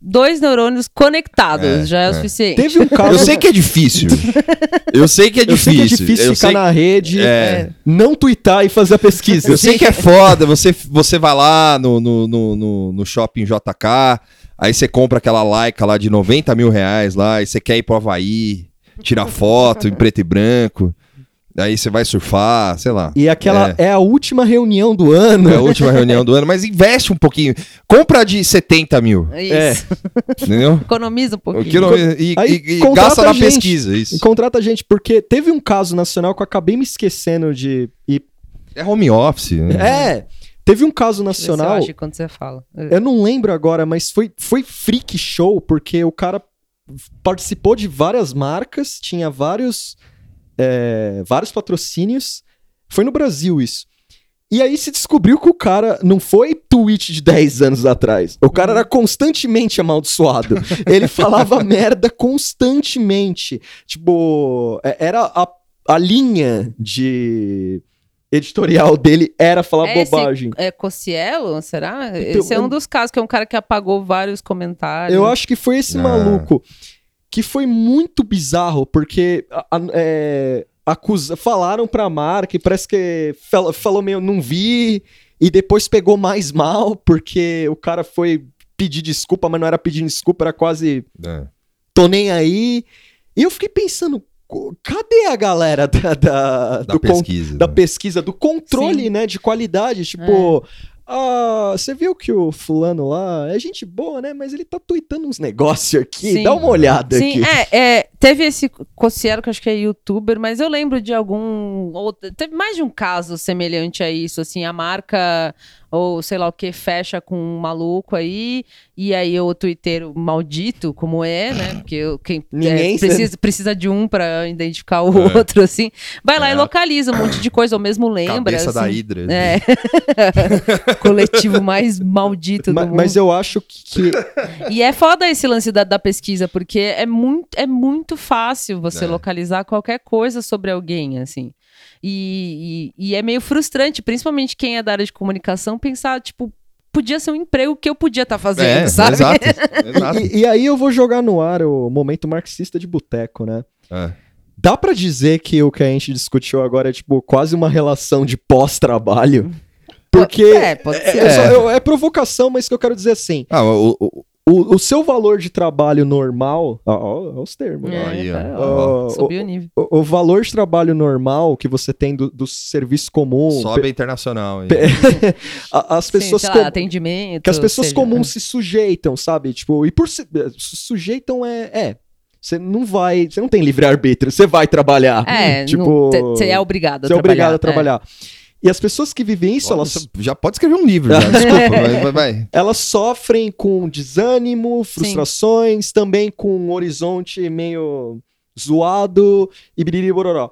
dois neurônios conectados, É, já é, o é. suficiente. Teve um caso. Eu sei que é difícil. Eu sei que é eu sei difícil. que é difícil Eu ficar sei- na rede, É. não twittar e fazer a pesquisa. Eu sei que é foda, você, você vai lá no, no, no, no, no shopping JK, aí você compra aquela Leica lá de 90 mil reais lá, e você quer ir pro Havaí, tirar foto em preto e branco, aí você vai surfar, sei lá. E aquela é. a última reunião do ano. É a última reunião do ano, mas investe um pouquinho. Compra de 70 mil, Isso. entendeu? Economiza um pouquinho. não- e, Aí e- e gasta na gente. pesquisa, isso. E contrata a gente, porque teve um caso nacional que eu acabei me esquecendo de. ir. É home office. né? É, teve um caso se eu nacional. acho quando você fala. Eu não lembro agora, mas foi, foi freak show, porque o cara participou de várias marcas, tinha vários, é, vários patrocínios. Foi no Brasil isso. E aí se descobriu que o cara não foi tweet de 10 anos atrás. O cara era constantemente amaldiçoado. Ele falava merda constantemente. Tipo, é- era a, a linha de editorial dele era falar É esse- bobagem. É Cocielo, será? Então, Esse é um dos casos, que é um cara que apagou vários comentários. Eu acho que foi esse Ah. maluco que foi muito bizarro, porque a- a- é, acusa, falaram pra marca e parece que fal- falou meio, não vi, e depois pegou mais mal, porque o cara foi pedir desculpa, mas não era pedindo desculpa, era quase É. tô nem aí. E eu fiquei pensando, cadê a galera da, da, Da do con- pesquisa. da né? pesquisa, do controle, Sim. É. né, de qualidade. Tipo, ah, você viu que o fulano lá é gente boa, né? Mas ele tá tweetando uns negócios aqui. Sim. Dá uma olhada Sim, aqui. é, é, teve esse Cocielo, que acho que é youtuber, mas eu lembro de algum. Outro, teve mais de um caso semelhante a isso, assim, a marca, ou sei lá o que, fecha com um maluco aí, e aí o twitteiro maldito, como é, né? Porque eu- quem Ninguém é, precisa, precisa de um pra identificar o É. outro, assim, vai lá É. e localiza um monte de coisa, ou mesmo lembra. Cabeça da assim. Hidra. É. Coletivo mais maldito Ma- do Mas, mundo. eu acho que. E é foda esse lance da, da pesquisa, porque é muito, é muito fácil você É. localizar qualquer coisa sobre alguém, assim. E, e, e é meio frustrante, principalmente quem é da área de comunicação, pensar, tipo, podia ser um emprego que eu podia estar fazendo, É, sabe? exato. exato. E, e aí eu vou jogar no ar o momento marxista de boteco, né? É. Dá pra dizer que o que a gente discutiu agora é, tipo, quase uma relação de pós-trabalho? Porque. É, pode É, ser. é é provocação, mas que eu quero dizer assim: Ah, o, o- o, o seu valor de trabalho normal. Ó, ó, ó os termos. né? É, Aí, ó. tá, Ó, ó, subiu o nível. O, o valor de trabalho normal que você tem do, do serviço comum. sobe a internacional. hein? a- as Sim, pessoas sei com- lá, atendimento. que as pessoas seja, comuns se sujeitam, sabe? Tipo, e por se, se sujeitam é, é, você não vai, você não tem livre arbítrio, você vai trabalhar. É, tipo, você é obrigado a você é trabalhar. obrigado a trabalhar. E as pessoas que vivem isso, Olha, elas, Já pode escrever um livro, já, desculpa, mas vai, vai. elas sofrem com desânimo, frustrações, também com um horizonte meio zoado e biriri bororó.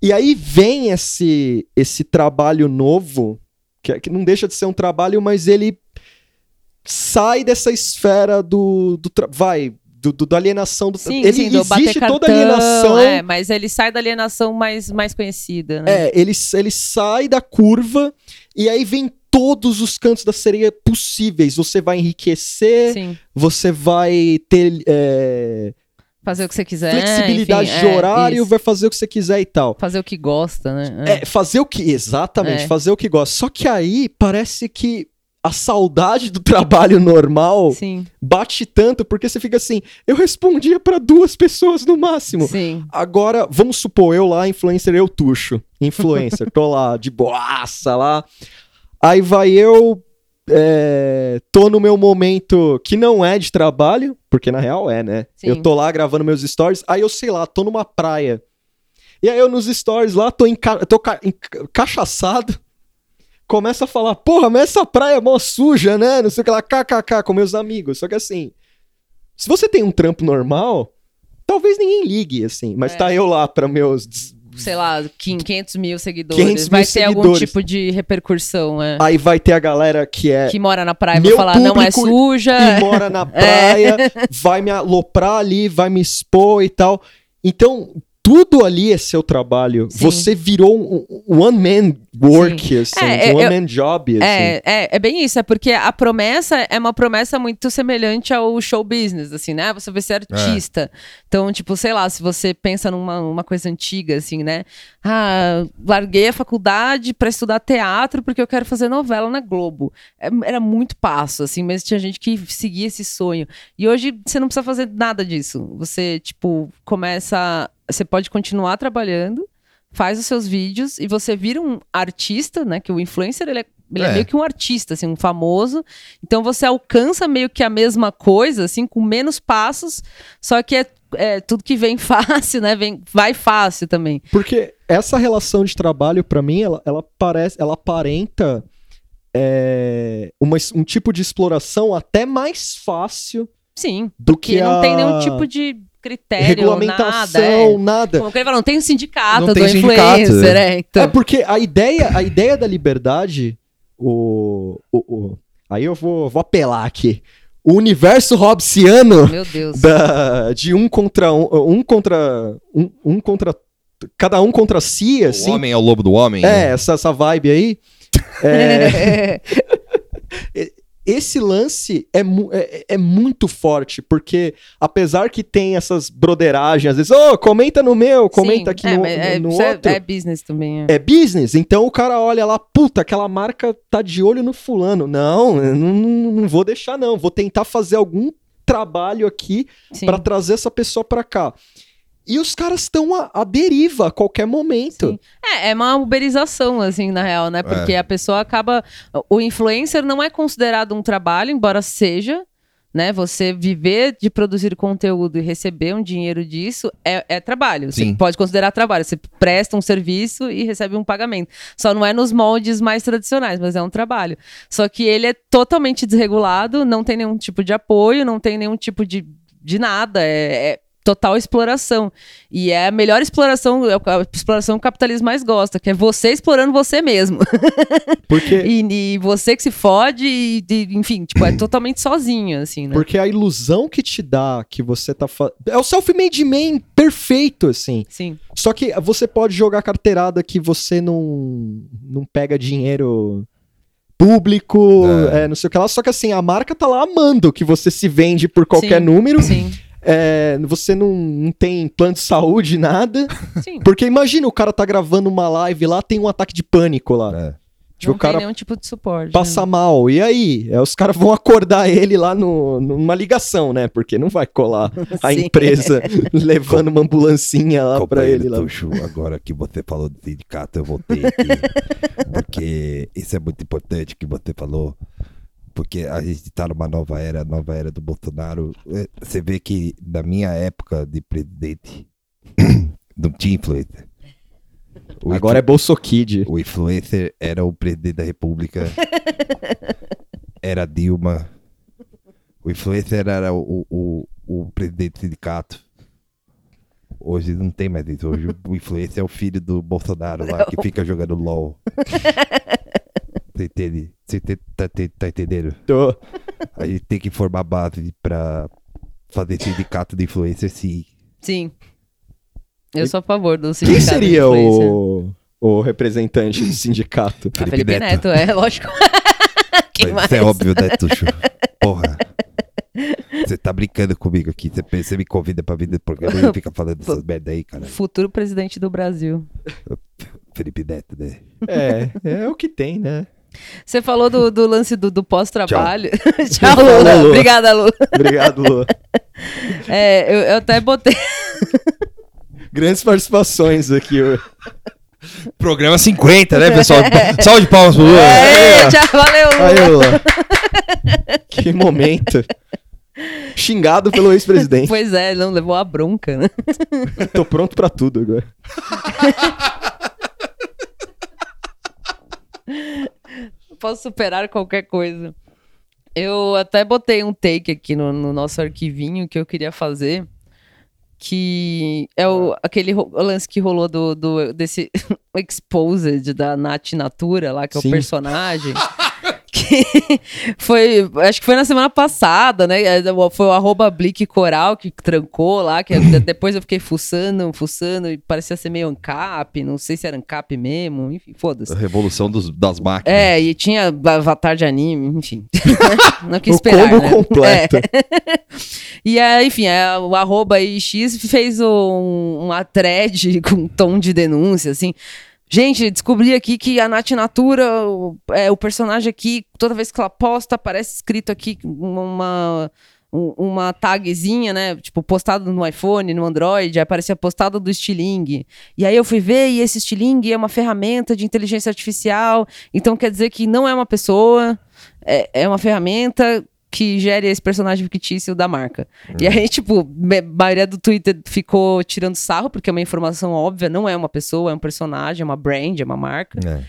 E aí vem esse esse trabalho novo, que, é- que não deixa de ser um trabalho, mas ele sai dessa esfera do, do vai do, do- da alienação do Sim, ele sim, do existe cartão, toda a alienação É, mas ele sai da alienação mais, mais conhecida, né? É, ele, ele sai da curva e aí vem todos os cantos da sereia possíveis. Você vai enriquecer, Sim. você vai ter é, Fazer o que você quiser. flexibilidade enfim, de é, horário, isso. vai fazer o que você quiser e tal. Fazer o que gosta, né? É, fazer o que. Exatamente, É. fazer o que gosta. Só que aí parece que a saudade do trabalho normal Sim, bate tanto, porque você fica assim, eu respondia pra duas pessoas no máximo. sim. Agora, vamos supor, eu lá, influencer, eu tuxo. Influencer, tô lá, de boaça lá. Aí vai eu, é, tô no meu momento que não é de trabalho, porque na real é, né? Sim. Eu tô lá gravando meus stories, aí eu sei lá, tô numa praia. E aí eu nos stories lá, tô, enca tô ca começa a falar, porra, mas essa praia é mó suja, né? Não sei o que lá, kkk, com meus amigos. Só que assim, se você tem um trampo normal, talvez ninguém ligue, assim. Mas É. tá eu lá pra meus sei lá, 500 mil seguidores, 500 mil vai ter algum seguidores. tipo de repercussão, é. Aí vai ter a galera que é Que mora na praia, vai falar, não é suja. e mora na praia, vai me aloprar ali, vai me expor e tal. Então, tudo ali é seu trabalho. Sim. Você virou um, um one man work, assim, É, é, um one eu- man job, assim. É, é, é bem isso, é porque a promessa é uma promessa muito semelhante ao show business, assim, né? Você vai ser artista. Então, tipo, sei lá, se você pensa numa uma coisa antiga, assim, né? Ah, larguei a faculdade pra estudar teatro porque eu quero fazer novela na Globo. É- Era muito passo, assim, mas tinha gente que seguia esse sonho. E hoje você não precisa fazer nada disso. Você, tipo, começa. Você pode continuar trabalhando faz os seus vídeos e você vira um artista, né? Que o influencer ele é, ele é É. meio que um artista, assim, um famoso. Então você alcança meio que a mesma coisa, assim, com menos passos, só que é, é tudo que vem fácil, né? Vem, vai fácil também. Porque essa relação de trabalho, pra mim, ela, ela parece, ela aparenta é, uma um tipo de exploração até mais fácil Sim, do porque que não a tem nenhum tipo de critério, regulamentação, nada. É. nada. Como que ele não tem sindicato Não do tem sindicato, influencer, é. é. Então, É porque a ideia, a ideia da liberdade, o, o, o- aí eu vou, vou apelar aqui. O universo hobbesiano meu Deus. da, de um contra um, um contra um, um contra cada um contra si, O assim. homem é o lobo do homem. É, né? essa, essa vibe aí. É, esse lance é, é, é muito forte, porque apesar que tem essas broderagens, às vezes, ô, comenta no meu, comenta Sim, aqui é, no, é, no é- outro. É, business também, é. É business, então o cara olha lá, puta, aquela marca tá de olho no fulano. Não, não, não, vou deixar não, vou tentar fazer algum trabalho aqui pra trazer essa pessoa pra cá. E os caras estão à, à deriva a qualquer momento. Sim. É, é uma uberização, assim, na real, né? Porque a pessoa acaba. O influencer não é considerado um trabalho, embora seja. Né? Você viver de produzir conteúdo e receber um dinheiro disso é, é trabalho. Você Sim. pode considerar trabalho. Você presta um serviço e recebe um pagamento. Só não é nos moldes mais tradicionais, mas é um trabalho. Só que ele é totalmente desregulado, não tem nenhum tipo de apoio, não tem nenhum tipo de, de nada. É, é total exploração. E é a melhor exploração, é a exploração que o capitalismo mais gosta, que é você explorando você mesmo. Porque, e, e você que se fode, e, e, enfim, tipo, é totalmente sozinho, assim, né? porque a ilusão que te dá que você tá fazendo. É o self-made man perfeito, assim. Sim. Só que você pode jogar carteirada que você não, não pega dinheiro público, É. é, não sei o que lá. Só que assim, a marca tá lá amando que você se vende por qualquer Sim. número. Sim. É, você não, não tem plano de saúde, nada. Sim. Porque imagina, o cara tá gravando uma live lá, tem um ataque de pânico lá. É. Tipo, não o cara tem nenhum tipo de suporte. passa né? mal. E aí? É, os caras vão acordar ele lá no, numa ligação, né? Porque não vai colar a Sim. empresa levando uma ambulancinha lá pra ele. Lá. Tuxo, agora que você falou do sindicato, eu voltei aqui. porque isso é muito importante que você falou. Porque a gente tá numa nova era, nova era do Bolsonaro. É, Você vê que na minha época de presidente, não tinha influencer. O Agora é Bolsokid. o influencer era o presidente da república. era Dilma. O influencer era o, o, o presidente do sindicato. Hoje não tem mais isso. Hoje o influencer é o filho do Bolsonaro lá que fica jogando LOL. Você entende? Você te- tá, tá entendendo? Tô. A gente tem que formar base pra fazer sindicato de influencer sim. Sim. Eu sou a favor do Quem sindicato de seria o, o representante do sindicato? Ah, Felipe Neto, é, lógico. Quem Mas mais? Isso é óbvio, né, Tuxo? Porra. Você tá brincando comigo aqui. Você, você me convida pra vir no programa e fica falando essas merda aí, cara. Futuro presidente do Brasil. Felipe Neto, né? É, é o que tem, né? Você falou do, do lance do, do pós-trabalho. Tchau, Falou, Lula. Lula. Obrigada, Lula. Obrigado, Lu. É, eu, eu até botei. Grandes participações aqui. Programa 50, né, pessoal? Salve de palmas pro Lula. É, tchau, valeu, Lula. Aí, Lula. que momento. Xingado pelo ex-presidente. Pois é, não levou a bronca, né? Tô pronto pra tudo agora. Posso superar qualquer coisa. Eu até botei um take aqui no, no nosso arquivinho que eu queria fazer. que é o, aquele ro- lance que rolou do, do desse Exposed da Nath Natura lá, que é Sim. o personagem. que foi, acho que foi na semana passada, né? Foi o arroba Blick Coral que trancou lá, que depois eu fiquei fuçando, fuçando, e parecia ser meio ANCAP, não sei se era ANCAP mesmo, enfim, foda-se. A revolução dos- das máquinas. É, e tinha avatar de anime, enfim. Não quis O esperar, combo né? completo. É. E aí, enfim, é, o arroba aí X fez um, uma thread com tom de denúncia, assim. Gente, descobri aqui que a Nath Natura, o, é, o personagem aqui, toda vez que ela posta, aparece escrito aqui uma, um- uma tagzinha, né? Tipo, postado no iPhone, no Android, aí aparecia postado do Stiling. E aí eu fui ver, e esse Stiling é uma ferramenta de inteligência artificial, então quer dizer que não é uma pessoa, é, é uma ferramenta que gere esse personagem fictício da marca. E aí, tipo, a maioria do Twitter ficou tirando sarro, porque é uma informação óbvia, não é uma pessoa, é um personagem, é uma brand, é uma marca. É.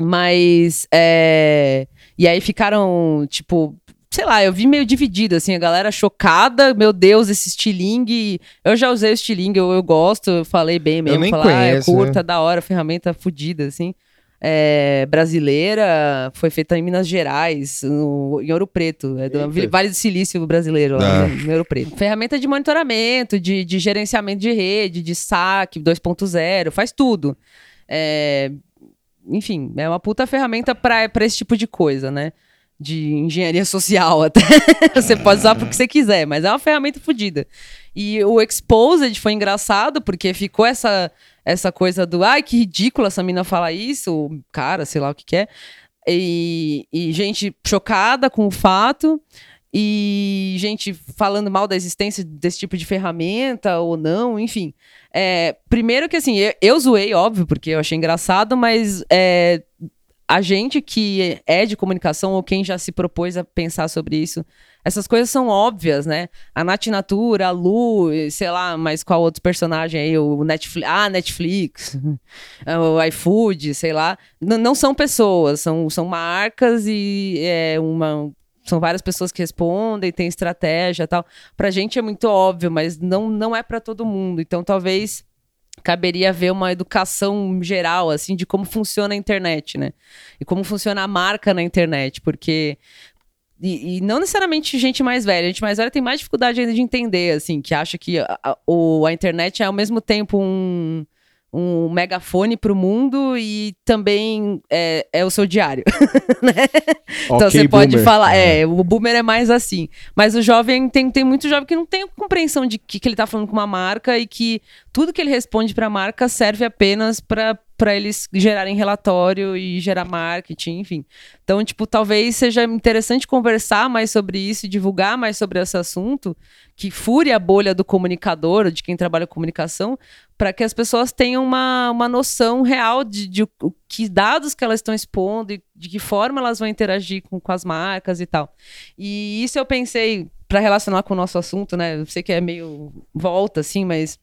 Mas, é... E aí ficaram, tipo... Sei lá, eu vi meio dividido, assim, a galera chocada, meu Deus, esse estilingue. Eu já usei o estilingue, eu, eu gosto, eu falei bem mesmo. nem falar, ah, é conheço, curta, né? da hora, ferramenta fodida, assim. É, brasileira, foi feita em Minas Gerais, no- em Ouro Preto, é do Eita. Vale do Silício brasileiro, lá, Ah. né, em Ouro Preto. Ferramenta de monitoramento, de, de gerenciamento de rede, de saque 2.0, faz tudo. É, enfim, é uma puta ferramenta pra esse tipo de coisa, né? De engenharia social até. você pode usar pro que você quiser, mas é uma ferramenta fodida. E o Exposed foi engraçado, porque ficou essa, essa coisa do ai, que ridículo essa mina falar isso, cara, sei lá o que que é. E, e gente chocada com o fato, e gente falando mal da existência desse tipo de ferramenta ou não, enfim. É, primeiro que assim, eu, eu zoei, óbvio, porque eu achei engraçado, mas é, a gente que é de comunicação ou quem já se propôs a pensar sobre isso, essas coisas são óbvias, né? A Nath Natura, a Lu, sei lá, mas qual outro personagem aí, o Netflix, ah, Netflix, o iFood, sei lá, N- não são pessoas, são, são marcas e é uma são várias pessoas que respondem, tem estratégia tal. Pra gente é muito óbvio, mas não, não é pra todo mundo. Então talvez caberia haver uma educação geral, assim, de como funciona a internet, né? E como funciona a marca na internet, porque. E, e não necessariamente gente mais velha, gente mais velha tem mais dificuldade ainda de entender, assim, que acha que a, a, a internet é ao mesmo tempo um, um megafone pro mundo e também é, é o seu diário. né? Então você pode boomer. falar, é, o boomer é mais assim. Mas o jovem tem, tem muito jovem que não tem compreensão de que, que ele tá falando com uma marca e que tudo que ele responde pra marca serve apenas pra para eles gerarem relatório e gerar marketing, enfim. Então, tipo, talvez seja interessante conversar mais sobre isso e divulgar mais sobre esse assunto, que fure a bolha do comunicador, de quem trabalha com comunicação, para que as pessoas tenham uma, uma noção real de, de que dados que elas estão expondo e de que forma elas vão interagir com, com as marcas e tal. E isso eu pensei para relacionar com o nosso assunto, né? Eu sei que é meio volta assim, mas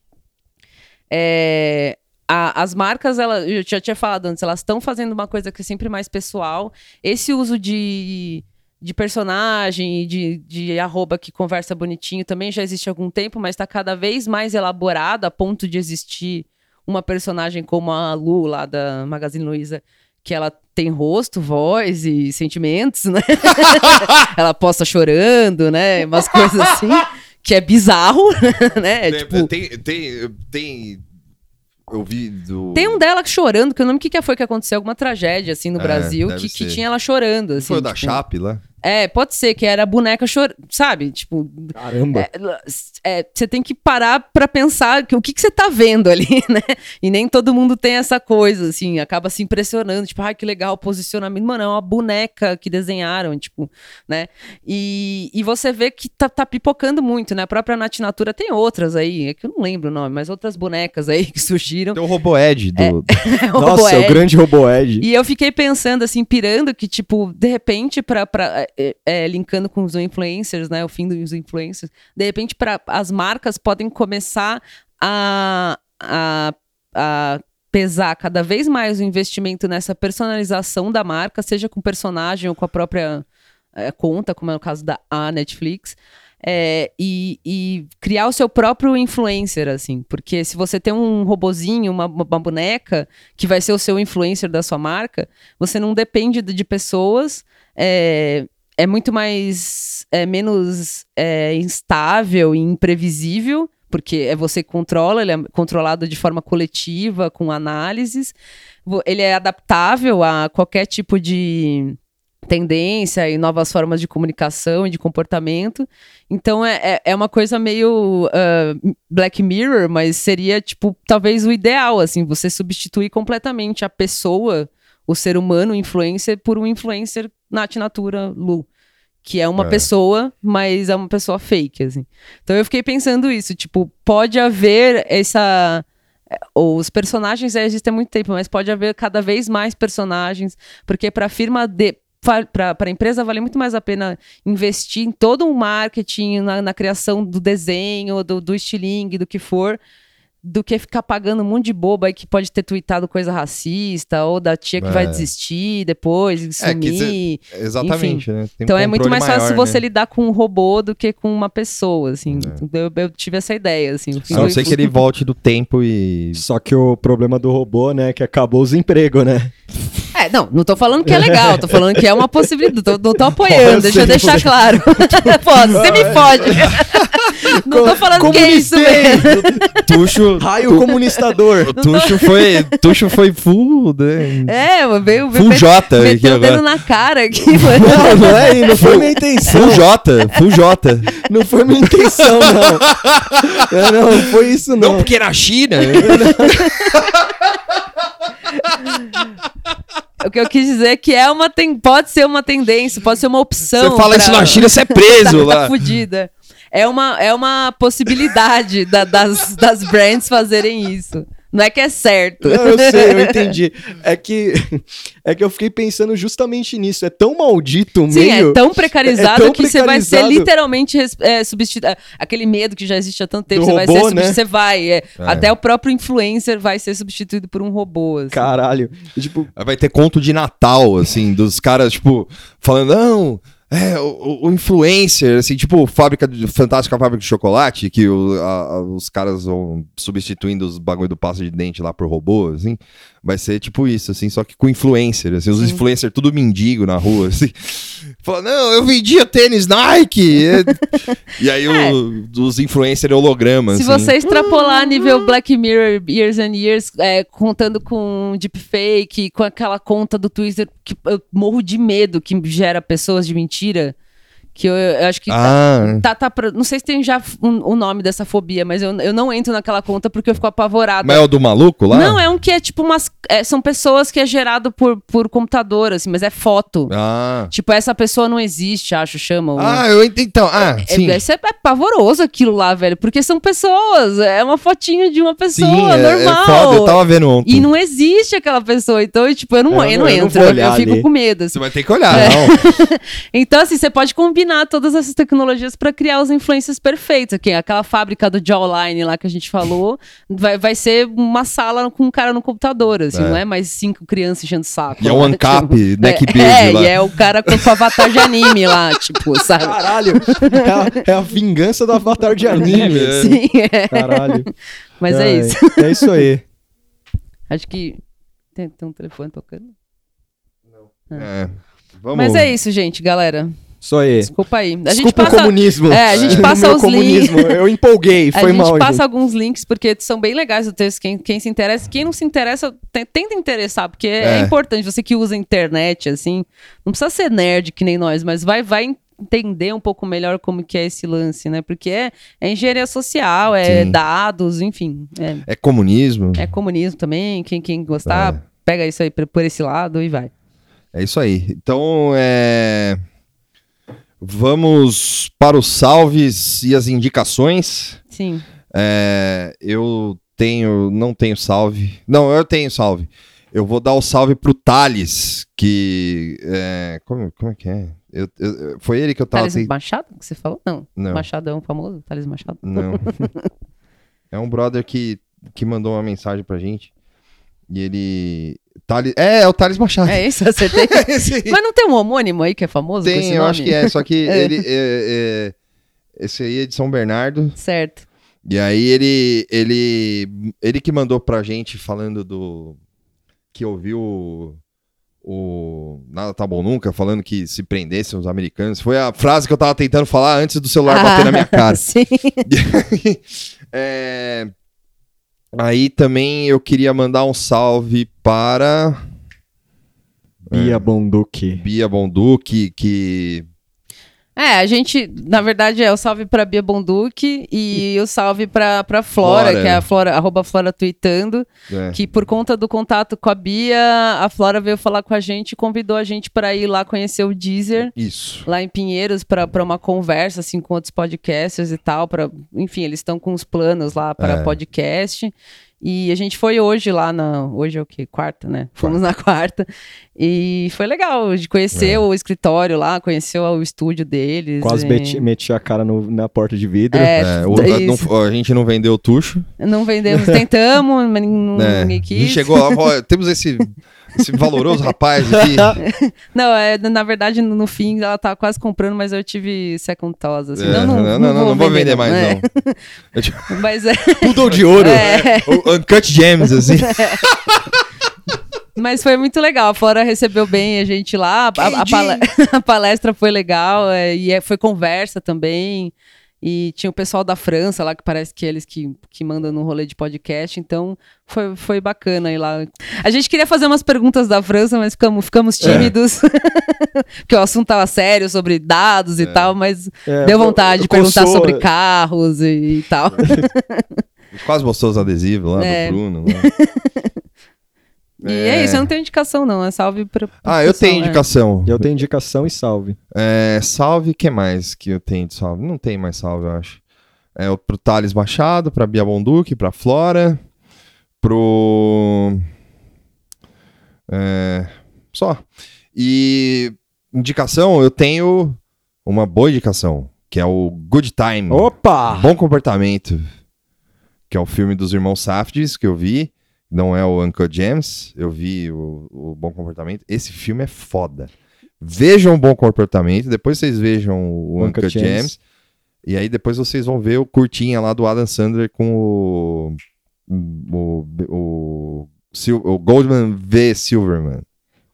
é, a- as marcas, ela, eu já tinha falado antes, elas estão fazendo uma coisa que é sempre mais pessoal. Esse uso de, de personagem e de, de arroba que conversa bonitinho também já existe há algum tempo, mas está cada vez mais elaborado a ponto de existir uma personagem como a Lu, lá da Magazine Luiza, que ela tem rosto, voz e sentimentos, né? ela posta chorando, né? Umas coisas assim, que é bizarro, né? É, tem, tipo, tem, tem, tem- Eu vi do. Tem um dela chorando, que eu não lembro o que que foi que aconteceu, alguma tragédia, assim, no É, Brasil, que, que tinha ela chorando, assim. Foi o da tipo, Chape lá? É, pode ser, que era a boneca chorando, sabe? Tipo, Caramba. é, é, você tem que parar pra pensar que, o que, que você tá vendo ali, né? E nem todo mundo tem essa coisa, assim, acaba se impressionando, tipo, ai, que legal o posicionamento. Mano, é uma boneca que desenharam, tipo, né? E, e você vê que tá, tá pipocando muito, né? A própria Nath Natura tem outras aí, é que eu não lembro o nome, mas outras bonecas aí que surgiram. Tem o Roboed do. Nossa, é o Roboed. grande Roboed. E eu fiquei pensando, assim, pirando que, tipo, de repente, pra, pra, é, é, linkando com os influencers, né? O fim dos influencers, de repente, pra, as marcas podem começar a, a, a pesar cada vez mais o investimento nessa personalização da marca, seja com personagem ou com a própria é, conta, como é o caso da a Netflix. é, e, e criar o seu próprio influencer, assim. Porque se você tem um robozinho, uma, uma boneca, que vai ser o seu influencer da sua marca, você não depende de, pessoas. É, é muito mais. É menos é, instável e imprevisível, porque é você controla, ele é controlado de forma coletiva, com análises. Ele é adaptável a qualquer tipo de tendência e novas formas de comunicação e de comportamento. Então é, é, é uma coisa meio ah, Black Mirror, mas seria, tipo, talvez o ideal, assim, você substituir completamente a pessoa, o ser humano, influencer, por um influencer Nat Natura Lu. Que é uma É. pessoa, mas é uma pessoa fake, assim. Então eu fiquei pensando isso, tipo, pode haver essa. é, Os personagens já existem há muito tempo, mas pode haver cada vez mais personagens, porque para a firma de. Para a empresa vale muito mais a pena investir em todo um marketing, na, na criação do desenho, do, do estilingue, do que for, do que ficar pagando um monte de boba aí que pode ter tweetado coisa racista, ou da tia que É. vai desistir depois, É, sumir. Exatamente, né? Tem um Então é muito mais fácil maior, você né? lidar com um robô do que com uma pessoa, assim. Eu, eu tive essa ideia, assim. Eu A não ser que ele volte do tempo e. Só que o problema do robô, né, é que acabou os empregos, né? É, não, não tô falando que é legal, tô falando que é uma possibilidade, tô, não tô apoiando, Eu deixa eu sei, deixar você- claro. Pô, você me fode. não tô falando que é isso mesmo. Tuxo. Raio comunistador. O Tuxo foi. Tuxo foi full, né? É, veio, veio Full met- J meteu o dedo na cara aqui, mano. Não, não é, não foi minha intenção. Full J, full J. Não foi minha intenção, não. É, não, não foi isso, Não, não. porque na China. O que eu quis dizer é que é uma ten... pode ser uma tendência, pode ser uma opção. Você fala isso pra- na China, você é preso tá, lá. tá fudida. É uma, é uma possibilidade da- das, das brands fazerem isso. Não é que é certo. Não, eu sei, eu entendi. É que, é que eu fiquei pensando justamente nisso. É tão maldito o Sim, meio. é tão precarizado é tão que você vai ser precarizado. literalmente é, substituído. Aquele medo que já existe há tanto tempo, Do você vai ser robô, substituído. né? Você vai. é. Até o próprio influencer vai ser substituído por um robô. assim. Caralho. E, Tipo, Vai ter conto de Natal, assim, dos caras, tipo, falando, não, é, o, o influencer, assim, tipo, fábrica de, fantástica fábrica de chocolate, que o- a- a- os caras vão substituindo os bagulho do passo de dente lá por robô, assim, vai ser tipo isso, assim, só que com influencer, assim, os influencers tudo mendigo na rua, assim, fala, não, eu vendia tênis Nike, é. e aí o- os influencers hologramas, Se assim. você extrapolar nível Black Mirror Years and Years, é, contando com deepfake, com aquela conta do Twitter que eu morro de medo que gera pessoas de mentira, que eu, eu acho que tá- Ah, tá, tá pra- não sei se tem já um- o nome dessa fobia, mas eu, eu não entro naquela conta porque eu fico apavorada. mas é o do maluco lá? Não, é um que é tipo umas. é, são pessoas que é gerado por, por computador, assim, mas é foto. Ah, Tipo, essa pessoa não existe, acho, chamam. ah eu entendi, então, ah, É, sim. é, é, é pavoroso aquilo lá, velho. Porque são pessoas. É uma fotinha de uma pessoa Sim, é, é normal. foda, eu tava vendo ontem. E não existe aquela pessoa. Então, eu, tipo, eu não, É, eu eu não- não eu entro. eu, eu fico com medo. assim. Você vai ter que olhar, É. não. Então, assim, você pode combinar todas essas tecnologias pra criar os influencers perfeitos. Aqui, aquela fábrica do Jawline lá que a gente falou, vai, vai ser uma sala com um cara no computador, assim, É. não é mais cinco crianças enchendo o saco. E é um lá, ancap, tipo, neck é, build é, lá. e é o cara com, com avatar de anime lá, tipo, sabe? caralho. É a, é a vingança do avatar de anime. É. Sim, é. Caralho. Mas é Ai, isso. É isso aí. Acho que. Tem, tem um telefone tocando. É. Vamos. Mas é isso, gente, galera. Isso aí. Desculpa aí. A gente Desculpa o passa. comunismo. É, a gente passa os comunismo. Eu empolguei, A foi gente mal. passa gente. alguns links, porque são bem legais o texto. Quem, quem se interessa, quem não se interessa, te- tenta interessar, porque é. É. importante. Você que usa a internet, assim, não precisa ser nerd que nem nós, mas vai, vai entender um pouco melhor como que é esse lance, né? Porque é, é engenharia social, é Sim. dados, enfim. É, É comunismo? é comunismo também. Quem, quem gostar, É. pega isso aí por esse lado e vai. É isso aí. Então, é... Vamos para os salves e as indicações. Sim. É, Eu tenho... Não tenho salve. Não, eu tenho salve. Eu vou dar o salve pro Thales, que... é, Como, como é que é? Eu- eu- foi ele que eu tava... Thales ten- Machado que você falou? Não. Não. Machadão famoso? Thales Machado? Não. é um brother que, que mandou uma mensagem pra gente. E ele. Thales... É, é o Thales Machado. É isso, acertei. Mas não tem um homônimo aí que é famoso Tem, eu nome? acho que é. Só que É. ele. é, é, Esse aí é de São Bernardo. Certo. E aí ele, ele, ele que mandou pra gente falando do que ouviu o, o Nada Tá Bom Nunca, falando que se prendessem os americanos. Foi a frase que eu tava tentando falar antes do celular bater na minha cara. Sim. É, Aí também eu queria mandar um salve para Bia Bonduque. Bia Bonduque, que É, a gente, na verdade, é o salve pra Bia Bonduque e o salve pra, pra Flora, Flora. que é a Flora, arroba Flora tweetando, é, que por conta do contato com a Bia, a Flora veio falar com a gente e convidou a gente pra ir lá conhecer o Deezer. isso. Lá em Pinheiros, pra pra uma conversa assim com outros podcasters e tal. Pra, enfim, eles estão com os planos lá para É. podcast. E a gente foi hoje lá na. Hoje é o quê? Quarta, né? Fomos na quarta. E foi legal de conhecer É. o escritório lá, conhecer o estúdio deles. Quase e- meti, meti a cara no- na porta de vidro. É, É, o- a, isso. não- a gente não vendeu o tucho. Não vendemos, tentamos, mas né? ninguém A quis. gente chegou lá, temos esse, esse valoroso rapaz aqui. Não, é, na verdade, no, no fim, ela tava quase comprando, mas eu tive second thoughts, assim. É, não, não, não, não, não vou vender mais, é. não. Mas é. Poodle de ouro. é. o Uncut Gems, assim. Mas foi muito legal. A Flora recebeu bem a gente lá. A, a pala- a palestra foi legal. é, e é- foi conversa também. E tinha o pessoal da França lá, que parece que eles que, que mandam no rolê de podcast. Então foi, foi bacana ir lá. A gente queria fazer umas perguntas da França, mas ficamos, ficamos tímidos. Porque o assunto tava sério sobre dados e tal, mas É, deu vontade de co- perguntar coçou- sobre carros e, e tal. Quase mostrou os adesivos lá É. do Bruno. lá. E é isso, eu não tenho indicação, não. É salve pra. pra Ah, eu tenho é. indicação. Eu tenho indicação e salve. É, salve, o que mais que eu tenho de salve? Não tem mais salve, eu acho. É o- pro Thales Machado, pra Bia Bonduque, pra Flora, pro. É, só. E indicação, eu tenho uma boa indicação, que é o Good Time. Opa! Bom Comportamento, que é o filme dos irmãos Safdies que eu vi. Não é o Uncle James, eu vi o, o Bom Comportamento. Esse filme é foda. Vejam o Bom Comportamento, depois vocês vejam o Uncle Uncle James. James. E aí depois vocês vão ver o curtinha lá do Adam Sandler com o. O, o, o Goldman V. Silverman.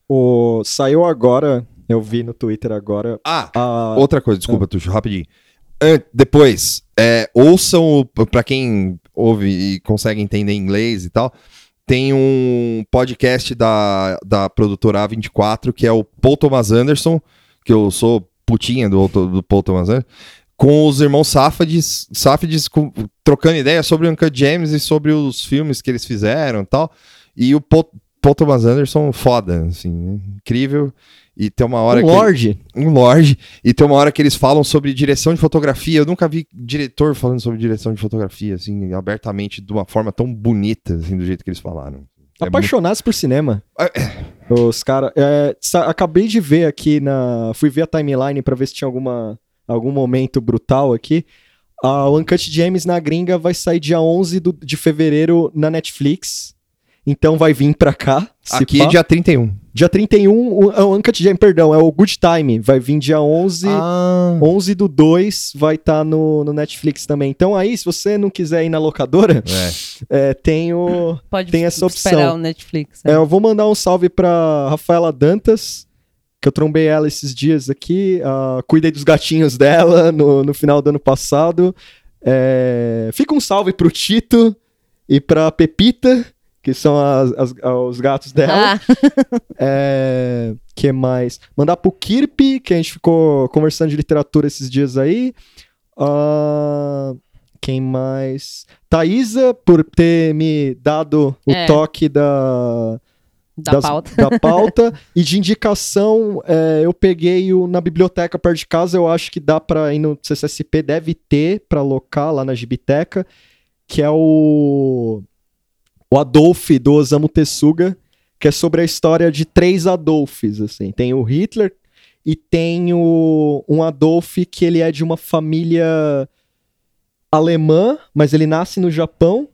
O, saiu agora, eu vi no Twitter agora. Ah, A, Outra coisa, desculpa, Tuxo, rapidinho. Depois, é, ouçam, o- pra quem ouve e consegue entender inglês e tal, tem um podcast da, da produtora A24, que é o Paul Thomas Anderson, que eu sou putinha do, do Paul Thomas Anderson, com os irmãos Safadies, Safadies com- trocando ideia sobre o Uncut James e sobre os filmes que eles fizeram e tal. E o Paul, Paul Thomas Anderson, foda, assim, incrível. E tem uma hora um que... Lorde. um Lorde, e tem uma hora que eles falam sobre direção de fotografia. Eu nunca vi diretor falando sobre direção de fotografia, assim, abertamente, de uma forma tão bonita, assim, do jeito que eles falaram. É Apaixonados por cinema. É. Os caras. acabei de ver aqui na. Fui ver a timeline pra ver se tinha alguma, algum momento brutal aqui. A Uncut James na gringa vai sair dia 11 do- de fevereiro na Netflix. Então vai vir pra cá. Aqui pá. é dia 31. Dia 31, o, é o Uncut James, perdão, é o Good Time. Vai vir dia 11. Ah, 11 do 2 vai estar no, no Netflix também. Então aí, se você não quiser ir na locadora, é. é, tem o. Pode Tem essa opção. esperar o Netflix. É, eu vou mandar um salve pra Rafaela Dantas, que eu trombei ela esses dias aqui. ah, cuidei dos gatinhos dela no, no final do ano passado. É, fica um salve pro Tito e pra Pepita, que são as- as- os gatos dela. Ah, É, que mais? Mandar pro Kirp, que a gente ficou conversando de literatura esses dias aí. Ah, quem mais? Thaisa, por ter me dado o É. toque da, da das- pauta. da pauta. e de indicação, é, eu peguei o na biblioteca perto de casa, eu acho que dá pra ir no CCSP, deve ter pra alocar lá na Gibiteca, que é o, o Adolf do Osamu Tezuka, que é sobre a história de três Adolfs, assim. Tem o Hitler e tem o, um Adolf que ele é de uma família alemã, mas ele nasce no Japão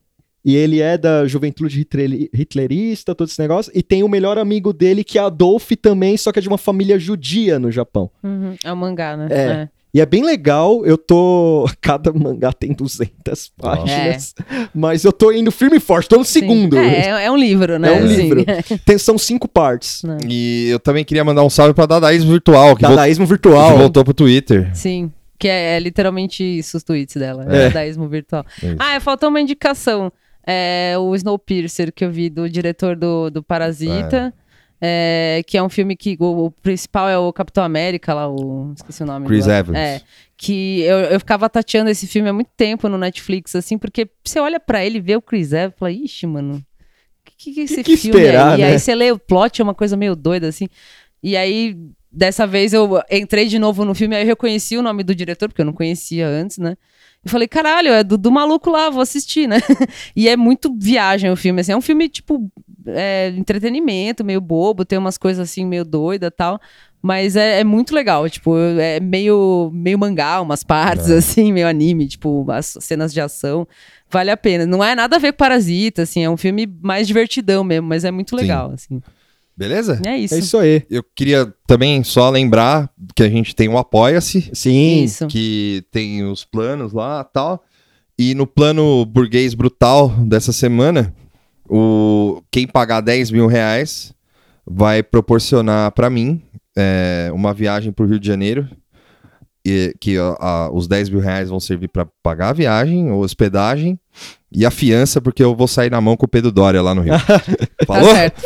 e ele é da juventude hitler- hitlerista, todo esse negócio. E tem o melhor amigo dele, que é Adolf também, só que é de uma família judia no Japão. Uhum, É o mangá, né? É. E é bem legal, eu tô. Cada mangá tem 200 páginas. Mas eu tô indo firme e forte, tô no Sim. segundo. É, é um livro, né? É um Assim. livro. Tem, são cinco partes. E eu também queria mandar um salve pra Dadaísmo Virtual, que, Dadaísmo que virtual. voltou pro Twitter. Sim. Que é, é literalmente isso os tweets dela. É. É. Daísmo virtual. É. Ah, faltou uma indicação. É o Snowpiercer que eu vi do diretor do, do Parasita. é, que é um filme que o, o principal é o Capitão América, lá, o. Esqueci o nome. Chris do- Evans. É. Que eu, eu ficava tateando esse filme há muito tempo no Netflix, assim, porque você olha pra ele e vê o Chris Evans e fala, ixi, mano, o que, que é esse que filme esperar, aí? E né? aí você lê o plot, é uma coisa meio doida, assim. E aí, dessa vez, eu entrei de novo no filme, aí eu reconheci o nome do diretor, porque eu não conhecia antes, né? E falei, caralho, é do, do maluco lá, vou assistir, né? e é muito viagem o filme, assim. É um filme, tipo, é, entretenimento, meio bobo, tem umas coisas assim, meio doida e tal. Mas é, é muito legal, tipo, é meio, meio mangá, umas partes, assim, meio anime, tipo, as cenas de ação. Vale a pena. Não é nada a ver com Parasita, assim, é um filme mais divertidão mesmo, mas é muito legal, assim. Beleza? É isso. É isso aí. Eu queria também só lembrar que a gente tem o Apoia-se, Sim. Isso. que tem os planos lá e tal. E no plano burguês brutal dessa semana, o, quem pagar 10 mil reais vai proporcionar pra mim é, uma viagem pro Rio de Janeiro. E, que ó, a- os 10 mil reais vão servir pra pagar a viagem, a hospedagem e a fiança, porque eu vou sair na mão com o Pedro Dória lá no Rio. Tá Falou? certo.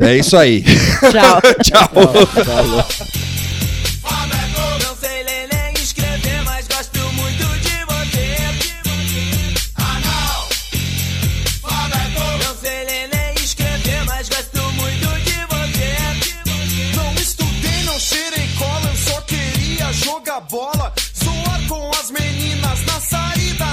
É isso aí. Tchau. Tchau. Go, saída.